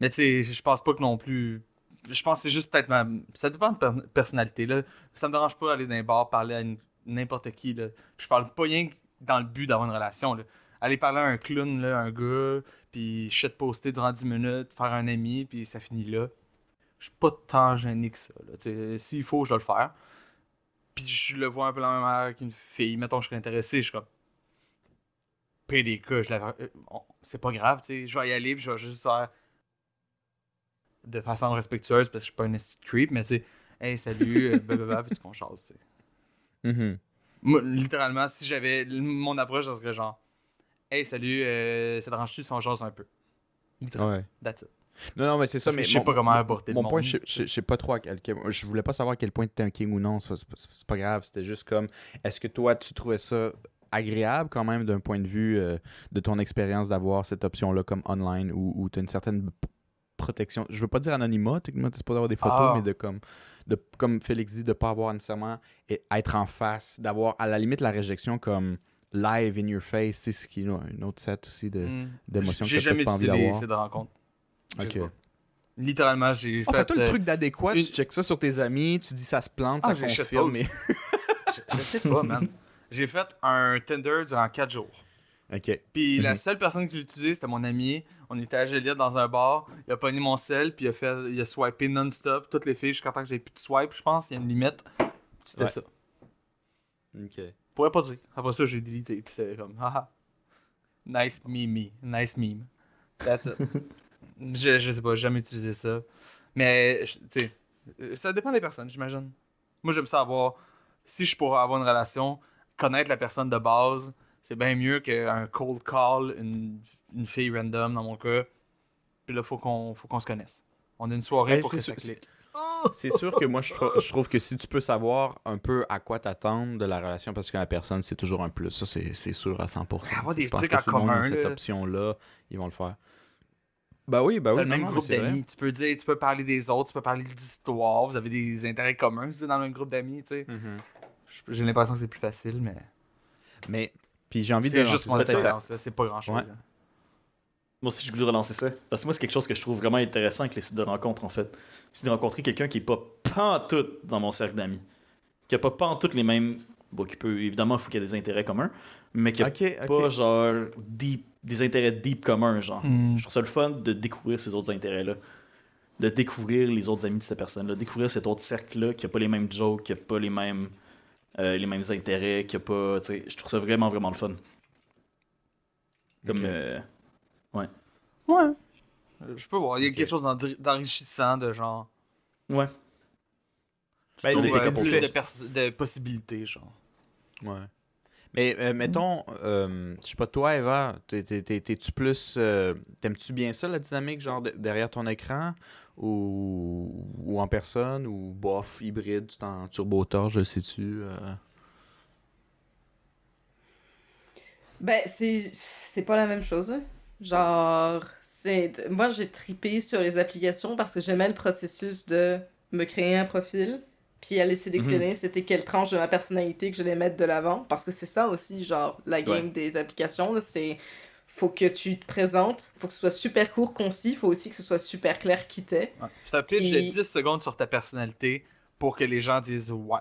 Mais tu sais, je pense pas que non plus je pense que c'est juste peut-être ma. Ça dépend de per- personnalité. Là. Ça me dérange pas d'aller dans un bar, parler à une- n'importe qui. Là. Je parle pas rien que dans le but d'avoir une relation. Là. Aller parler à un clown, là, un gars, puis shitposter durant 10 minutes, faire un ami, puis ça finit là. Je suis pas tant gêné que ça. S'il faut, je vais le faire. Puis je le vois un peu la même manière qu'une fille. Mettons, je serais intéressé, je suis comme. PDK, je l'avais. euh, on- C'est pas grave, tu sais. Je vais y aller, puis je vais juste faire de façon respectueuse parce que je suis pas un esti creep, mais tu sais, hey, salut, euh, blablabla, puis tu qu'on tu sais. Mhm. Moi, littéralement, si j'avais mon approche, ça serait genre, hey, salut, euh, ça te dérange-tu si on jase un peu? Littéralement, Ouais. that's it. Non, non, mais c'est ça, Parce mais je sais mon- pas comment aborder Mon point, je, je, je sais pas trop à quel Je voulais pas savoir à quel point tu étais un king ou non. C'est pas- grave. C'était juste comme. Est-ce que toi, tu trouvais ça agréable quand même d'un point de vue euh, de ton expérience d'avoir cette option-là comme online où, où tu as une certaine protection. Je veux pas dire anonymat, techniquement, tu pas avoir des photos, Ah. mais de comme. De, comme Félix dit, de pas avoir nécessairement et- être en face, d'avoir à la limite la réjection comme live in your face, c'est ce qui est une autre set aussi de- Hmm. d'émotions que J'ai t'as jamais pas envie d'avoir. sites de rencontre. Je Ok. Littéralement, j'ai Oh, fait. fais-toi le euh, truc d'adéquat, une- tu checkes ça sur tes amis, tu dis ça se plante, Ah, ça j'ai confirme. Mais... je, je sais pas, man. J'ai fait un Tinder durant 4 jours. Ok. Puis la Mhm. seule personne qui l'utilisait, c'était mon ami. On était à Joliette dans un bar. Il a pogné mon sel, puis il a, fait, il a swipé non-stop toutes les filles jusqu'à temps que j'ai plus de swipe, je pense. Il y a une limite. C'était Ouais. ça. Ok. pourrais pas dire. Après ça, j'ai délité. Puis c'est comme, haha. Nice meme. Nice meme. That's it. je, je sais pas, j'ai jamais utilisé ça. Mais, tu sais, euh, ça dépend des personnes, j'imagine. Moi, j'aime ça avoir. Si je pourrais avoir une relation, connaître la personne de base, c'est bien mieux qu'un cold call, une, une fille random dans mon cas. Puis là, faut qu'on faut qu'on se connaisse. On a une soirée Ouais, pour que c'est ça sûr- clique. C'est sûr que moi, je, tr- je trouve que si tu peux savoir un peu à quoi t'attendre de la relation parce que la personne, c'est toujours un plus. Ça, c'est c'est sûr à 100%. Avoir des je pense trucs que si commun, cette là. option-là, ils vont le faire. Bah oui, bah T'as oui. le même non, groupe d'amis. Tu peux dire, tu peux parler des autres, tu peux parler d'histoire. Vous avez des intérêts communs dans le même groupe d'amis, tu sais. Mhm. J'ai l'impression que c'est plus facile, mais. Mais, puis j'ai envie de C'est juste lancer ça c'est pas grand chose. Ouais. Moi aussi, je voulais relancer ça. Parce que moi, c'est quelque chose que je trouve vraiment intéressant avec les sites de rencontres, en fait. C'est de rencontrer quelqu'un qui est pas pantoute dans mon cercle d'amis. Qui a pas pantoute les mêmes. Bon, qui peut. Évidemment, il faut qu'il y ait des intérêts communs. Mais qui a Ok, ok. pas, genre, deep, des intérêts deep communs, genre. Hmm. Je trouve ça le fun de découvrir ces autres intérêts-là. De découvrir les autres amis de cette personne-là. Découvrir cet autre cercle-là qui a pas les mêmes jokes, qui a pas les mêmes, euh, les mêmes intérêts, qui a pas. Tu sais, je trouve ça vraiment, vraiment le fun. Comme. Euh, Ouais. Euh, Je peux voir. Il y a quelque chose d'en- d'enrichissant de genre. Ouais. Ben, c'est- euh, de, de possibilités, genre. Ouais. Mais euh, mettons, euh, je sais pas, toi, Eva, t'es- t'es- t'es- t'es-tu plus. euh, T'aimes-tu bien ça, la dynamique, genre de- derrière ton écran? Ou, ou en personne? Ou bof, hybride, tu en turbo-torche, je sais-tu euh? Ben, c'est c'est pas la même chose. hein. Genre, c'est moi j'ai tripé sur les applications parce que j'aimais le processus de me créer un profil, puis aller sélectionner c'était quelle tranche de ma personnalité que je vais mettre de l'avant parce que c'est ça aussi genre la game des applications c'est faut que tu te présentes, faut que ce soit super court, concis, faut aussi que ce soit super clair qui t'es. Ouais. Un pitch Puis- de 10 secondes sur ta personnalité pour que les gens disent ouais.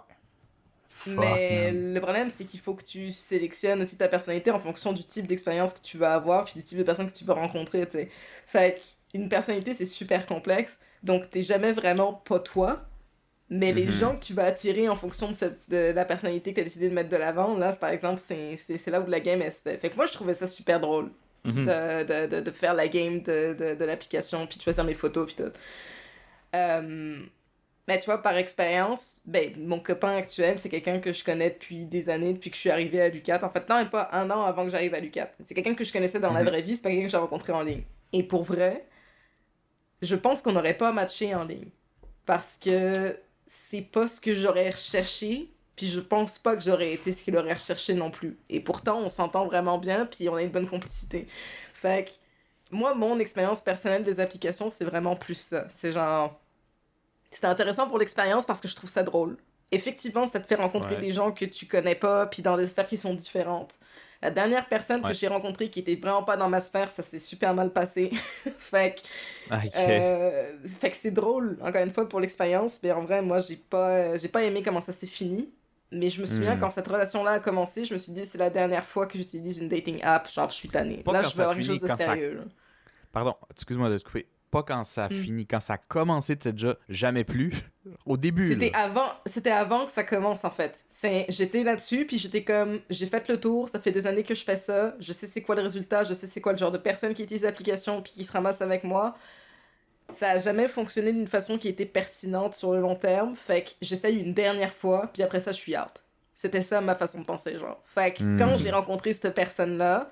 Mais le problème, c'est qu'il faut que tu sélectionnes aussi ta personnalité en fonction du type d'expérience que tu vas avoir, puis du type de personne que tu vas rencontrer, tu sais. Fait qu'une personnalité, c'est super complexe, donc t'es jamais vraiment pas toi, mais les Mhm. gens que tu vas attirer en fonction de, cette, de la personnalité que t'as décidé de mettre de l'avant, là, c'est- par exemple, c'est là où la game, elle se fait. Fait que moi, je trouvais ça super drôle Mhm. de, de, de, de faire la game de, de, l'application, puis de choisir mes photos, puis tout. Euh, mais tu vois, par expérience, ben, mon copain actuel, c'est quelqu'un que je connais depuis des années, depuis que je suis arrivée à l'UCAT. En fait, non, même pas un an avant que j'arrive à l'UCAT. C'est quelqu'un que je connaissais dans la Mhm. vraie vie, c'est pas quelqu'un que j'ai rencontré en ligne. Et pour vrai, je pense qu'on n'aurait pas matché en ligne. Parce que c'est pas ce que j'aurais recherché, puis je pense pas que j'aurais été ce qu'il aurait recherché non plus. Et pourtant, on s'entend vraiment bien, puis on a une bonne complicité. Fait que, moi, mon expérience personnelle des applications, c'est vraiment plus ça. C'est genre. C'était intéressant pour l'expérience parce que je trouve ça drôle. Effectivement, ça te fait rencontrer Ouais. des gens que tu connais pas, puis dans des sphères qui sont différentes. La dernière personne Ouais. que j'ai rencontrée qui était vraiment pas dans ma sphère, ça s'est super mal passé. fait que euh, fait que c'est drôle, encore une fois, pour l'expérience. Mais en vrai, moi, j'ai pas, j'ai pas aimé comment ça s'est fini. Mais je me souviens, Hmm. quand cette relation-là a commencé, je me suis dit, c'est la dernière fois que j'utilise une dating app. Genre, je suis tannée. Pas Là, je veux avoir quelque chose de ça- sérieux. Pardon, excuse-moi de te couper. Pas quand ça a Mm. fini, quand ça a commencé, déjà jamais plus. Au début. C'était avant, c'était avant que ça commence, en fait. C'est, j'étais là-dessus, puis j'étais comme, j'ai fait le tour, ça fait des années que je fais ça, je sais c'est quoi le résultat, je sais c'est quoi le genre de personne qui utilise l'application, puis qui se ramasse avec moi. Ça a jamais fonctionné d'une façon qui était pertinente sur le long terme, fait que j'essaye une dernière fois, puis après ça, je suis out. C'était ça ma façon de penser, genre. Fait que Hmm. quand j'ai rencontré cette personne-là,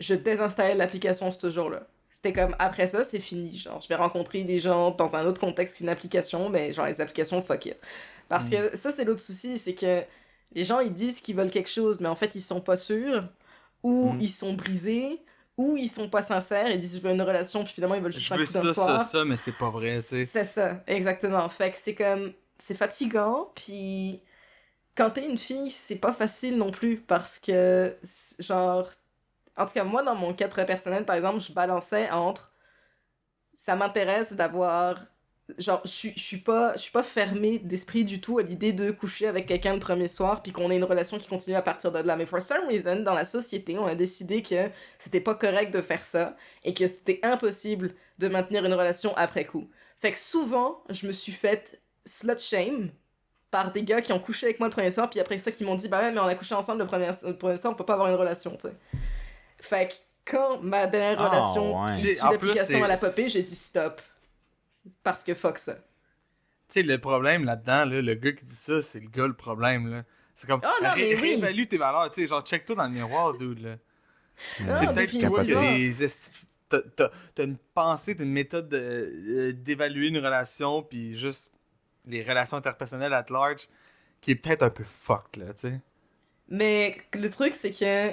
je désinstallais l'application ce jour-là. C'était comme, après ça, c'est fini, genre. Je vais rencontrer des gens dans un autre contexte qu'une application, mais genre, les applications, fuck it. Parce que ça, c'est l'autre souci, c'est que les gens, ils disent qu'ils veulent quelque chose, mais en fait, ils sont pas sûrs, ou Mm. ils sont brisés, ou ils sont pas sincères, ils disent je veux une relation, puis finalement, ils veulent juste Je un veux coup ça, ça, soir. ça, mais c'est pas vrai, tu. C'est ça, exactement. Fait que c'est comme, c'est fatigant, puis quand t'es une fille, c'est pas facile non plus, parce que, genre, en tout cas, moi, dans mon cas très personnel, par exemple, je balançais entre, ça m'intéresse d'avoir, genre, je suis- pas, je suis pas fermée d'esprit du tout à l'idée de coucher avec quelqu'un le premier soir, puis qu'on ait une relation qui continue à partir de là. Mais for some reason, dans la société, on a décidé que c'était pas correct de faire ça, et que c'était impossible de maintenir une relation après coup. Fait que souvent, je me suis faite slut shame par des gars qui ont couché avec moi le premier soir, puis après ça, qui m'ont dit, bah ouais, mais on a couché ensemble le premier, le premier soir, on peut pas avoir une relation, tu sais. Fait que quand ma dernière Ah, relation ouais. issue d'application à la popée, j'ai dit stop. Parce que fuck ça. Tu sais, le problème là-dedans, là, le gars qui dit ça, c'est le gars le problème. là. C'est comme, Oh non, mais ré- oui. réévalue tes valeurs. Tu sais, genre, check-toi dans le miroir, dude. Là. Ah, c'est peut-être toi qui définitivement. as des esti- T'as t'as- t'as une pensée, t'as une méthode de- euh, d'évaluer une relation, puis juste les relations interpersonnelles at large, qui est peut-être un peu fucked, là, tu sais. Mais le truc, c'est que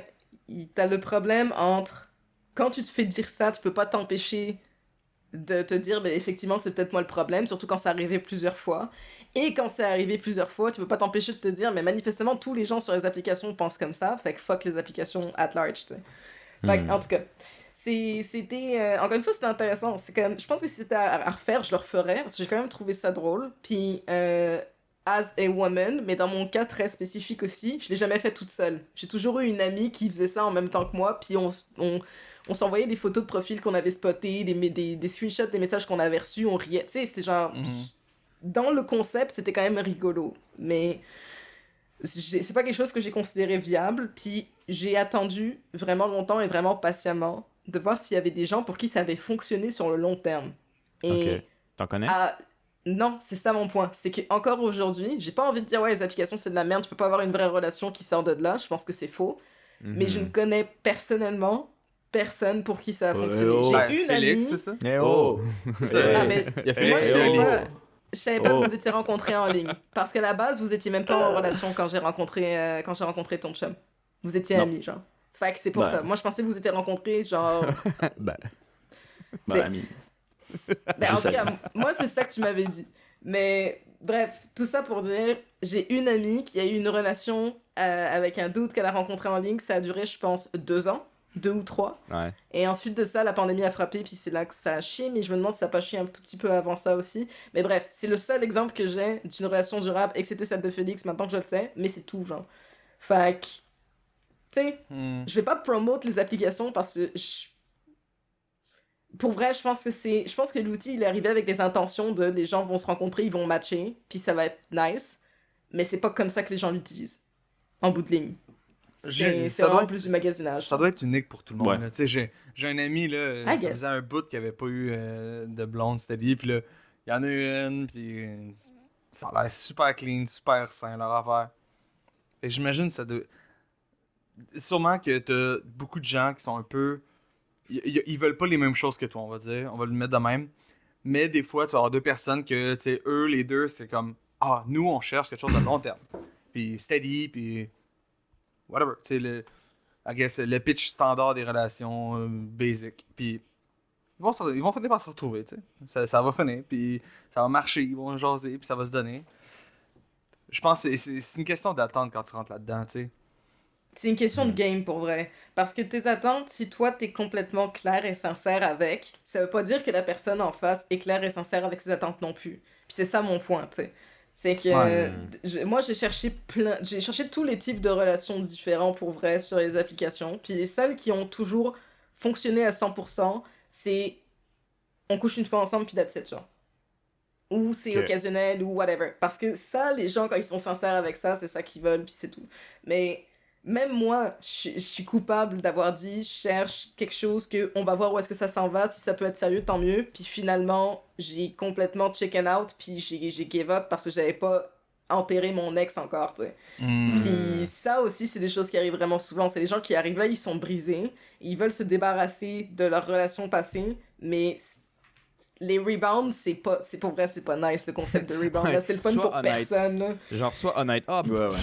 t'as le problème entre quand tu te fais dire ça, tu peux pas t'empêcher de te dire, ben effectivement, c'est peut-être moi le problème, surtout quand c'est arrivé plusieurs fois. Et quand c'est arrivé plusieurs fois, tu peux pas t'empêcher de te dire, mais manifestement, tous les gens sur les applications pensent comme ça, fait que fuck les applications at large, tu sais. Fait que, Hmm. en tout cas, c'était. euh, encore une fois, c'était intéressant. C'est comme, je pense que si c'était à, à refaire, je le referais, parce que j'ai quand même trouvé ça drôle. Puis, euh, as a woman, mais dans mon cas très spécifique aussi, je l'ai jamais fait toute seule. J'ai toujours eu une amie qui faisait ça en même temps que moi, puis on, on, on s'envoyait des photos de profil qu'on avait spotées, des, des, des screenshots des messages qu'on avait reçus, on riait. Tu sais, c'était genre. Mhm. Dans le concept, c'était quand même rigolo. Mais c'est pas quelque chose que j'ai considéré viable. Puis j'ai attendu vraiment longtemps et vraiment patiemment de voir s'il y avait des gens pour qui ça avait fonctionné sur le long terme. Et Ok. T'en connais? ah, non, c'est ça mon point. C'est que encore aujourd'hui, j'ai pas envie de dire ouais, les applications c'est de la merde, tu peux pas avoir une vraie relation qui sort de là. Je pense que c'est faux. Mais je ne Mhm. connais personnellement personne pour qui ça a Ouais, fonctionné. oh. J'ai Ben, une Félix, amie. c'est ça? Eh Oh! oh! C'est- Ah, mais Il y a moi, Félix je et savais pas, je savais pas Oh. que vous étiez rencontrés en ligne. Parce qu'à la base, vous étiez même pas en relation quand j'ai rencontré, euh, quand j'ai rencontré ton chum. Vous étiez Non. amis, genre. Fait que c'est pour Ben. ça. Moi, je pensais que vous étiez rencontrés, genre. Ben, Ben, C'est- ami. Ben, en tout cas, moi, c'est ça que tu m'avais dit. Mais bref, tout ça pour dire, j'ai une amie qui a eu une relation euh, avec un doute qu'elle a rencontré en ligne. Ça a duré, je pense, deux ans, deux ou trois. ouais. Et ensuite de ça, la pandémie a frappé, puis c'est là que ça a chié. Mais je me demande si ça n'a pas chié un tout petit peu avant ça aussi. Mais bref, c'est le seul exemple que j'ai d'une relation durable, et que c'était celle de Félix, maintenant que je le sais. Mais c'est tout, genre. Fait que, tu sais, Hmm. je vais pas promote les applications parce que je- pour vrai je pense que c'est je pense que l'outil il est arrivé avec des intentions de les gens vont se rencontrer ils vont matcher puis ça va être nice mais c'est pas comme ça que les gens l'utilisent en bout de ligne c'est ça c'est doit vraiment être- plus du magasinage Ça doit être unique pour tout le monde. Ouais. là. Tu sais, j'ai, j'ai un ami, là, ça faisait un bout qui avait pas eu euh, de blonde steady, puis là, il y en a eu une, puis ça a l'air super clean, super sain, leur affaire. Et j'imagine que ça doit... Sûrement que t'as beaucoup de gens qui sont un peu... Ils, veulent pas les mêmes choses que toi, on va dire. On va le mettre de même. Mais des fois, tu vas avoir deux personnes que, tu sais, eux, les deux, c'est comme... Ah, nous, on cherche quelque chose de long terme. Puis steady, puis... Whatever. Tu sais, le... Le pitch standard des relations euh, basic. Puis ils vont, ils vont finir par se retrouver, tu sais. Ça, ça va finir, puis ça va marcher, ils vont jaser, puis ça va se donner. Je pense que c'est une question d'attente quand tu rentres là-dedans, tu sais. C'est une question de game pour vrai. Parce que tes attentes si toi t'es complètement clair et sincère avec ça veut pas dire que la personne en face est claire et sincère avec ses attentes non plus. Puis c'est ça mon point tu sais. C'est que Ouais. euh, je- moi j'ai cherché plein j'ai cherché tous les types de relations différents pour vrai sur les applications. Puis les seules qui ont toujours fonctionné à 100% c'est on couche une fois ensemble puis that's it genre. Ou c'est occasionnel ou whatever. Parce que ça les gens quand ils sont sincères avec ça c'est ça qu'ils veulent puis c'est tout. Mais même moi, je suis- je suis coupable d'avoir dit, je cherche quelque chose que on va voir où est-ce que ça s'en va, si ça peut être sérieux, tant mieux. Puis finalement, j'ai complètement chicken out, puis j'ai j'ai give up parce que j'avais pas enterré mon ex encore, tu sais. Hmm. Puis ça aussi, c'est des choses qui arrivent vraiment souvent. C'est les gens qui arrivent là, ils sont brisés, ils veulent se débarrasser de leur relation passée, mais les rebounds, c'est pas, c'est pour vrai, c'est pas nice le concept de rebound. Ouais, c'est le fun pour honnête. personne. là. Genre, sois honnête. Ah, Ouais, ouais.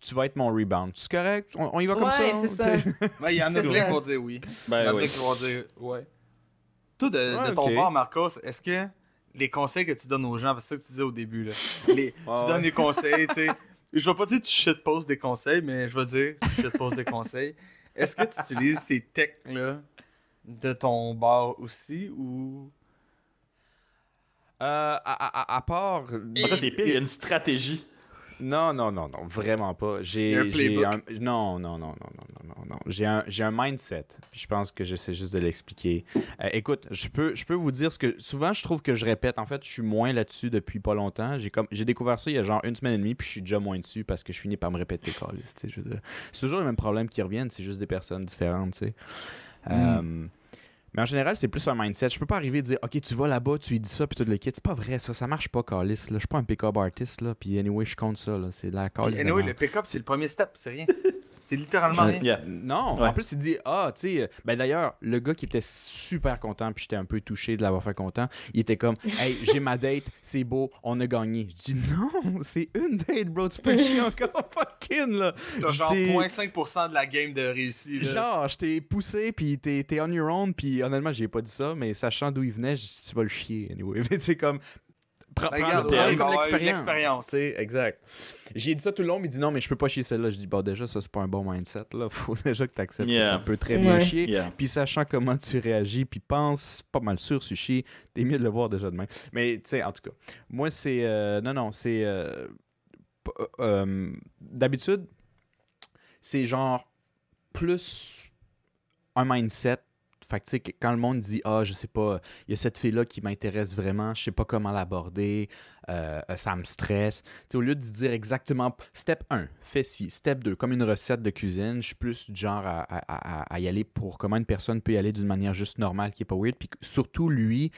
tu, vas être mon rebound. C'est correct? On, on y va comme Ouais, ça? c'est il y en a plein qui vont dire oui. Il y Ben en a qui vont dire ouais. Toi, de, Ouais, de ton part, Marcos, est-ce que les conseils que tu donnes aux gens, c'est ça que tu disais au début, là, les- Ouais, tu ouais. donnes des conseils, tu sais. Je vais pas dire que tu shitposes des conseils, mais je vais dire que tu shitposes des conseils. Est-ce que tu utilises ces techs-là de ton bar aussi ou. Euh, à, à- à- à part. C'est pire, il y a une stratégie. Non, non, non, non, vraiment pas. J'ai, un... Non, non, non, non, non, non, non, non. J'ai un, j'ai un mindset. Puis je pense que j'essaie juste de l'expliquer. Euh, écoute, je peux, je peux vous dire ce que... Souvent, je trouve que je répète. En fait, je suis moins là-dessus depuis pas longtemps. J'ai, comme... j'ai découvert ça il y a genre une semaine et demie, puis je suis déjà moins dessus parce que je finis par me répéter. C'est toujours le même problème qui reviennent, c'est juste des personnes différentes, tu sais. Euh, mais en général, c'est plus un mindset. Je peux pas arriver et dire, OK, tu vas là-bas, tu lui dis ça, puis tout le kit. C'est pas vrai, ça. Ça marche pas, Calis. Je suis pas un pick-up artist, là. Puis anyway, je compte ça, là. C'est de la anyway, le pick-up, c'est le premier step, c'est rien. C'est littéralement rien. Yeah. Non, Ouais. en plus, il dit Ah, tu sais, euh, ben d'ailleurs, le gars qui était super content, puis j'étais un peu touché de l'avoir fait content, il était comme Hey, j'ai ma date, c'est beau, on a gagné. Je dis Non, c'est une date, bro, tu peux chier encore fucking, là. T'as genre J'ai- 0.5% de la game de réussi. là. Genre, je t'ai poussé, puis t'es t'es on your own, puis honnêtement, j'ai pas dit ça, mais sachant d'où il venait, je dis, tu vas le chier, anyway. Mais c'est comme. Prends, Ben, comme l'expérience. Tu exact. J'ai dit ça tout le long, mais il dit non, mais je peux pas chier celle-là. Je dis, bon, déjà, ça, c'est pas un bon mindset, là. Faut déjà que t'acceptes que Yeah. ça peut très bien Ouais. chier. Yeah. Puis sachant comment tu réagis, puis pense pas mal sûr sushi, t'es mieux de le voir déjà demain. Mais tu sais, en tout cas, moi c'est euh, non non c'est euh, p- euh, d'habitude c'est genre plus un mindset. Fait que tu sais, que quand le monde dit Ah, je sais pas, il y a cette fille-là qui m'intéresse vraiment, je sais pas comment l'aborder, euh, ça me stresse. Tu sais, au lieu de dire exactement step 1, fais ci, step 2, comme une recette de cuisine, je suis plus du genre à, à- à- à y aller pour comment une personne peut y aller d'une manière juste normale qui est pas weird. Puis surtout, lui,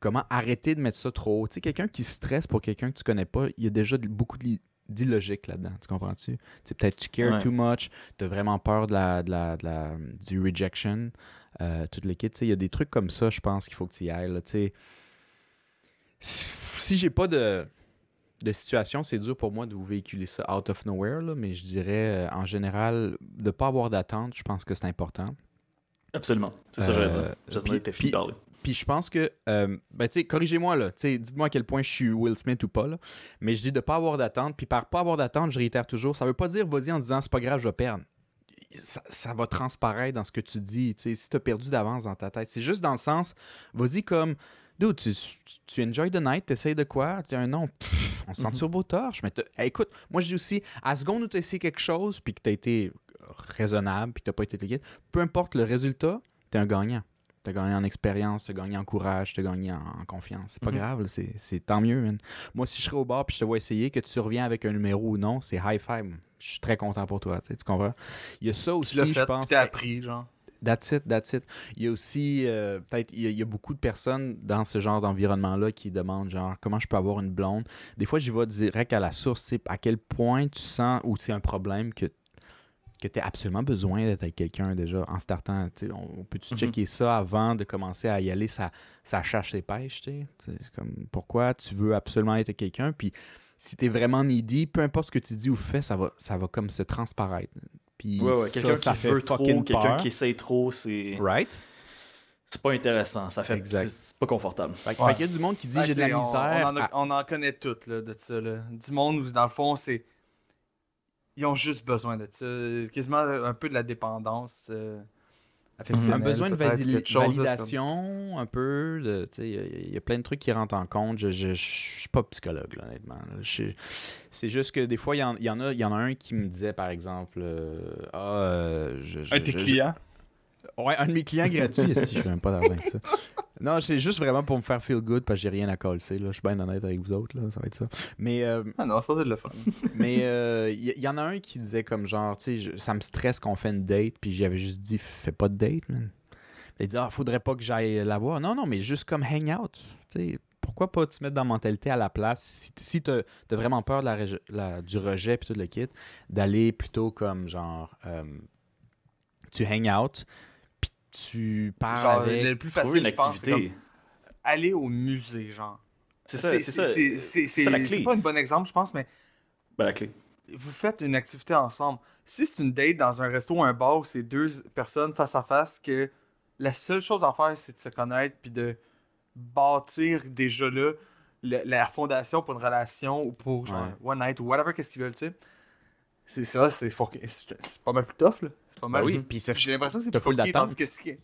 comment arrêter de mettre ça trop haut. Tu sais, quelqu'un qui stresse pour quelqu'un que tu connais pas, il y a déjà beaucoup de d'illogique là-dedans, tu comprends-tu? Tu sais, peut-être tu cares Ouais. too much, tu as vraiment peur de la, de la, de la- du rejection, euh, toute l'équipe. Tu sais, il y a des trucs comme ça, je pense qu'il faut que tu y ailles. là. Si, si j'ai pas de, de situation, c'est dur pour moi de vous véhiculer ça out of nowhere, là, mais je dirais, euh, en général, de pas avoir d'attente, je pense que c'est important. Absolument. C'est ça que j'allais Euh, dire. J'attendais puis- puis- parler. Puis je pense que, euh, ben tu sais, corrigez-moi là, dites-moi à quel point je suis Will Smith ou pas là, mais je dis de pas avoir d'attente, puis par pas avoir d'attente, je réitère toujours, ça veut pas dire vas-y en disant c'est pas grave, je vais perdre. Ça, ça va transparaître dans ce que tu dis, tu sais, si t'as perdu d'avance dans ta tête. C'est juste dans le sens, vas-y comme, dude, tu, tu, tu enjoy the night, t'essayes de quoi, tu as un nom, pff, on sent Mhm. sur beau torche, mais hey, écoute, moi je dis aussi, à la seconde où t'as essayé quelque chose, puis que t'as été raisonnable, puis que t'as pas été liquide, peu importe le résultat, t'es un gagnant. T'as gagné en expérience, t'as gagné en courage, t'as gagné en, en confiance. C'est pas Mhm. grave, c'est c'est tant mieux, man. Moi, si je serais au bar puis je te vois essayer, que tu reviens avec un numéro ou non, c'est high five. Je suis très content pour toi, tu comprends? Il y a ça aussi, je pense. tu appris, genre. That's it, that's it. Il y a aussi, euh, peut-être, il y, a- il y a beaucoup de personnes dans ce genre d'environnement-là qui demandent, genre, comment je peux avoir une blonde? Des fois, j'y vais direct à la source, sais, à quel point tu sens, ou c'est un problème que, que tu as absolument besoin d'être avec quelqu'un déjà en startant. tu sais, On, on peut-tu Mhm. checker ça avant de commencer à y aller, ça, ça cherche ses pêches, tu sais? C'est comme, pourquoi tu veux absolument être avec quelqu'un, puis si tu es vraiment needy, peu importe ce que tu dis ou fais, ça va, ça va comme se transparaître. Puis Ouais, Quelqu'un ça qui fait veut trop, quelqu'un qui essaye trop, c'est Right? c'est pas intéressant. Ça fait Exact. c'est pas confortable. Fait, que- Ouais. fait qu'il y a du monde qui dit j'ai de la misère. On, en, a- à- on en connaît toutes là, de ça. Là. Du monde où, dans le fond, c'est. Ils ont juste besoin de ça. Quasiment un peu de la dépendance. euh, un besoin de là, validation, un peu. de- tu sais, Il y, a- il y a plein de trucs qui rentrent en compte. Je, je, je suis pas psychologue, là, honnêtement. C'est juste que des fois, il y en, y en a, y en a un qui me disait, par exemple, euh, ah, euh, je, je- Un de tes je- clients? Ouais, un de mes clients gratuits, si je fais même pas d'argent avec ça. Non, c'est juste vraiment pour me faire feel good parce que j'ai rien à coller. là. Je suis bien honnête avec vous autres, là, ça va être ça. Mais euh, Ah non, ça c'est de le fun. Mais euh, il y, y en a un qui disait comme genre, tu sais, ça me stresse qu'on fait une date, puis j'avais juste dit, fais pas de date, man. Il dit, ah, faudrait pas que j'aille la voir. Non, non, mais juste comme hang out. Tu sais, pourquoi pas te mettre dans la mentalité à la place, si, si t'as as vraiment peur de la, du rejet, puis tout le kit, d'aller plutôt comme genre, euh, tu hang out, tu parles Genre, avec. le plus facile, une je pense, c'est comme activité. aller au musée, genre. C'est ça, c'est ça. C'est pas un bon exemple, je pense, mais Ben, la clé. vous faites une activité ensemble. Si c'est une date dans un resto ou un bar où c'est deux personnes face à face, que la seule chose à faire, c'est de se connaître puis de bâtir déjà là le- la fondation pour une relation ou pour genre Ouais. one night ou whatever qu'est-ce qu'ils veulent, tu sais. C'est ça, c'est fuck- c'est c'est pas mal plus tough, là. Pas Ben mal. oui, puis c'est J'ai l'impression que c'est plus full compliqué, d'attentes. que ce qui est-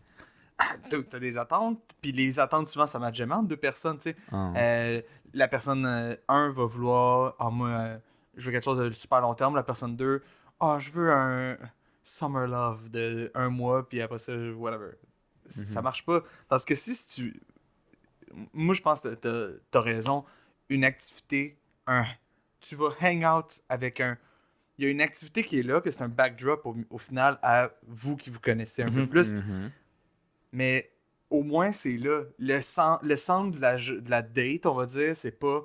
Ah, T'as des attentes, puis les attentes, souvent, ça matche jamais entre deux personnes, tu sais. Ah. Euh, la personne 1 va vouloir, ah, moi, euh, je veux quelque chose de super long terme. La personne 2, ah, je veux un summer love de un mois, puis après ça, whatever. Ça Mhm. marche pas. Parce que si tu. Moi, je pense que t'as t'as raison. Une activité, un. Tu vas hang out avec un. Il y a une activité qui est là, que c'est un backdrop au, au final à vous qui vous connaissez un peu Mhm. plus. Mhm. Mais au moins, c'est là. Le, cen- le centre de la, de la date, on va dire, c'est pas.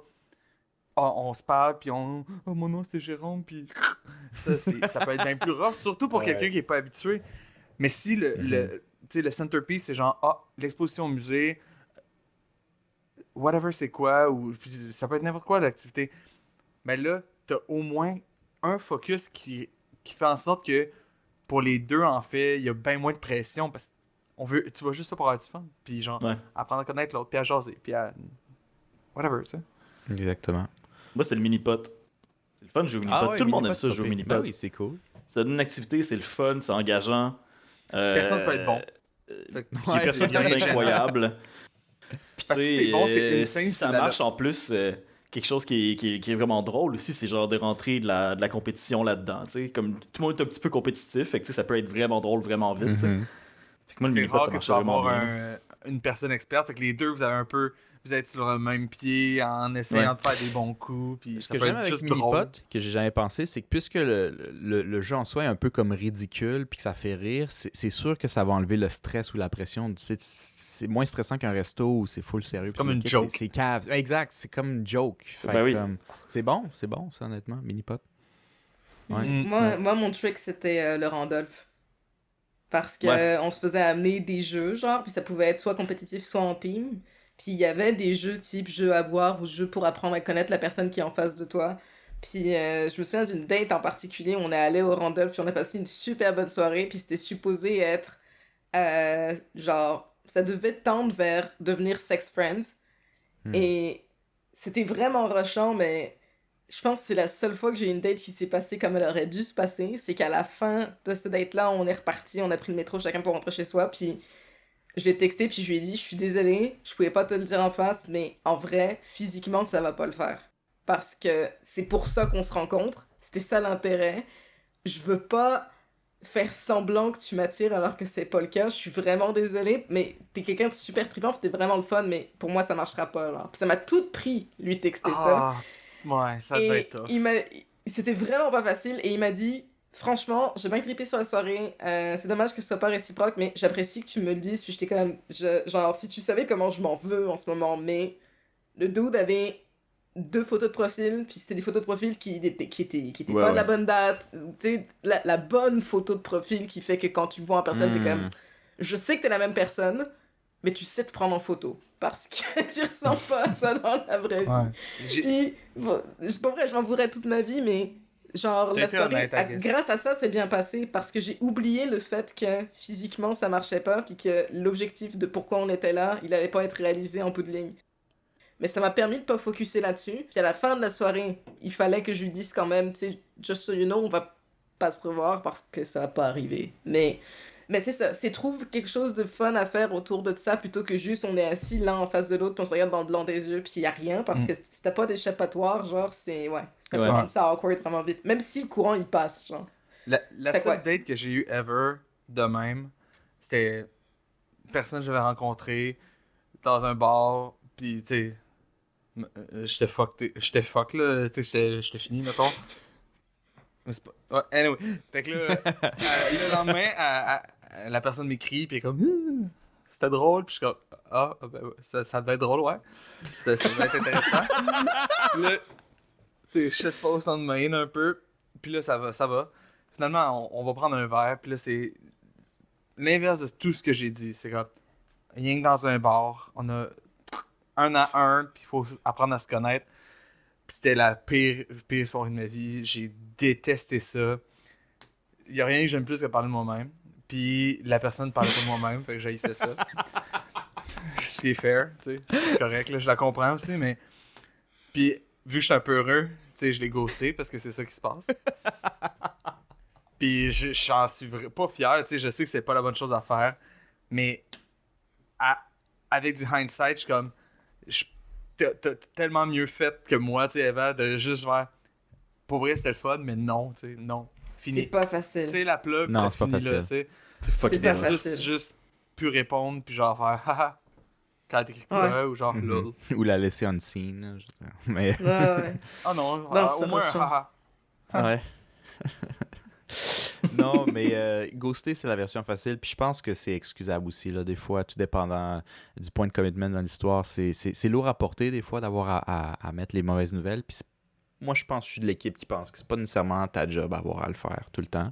Ah, on se parle, puis on. Oh, mon nom, c'est Jérôme, puis. Ça, ça peut être bien plus rough, surtout pour Ouais. quelqu'un qui est pas habitué. Mais si le, Mhm. le, tu sais, le centerpiece, c'est genre, ah, l'exposition au musée, whatever c'est quoi, ou ça peut être n'importe quoi l'activité. Mais là, t'as au moins un focus qui, qui fait en sorte que pour les deux, en fait, il y a bien moins de pression parce qu'on veut, tu vas juste ça pour avoir du fun. Puis genre, Ouais. apprendre à connaître l'autre, puis à jaser, puis à. Whatever, tu sais. Exactement. Moi, c'est le mini-pot. C'est le fun de jouer au mini-pot. ouais, Tout le monde aime ça, jouer au mini-pot. Ben oui, c'est cool. Ça donne une activité, c'est le fun, c'est engageant. Euh, Personne peut être bon. euh, Ouais, personne peut être incroyable. Puis Parce que tu si t'es bon, c'est insane, si ça marche en plus, euh, quelque chose qui est, qui, est, qui est vraiment drôle aussi, c'est genre de rentrer de la, de la compétition là-dedans. tu sais. Comme tout le monde est un petit peu compétitif, fait que, tu sais, ça peut être vraiment drôle vraiment vite. sais. Mhm. Fait que moi, le ça marche vraiment avoir bien. un- une personne experte. Fait que les deux, vous avez un peu. Vous êtes sur le même pied en essayant Ouais. de faire des bons coups. Puis Ce ça que j'aime avec juste drôle. Minipot, que j'ai jamais pensé, c'est que puisque le, le, le jeu en soi est un peu comme ridicule puis que ça fait rire, c'est sûr que ça va enlever le stress ou la pression. C'est moins stressant qu'un resto où c'est full sérieux. C'est comme une joke. c'est- cave. Exact, c'est comme une joke. Fait Ben oui. C'est bon, c'est bon, ça, honnêtement, Minipot. Ouais. Mm. Moi, Ouais. moi, mon trick, c'était euh, le Randolph. Parce que Ouais. on se faisait amener des jeux, genre, puis ça pouvait être soit compétitif, soit en team. Puis il y avait des jeux type jeu à boire ou jeu pour apprendre à connaître la personne qui est en face de toi. Puis euh, je me souviens d'une date en particulier, on est allé au Randolph, puis on a passé une super bonne soirée, puis c'était supposé être euh, genre, ça devait tendre vers devenir sex friends. Hmm. Et c'était vraiment rushant, mais je pense que c'est la seule fois que j'ai eu une date qui s'est passée comme elle aurait dû se passer. C'est qu'à la fin de cette date-là, on est reparti, on a pris le métro chacun pour rentrer chez soi, puis je l'ai texté, puis je lui ai dit, je suis désolée, je pouvais pas te le dire en face, mais en vrai, physiquement, ça va pas le faire. Parce que c'est pour ça qu'on se rencontre, c'était ça l'intérêt. Je veux pas faire semblant que tu m'attires alors que c'est pas le cas. Je suis vraiment désolée, mais t'es quelqu'un de super trippant, puis t'es vraiment le fun, mais pour moi, ça marchera pas. Là. Ça m'a tout pris, lui texter ça. Ah, ouais, ça devait être tough. il m'a... C'était vraiment pas facile, et il m'a dit, franchement, j'ai bien trippé sur la soirée, euh, c'est dommage que ce soit pas réciproque, mais j'apprécie que tu me le dises, puis j'étais comme, je- genre, si tu savais comment je m'en veux en ce moment, mais le dude avait deux photos de profil, puis c'était des photos de profil qui étaient, qui étaient, qui étaient Ouais, pas de la bonne date, tu sais, la, la bonne photo de profil qui fait que quand tu le vois en personne, t'es Hmm. comme, je sais que t'es la même personne, mais tu sais te prendre en photo, parce que tu ressens pas ça dans la vraie vie. Ouais. Puis, bon, pas vrai, je m'en voudrais toute ma vie, mais genre, la soirée, honnête, à- grâce à ça, c'est bien passé parce que j'ai oublié le fait que physiquement ça marchait pas, puis que l'objectif de pourquoi on était là, il allait pas être réalisé en bout de ligne. Mais ça m'a permis de pas focuser là-dessus. Puis à la fin de la soirée, il fallait que je lui dise quand même, tu sais, just so you know, on va pas se revoir parce que ça va pas arriver. Mais, mais c'est ça, c'est trouve quelque chose de fun à faire autour de ça plutôt que juste on est assis l'un en face de l'autre, puis on se regarde dans le blanc des yeux, puis il y a rien. Parce Mm. que si t'as pas d'échappatoire, genre, c'est. Ouais, ça peut Ouais. rendre ça awkward vraiment vite. Même si le courant il passe, genre. La, seule date que j'ai eue ever de même, c'était une personne que j'avais rencontrée dans un bar, puis tu sais, euh, j'étais fuck, t'sais, j'étais fuck là, tu sais, j'étais- fini, mettons. Mais c'est pas... Ouais, anyway. Fait que là, euh, le lendemain, la personne m'écrit, puis elle est comme, c'était drôle, puis je suis comme, ah, ben, ça, ça devait être drôle, ouais. Ça, devait être intéressant. Là, tu sais, shit post on main un peu, puis là, ça va, ça va. Finalement, on, on va prendre un verre, puis là, c'est l'inverse de tout ce que j'ai dit. C'est comme, rien que dans un bar, on a un à un, puis il faut apprendre à se connaître. Puis c'était la pire, pire soirée de ma vie. J'ai détesté ça. Il n'y a rien que j'aime plus que parler de moi-même. Puis la personne parlait pas de moi-même, fait que j'haïssais ça. C'est fair, tu sais. C'est correct, là, je la comprends aussi, mais. Puis, vu que je suis un peu heureux, tu sais, je l'ai ghosté parce que c'est ça qui se passe. Puis, je- j'en suis pas fier, tu sais, je sais que c'est pas la bonne chose à faire, mais à- avec du hindsight, je suis comme. t'as tellement mieux fait que moi, tu sais, Eva, de juste faire. pour vrai, c'était le fun, mais non, tu sais, non. C'est pas Tu facile. sais, la plug, Non, c'est pas facile. tu. C'est fucking C'est pas facile. juste plus répondre, puis genre faire haha quand t'écris quoi, ou genre Mhm. lol. Ou la laisser unseen. je veux dire. Mais. Ouais, ouais. Ah non, Non, ah, ça au moins haha. Ouais. non, mais euh, ghoster, c'est la version facile. Puis je pense que c'est excusable aussi. Là, des fois, tout dépendant du point de commitment dans l'histoire, c'est, c'est, c'est lourd à porter des fois d'avoir à, à- à mettre les mauvaises nouvelles. Puis c'est- moi, je pense que je suis de l'équipe qui pense que c'est pas nécessairement ta job à avoir à le faire tout le temps.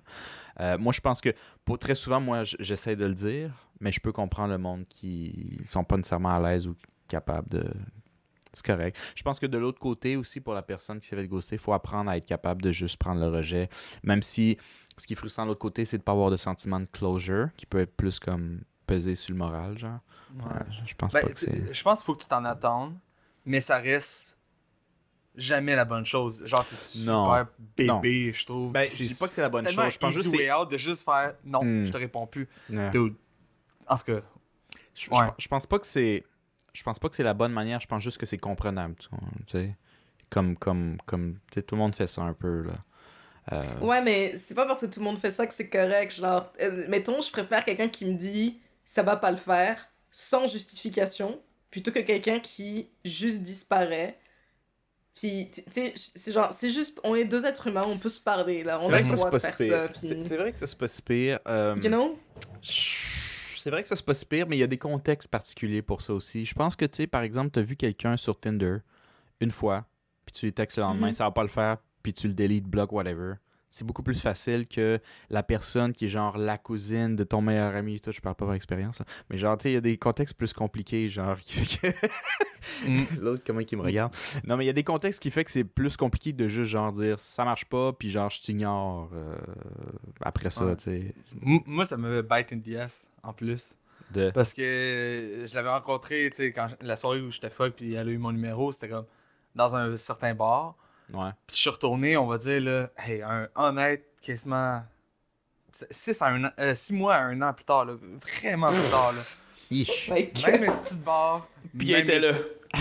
Euh, moi, je pense que pour très souvent, moi, j'essaie de le dire, mais je peux comprendre le monde qui sont pas nécessairement à l'aise ou capables de. C'est correct. Je pense que de l'autre côté aussi, pour la personne qui s'est fait ghoster, il faut apprendre à être capable de juste prendre le rejet. Même si ce qui est frustrant de l'autre côté, c'est de pas avoir de sentiment de closure qui peut être plus comme peser sur le moral, genre. Ouais. Ouais, je pense Ben, pas que c'est. je pense qu'il faut que tu t'en attendes, mais ça reste jamais la bonne chose. Genre, c'est Non. super bébé, je trouve. Ben, je dis pas que c'est la bonne chose. Je pense juste que way out de juste faire non, Hmm. je te réponds plus. Ouais. Dude. En ce cas, Je, Ouais. je pense pas que c'est. Je pense pas que c'est la bonne manière. Je pense juste que c'est comprenable. Tu sais. Comme, comme, comme. Tu sais, tout le monde fait ça un peu, là. Euh, Ouais, mais c'est pas parce que tout le monde fait ça que c'est correct. Genre, euh, mettons, je préfère quelqu'un qui me dit ça va pas le faire sans justification plutôt que quelqu'un qui juste disparaît. Puis, tu sais, c'est genre, c'est juste, on est deux êtres humains, on peut se parler là, on a le droit de faire ça. Puis, C'est vrai que ça, c'est pas si pire. Euh, you know? C'est vrai que ça, c'est pas si pire, mais il y a des contextes particuliers pour ça aussi. Je pense que, tu sais, par exemple, tu as vu quelqu'un sur Tinder une fois, puis tu lui textes le lendemain, Mhm. ça va pas le faire, puis tu le deletes, bloques, whatever. C'est beaucoup plus facile que la personne qui est genre la cousine de ton meilleur ami. Toi, je parle pas par expérience, mais genre, tu sais, il y a des contextes plus compliqués, genre, qui fait que. Mm. L'autre, comment il me regarde. Non, mais il y a des contextes qui fait que c'est plus compliqué de juste, genre, dire ça marche pas, puis genre, je t'ignore euh, après ça, Ouais. tu sais. moi, ça me bite in the ass, en plus. De... Parce que je l'avais rencontré, tu sais, quand la soirée où j'étais fuck, puis elle a eu mon numéro, c'était comme dans un certain bar. Ouais. Puis je suis retourné, on va dire, là, hey, un honnête, quasiment 6 à un an, 6 mois à un an plus tard, là, vraiment plus tard. Là. Ish. Like, Même esti de bar, Puis il même, était là.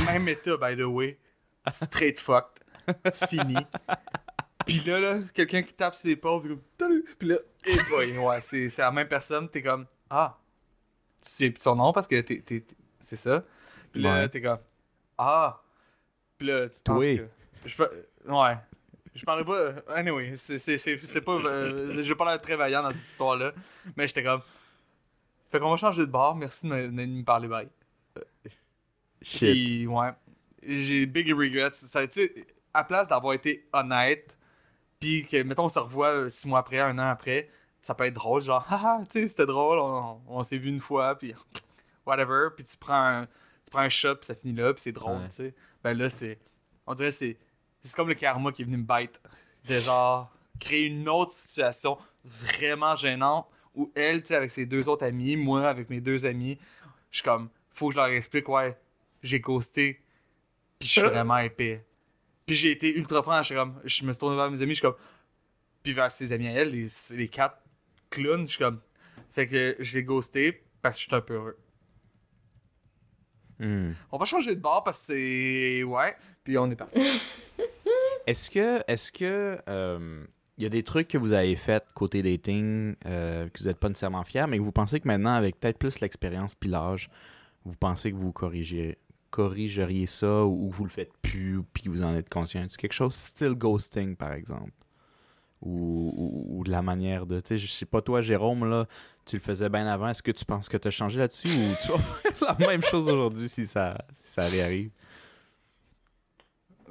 même état, by the way, straight fucked, fini. Puis là, là quelqu'un qui tape ses puis comme! Puis là, et boy, ouais, c'est la même personne, t'es comme, ah, tu sais plus son nom parce que t'es, c'est ça. Puis là, Ouais. t'es comme, ah, puis là, tu penses Toi. que. Je peux- ouais. Je parlais pas. Anyway, c'est, pas. euh, je vais pas l'air très vaillant dans cette histoire-là. Mais j'étais comme. Fait qu'on va changer de bar. Merci de me, de me parler, bye. Shit. Puis, ouais. J'ai big regrets. Ça, à place d'avoir été honnête, puis que, mettons, on se revoit euh, six mois après, un an après, ça peut être drôle. Genre, haha, tu sais, c'était drôle, on, on s'est vu une fois, puis whatever. Puis tu prends un, tu prends un shot, puis ça finit là, puis c'est drôle, Ouais. tu sais. Ben là, c'était. On dirait que c'est. C'est comme le karma qui est venu me bite. De genre, créer une autre situation vraiment gênante où elle, tu sais, avec ses deux autres amis, moi, avec mes deux amis, je suis comme, faut que je leur explique, ouais, j'ai ghosté, puis je suis vraiment épais. Puis j'ai été ultra franc, je suis comme, je me suis tourné vers mes amis, je suis comme, puis vers ses amis à elle, les, les quatre clowns, je suis comme, fait que je l'ai ghosté parce que je suis un peu heureux. Hmm. On va changer de bar parce que c'est, ouais, puis on est parti. Est-ce que, est-ce que, euh, y a des trucs que vous avez fait côté dating euh, que vous n'êtes pas nécessairement fiers, mais que vous pensez que maintenant, avec peut-être plus l'expérience puis l'âge, vous pensez que vous corrigez, corrigeriez ça ou vous le faites plus puis vous en êtes conscient? C'est quelque chose style ghosting, par exemple? Ou, ou- ou de la manière de. Tu sais, je sais pas, toi, Jérôme, là, tu le faisais bien avant. Est-ce que tu penses que tu as changé là-dessus ou tu vas faire la même chose aujourd'hui si ça, si ça réarrive?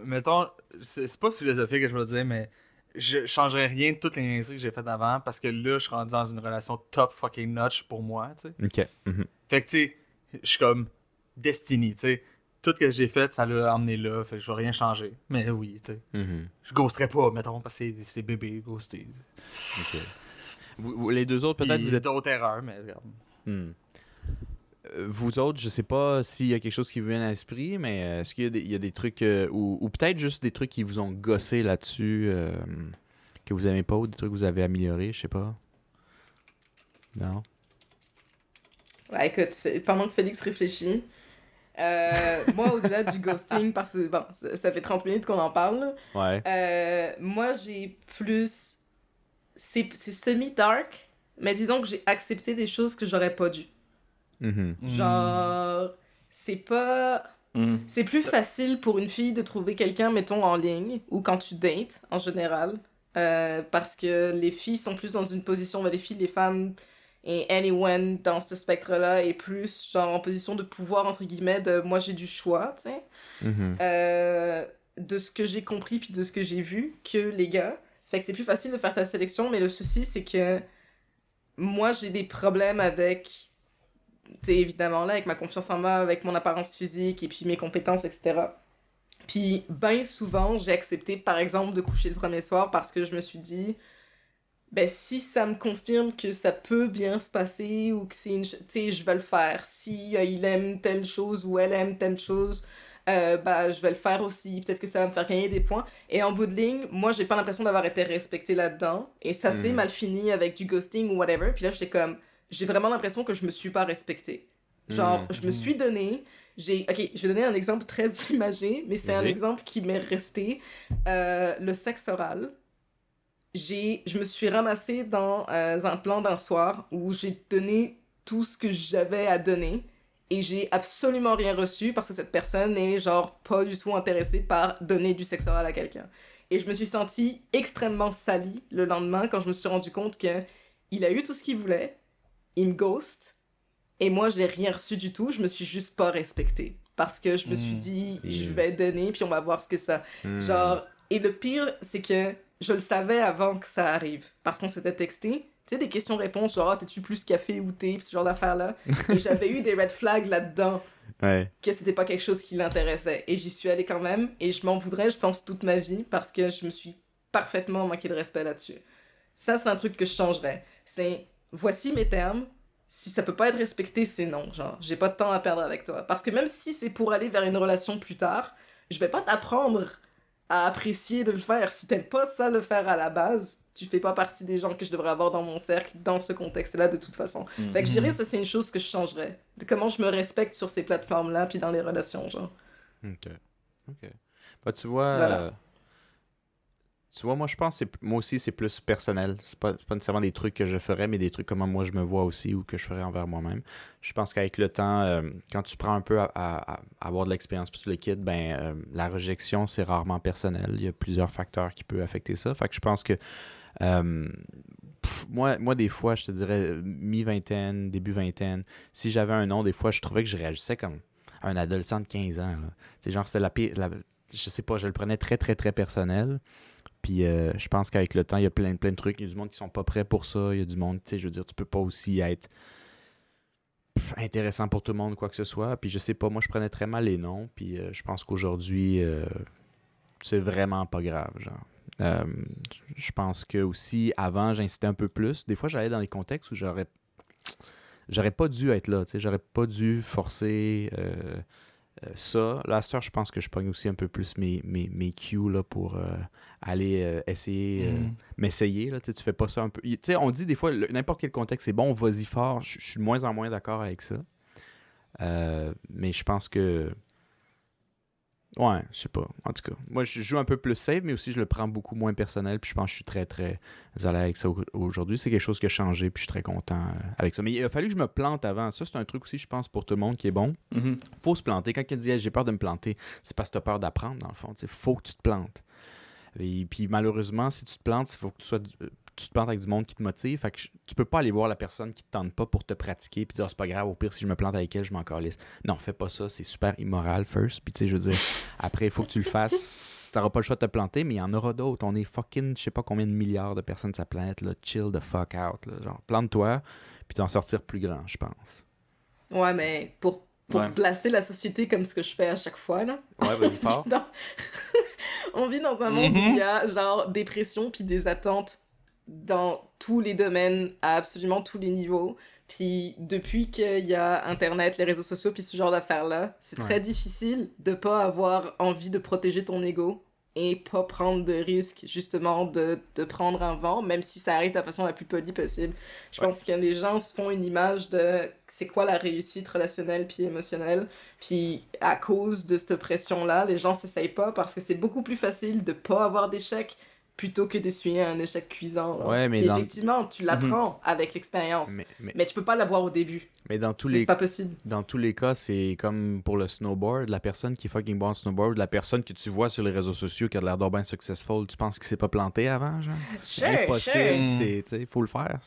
Mettons, c'est pas philosophique que je veux dire, mais je changerais rien de toutes les niaiseries que j'ai faites avant parce que là, je suis rendu dans une relation top fucking notch pour moi, tu sais. Ok. Mhm. Fait que, tu sais, je suis comme Destiny, tu sais. Tout ce que j'ai fait, ça l'a emmené là, fait que je vais rien changer. Mais oui, tu sais. Mhm. Je ghosterais pas, mettons, parce que c'est- bébé, ghosté. Ok. Vous- vous- les deux autres, peut-être, vous êtes. d'autres erreurs, mais regarde. Hmm. Vous autres, je sais pas s'il y a quelque chose qui vous vient à l'esprit, mais euh, est-ce qu'il y, a des- il y a des trucs, euh, ou, ou peut-être juste des trucs qui vous ont gossé là-dessus, euh, que vous aimez pas, ou des trucs que vous avez améliorés, je sais pas. Non? Ouais, écoute, pendant que Félix réfléchit, Euh, moi, au-delà du ghosting, parce que bon, ça, fait 30 minutes qu'on en parle, Ouais. moi, j'ai plus. C'est c'est semi-dark, mais disons que j'ai accepté des choses que j'aurais pas dû. Mhm. Genre, c'est pas. Hmm. C'est plus facile pour une fille de trouver quelqu'un, mettons, en ligne, ou quand tu dates, en général. euh, parce que les filles sont plus dans une position, ben, les filles, les femmes, et anyone dans ce spectre-là est plus, genre, en position de pouvoir, entre guillemets, de moi j'ai du choix, tu sais. Mhm. Euh, de ce que j'ai compris puis de ce que j'ai vu que les gars. Fait que c'est plus facile de faire ta sélection, mais le souci, c'est que moi, j'ai des problèmes avec, évidemment, là, avec ma confiance en moi, avec mon apparence physique et puis mes compétences, etc. Puis, ben souvent, j'ai accepté, par exemple, de coucher le premier soir parce que je me suis dit, ben si ça me confirme que ça peut bien se passer ou que c'est une... Tu sais, je vais le faire. Si euh, il aime telle chose ou elle aime telle chose, euh, bah, je vais le faire aussi. Peut-être que ça va me faire gagner des points. Et en bout de ligne, moi, j'ai pas l'impression d'avoir été respectée là-dedans. Et ça s'est Mhm. mal fini avec du ghosting ou whatever. Puis là, j'étais comme, j'ai vraiment l'impression que je me suis pas respectée. Genre, Mhm. je me suis donné. J'ai... Ok, je vais donner un exemple très imagé, mais c'est un exemple qui m'est resté. Euh, le sexe oral. J'ai... Je me suis ramassée dans euh, un plan d'un soir où j'ai donné tout ce que j'avais à donner et j'ai absolument rien reçu parce que cette personne n'est genre pas du tout intéressée par donner du sexe oral à quelqu'un. Et je me suis sentie extrêmement salie le lendemain quand je me suis rendu compte que il a eu tout ce qu'il voulait, il me ghost, et moi j'ai rien reçu du tout, je me suis juste pas respectée. Parce que je me suis Mm. dit, je vais donner, puis on va voir ce que ça... Mhm. Genre, et le pire, c'est que je le savais avant que ça arrive. Parce qu'on s'était texté. Tu sais, des questions-réponses, genre, Ah, t'es-tu plus café ou thé, pis ce genre d'affaires-là. et j'avais eu des red flags là-dedans, Ouais. que c'était pas quelque chose qui l'intéressait. Et j'y suis allée quand même, et je m'en voudrais, je pense, toute ma vie, parce que je me suis parfaitement manqué de respect là-dessus. Ça, c'est un truc que je changerais. C'est, voici mes termes. Si ça peut pas être respecté, c'est non. Genre, j'ai pas de temps à perdre avec toi. Parce que même si c'est pour aller vers une relation plus tard, je vais pas t'apprendre à apprécier de le faire. Si t'aimes pas ça le faire à la base, tu fais pas partie des gens que je devrais avoir dans mon cercle dans ce contexte-là de toute façon. Hmm. Fait que je dirais ça c'est une chose que je changerais. De comment je me respecte sur ces plateformes-là puis dans les relations, genre. Ok. Ok. Bah, tu vois. Voilà. euh, tu vois, moi, je pense que moi aussi, c'est plus personnel. C'est pas, pas nécessairement des trucs que je ferais, mais des trucs comment moi je me vois aussi ou que je ferais envers moi-même. Je pense qu'avec le temps, euh, quand tu prends un peu à, avoir de l'expérience puis tu le quittes, ben, euh, la rejection, c'est rarement personnel. Il y a plusieurs facteurs qui peuvent affecter ça. Fait que je pense que. euh, moi, moi, des fois, je te dirais mi-vingtaine, début vingtaine, si j'avais un nom, des fois, je trouvais que je réagissais comme un adolescent de 15 ans. C'est genre, c'est la- je sais pas, je le prenais très, très, très personnel. Puis euh, je pense qu'avec le temps, il y a plein, plein de trucs. Il y a du monde qui sont pas prêts pour ça. Il y a du monde, tu sais, je veux dire, tu peux pas aussi être intéressant pour tout le monde, quoi que ce soit. Puis je sais pas, moi, je prenais très mal les noms. Puis euh, je pense qu'aujourd'hui, euh, c'est vraiment pas grave, genre. Euh, je pense que aussi, avant, j'incitais un peu plus. Des fois, j'allais dans des contextes où j'aurais j'aurais pas dû être là, j'aurais pas dû forcer euh, ça. Là, je pense que je pogne aussi un peu plus mes, mes, mes cues là, pour euh, aller euh, essayer, Mhm. m'essayer. Là, tu fais pas ça un peu. Tu sais, on dit des fois, n'importe quel contexte, c'est bon, vas-y fort. Je suis de moins en moins d'accord avec ça. Mais je pense que. Ouais, je sais pas. En tout cas, moi, je joue un peu plus safe, mais aussi je le prends beaucoup moins personnel. Puis je pense que je suis très, très à l'aise avec ça au- aujourd'hui. C'est quelque chose qui a changé, puis je suis très content euh, avec ça. Mais il a fallu que je me plante avant. Ça, c'est un truc aussi, je pense, pour tout le monde qui est bon. Mhm. faut se planter. Quand quelqu'un dit Hey, j'ai peur de me planter, c'est parce que tu as peur d'apprendre, dans le fond. Il faut que tu te plantes. Et puis malheureusement, si tu te plantes, il faut que tu sois euh, tu te plantes avec du monde qui te motive. Fait que je- tu peux pas aller voir la personne qui te tente pas pour te pratiquer puis dire Ah, c'est pas grave, au pire si je me plante avec elle, je m'en calisse. Non, fais pas ça, c'est super immoral first. Puis tu sais, je veux dire, après, il faut que tu le fasses. T'auras pas le choix de te planter, mais il y en aura d'autres. On est fucking, je sais pas combien de milliards de personnes sur la planète, là. Chill the fuck out, là. Genre, plante-toi, puis tu vas en sortir plus grand, je pense. Ouais, mais pour, pour Ouais. placer la société comme ce que je fais à chaque fois, là. Ouais, vas-y fort. Dans- On vit dans un monde où Mhm. il y a genre des pressions puis des attentes dans tous les domaines, à absolument tous les niveaux. Puis depuis qu'il y a Internet, les réseaux sociaux, puis ce genre d'affaires-là, c'est Ouais. très difficile de pas avoir envie de protéger ton ego et pas prendre de risque, justement, de, de prendre un vent, même si ça arrive de la façon la plus polie possible. Je pense que les gens se font une image de c'est quoi la réussite relationnelle puis émotionnelle. Puis à cause de cette pression-là, les gens s'essayent pas parce que c'est beaucoup plus facile de pas avoir d'échec plutôt que d'essuyer un échec cuisant. là. Ouais, mais Puis dans- effectivement, tu l'apprends avec l'expérience. Mais... Mais, mais, tu peux pas l'avoir au début. mais dans tous les pas possible. Dans tous les cas, c'est comme pour le snowboard, la personne qui est fucking bon en snowboard, la personne que tu vois sur les réseaux sociaux qui a l'air d'être bien successful, tu penses qu'il s'est pas planté avant, genre? C'est Sure, impossible, sure. c'est, tu sais, faut le faire.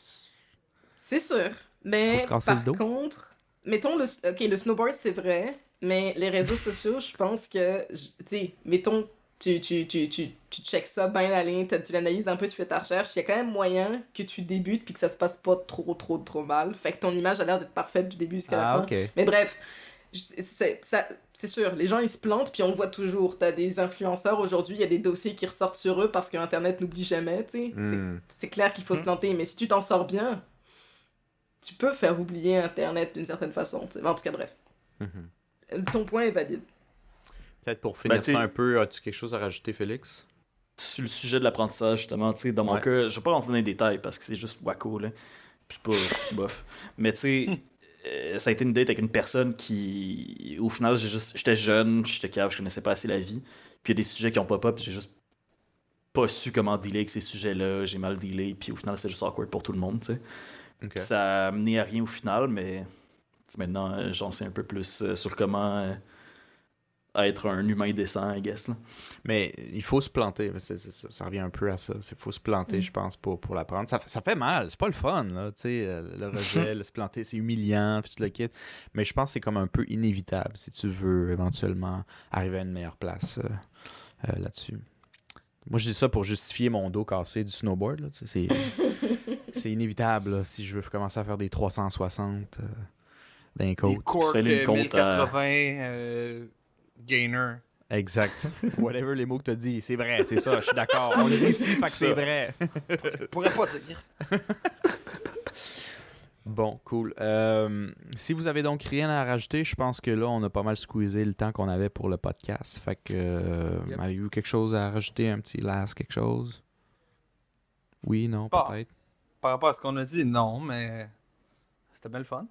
C'est sûr. Mais par contre, mettons le, ok, le snowboard, c'est vrai, mais les réseaux sociaux, je pense que, tu sais, mettons, tu, tu, tu, tu, tu checkes ça bien la ligne, tu l'analyses un peu, tu fais ta recherche, il y a quand même moyen que tu débutes puis que ça se passe pas trop, trop, trop mal. Fait que ton image a l'air d'être parfaite du début jusqu'à la Ah, fin. ok. Mais bref, c'est ça- c'est sûr, les gens ils se plantent, puis on le voit toujours. T'as des influenceurs aujourd'hui, il y a des dossiers qui ressortent sur eux parce que Internet n'oublie jamais, tu sais. C'est- Hmm. C'est clair qu'il faut se planter, mais si tu t'en sors bien, tu peux faire oublier Internet d'une certaine façon. tu sais. En tout cas, bref. Mhm. Ton point est valide. Peut-être pour finir Ben, tu- ça un peu, as-tu quelque chose à rajouter, Félix? Sur le sujet de l'apprentissage, justement, tu sais, dans mon Ouais. cas, je vais pas rentrer dans les détails parce que c'est juste wacko, là. Puis pas bof. Mais tu sais, euh, ça a été une date avec une personne qui, au final, j'ai juste, j'étais jeune, j'étais cave, je connaissais pas assez la vie. Puis il y a des sujets qui ont pop-up, puis j'ai juste pas su comment dealer avec ces sujets-là, j'ai mal dealé, puis au final, c'est juste awkward pour tout le monde, tu sais. Ça a amené à rien au final, mais maintenant, euh, j'en sais un peu plus euh, sur comment être un humain décent, I guess, là. Mais il faut se planter, ça, ça revient un peu à ça. Il faut se planter, Mm. je pense, pour, pour l'apprendre. Ça, fait- ça fait mal, c'est pas le fun, là, tu sais, euh, le rejet, le se planter, c'est humiliant, puis tout le kit. Mais je pense que c'est comme un peu inévitable si tu veux éventuellement arriver à une meilleure place euh, euh, là-dessus. Moi, je dis ça pour justifier mon dos cassé du snowboard, c'est, c'est inévitable, là, si je veux commencer à faire des 360 euh, d'un Des côte. compte à- 1080 euh, gainer. Exact. Whatever les mots que tu as dit, c'est vrai, c'est ça, je suis d'accord. On dit ici, fait que c'est vrai. Je pourrais pas dire. Bon, cool. Euh, si vous avez donc rien à rajouter, je pense que là, on a pas mal squeezé le temps qu'on avait pour le podcast. Fait que, euh, Yep. avez-vous quelque chose à rajouter, un petit last, quelque chose? Oui, non, peut-être? Par rapport à ce qu'on a dit, non, mais c'était bien le fun.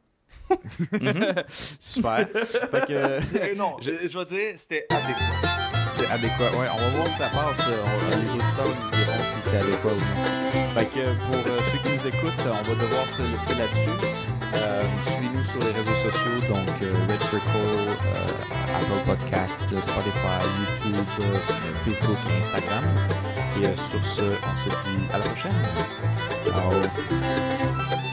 Mhm. Super. fait que, non, Je- je, vais dire, c'était adéquat. c'est adéquat. Ouais, on va voir si ça passe. euh, on- les auditeurs nous diront si c'était adéquat ou non. Fait que pour euh, ceux qui nous écoutent, on va devoir se laisser là-dessus. Euh, Suivez-nous sur les réseaux sociaux, donc euh, Red Circle, Apple Podcast, Spotify, YouTube, Facebook et Instagram. Et sur ce, on se dit à la prochaine. Ciao.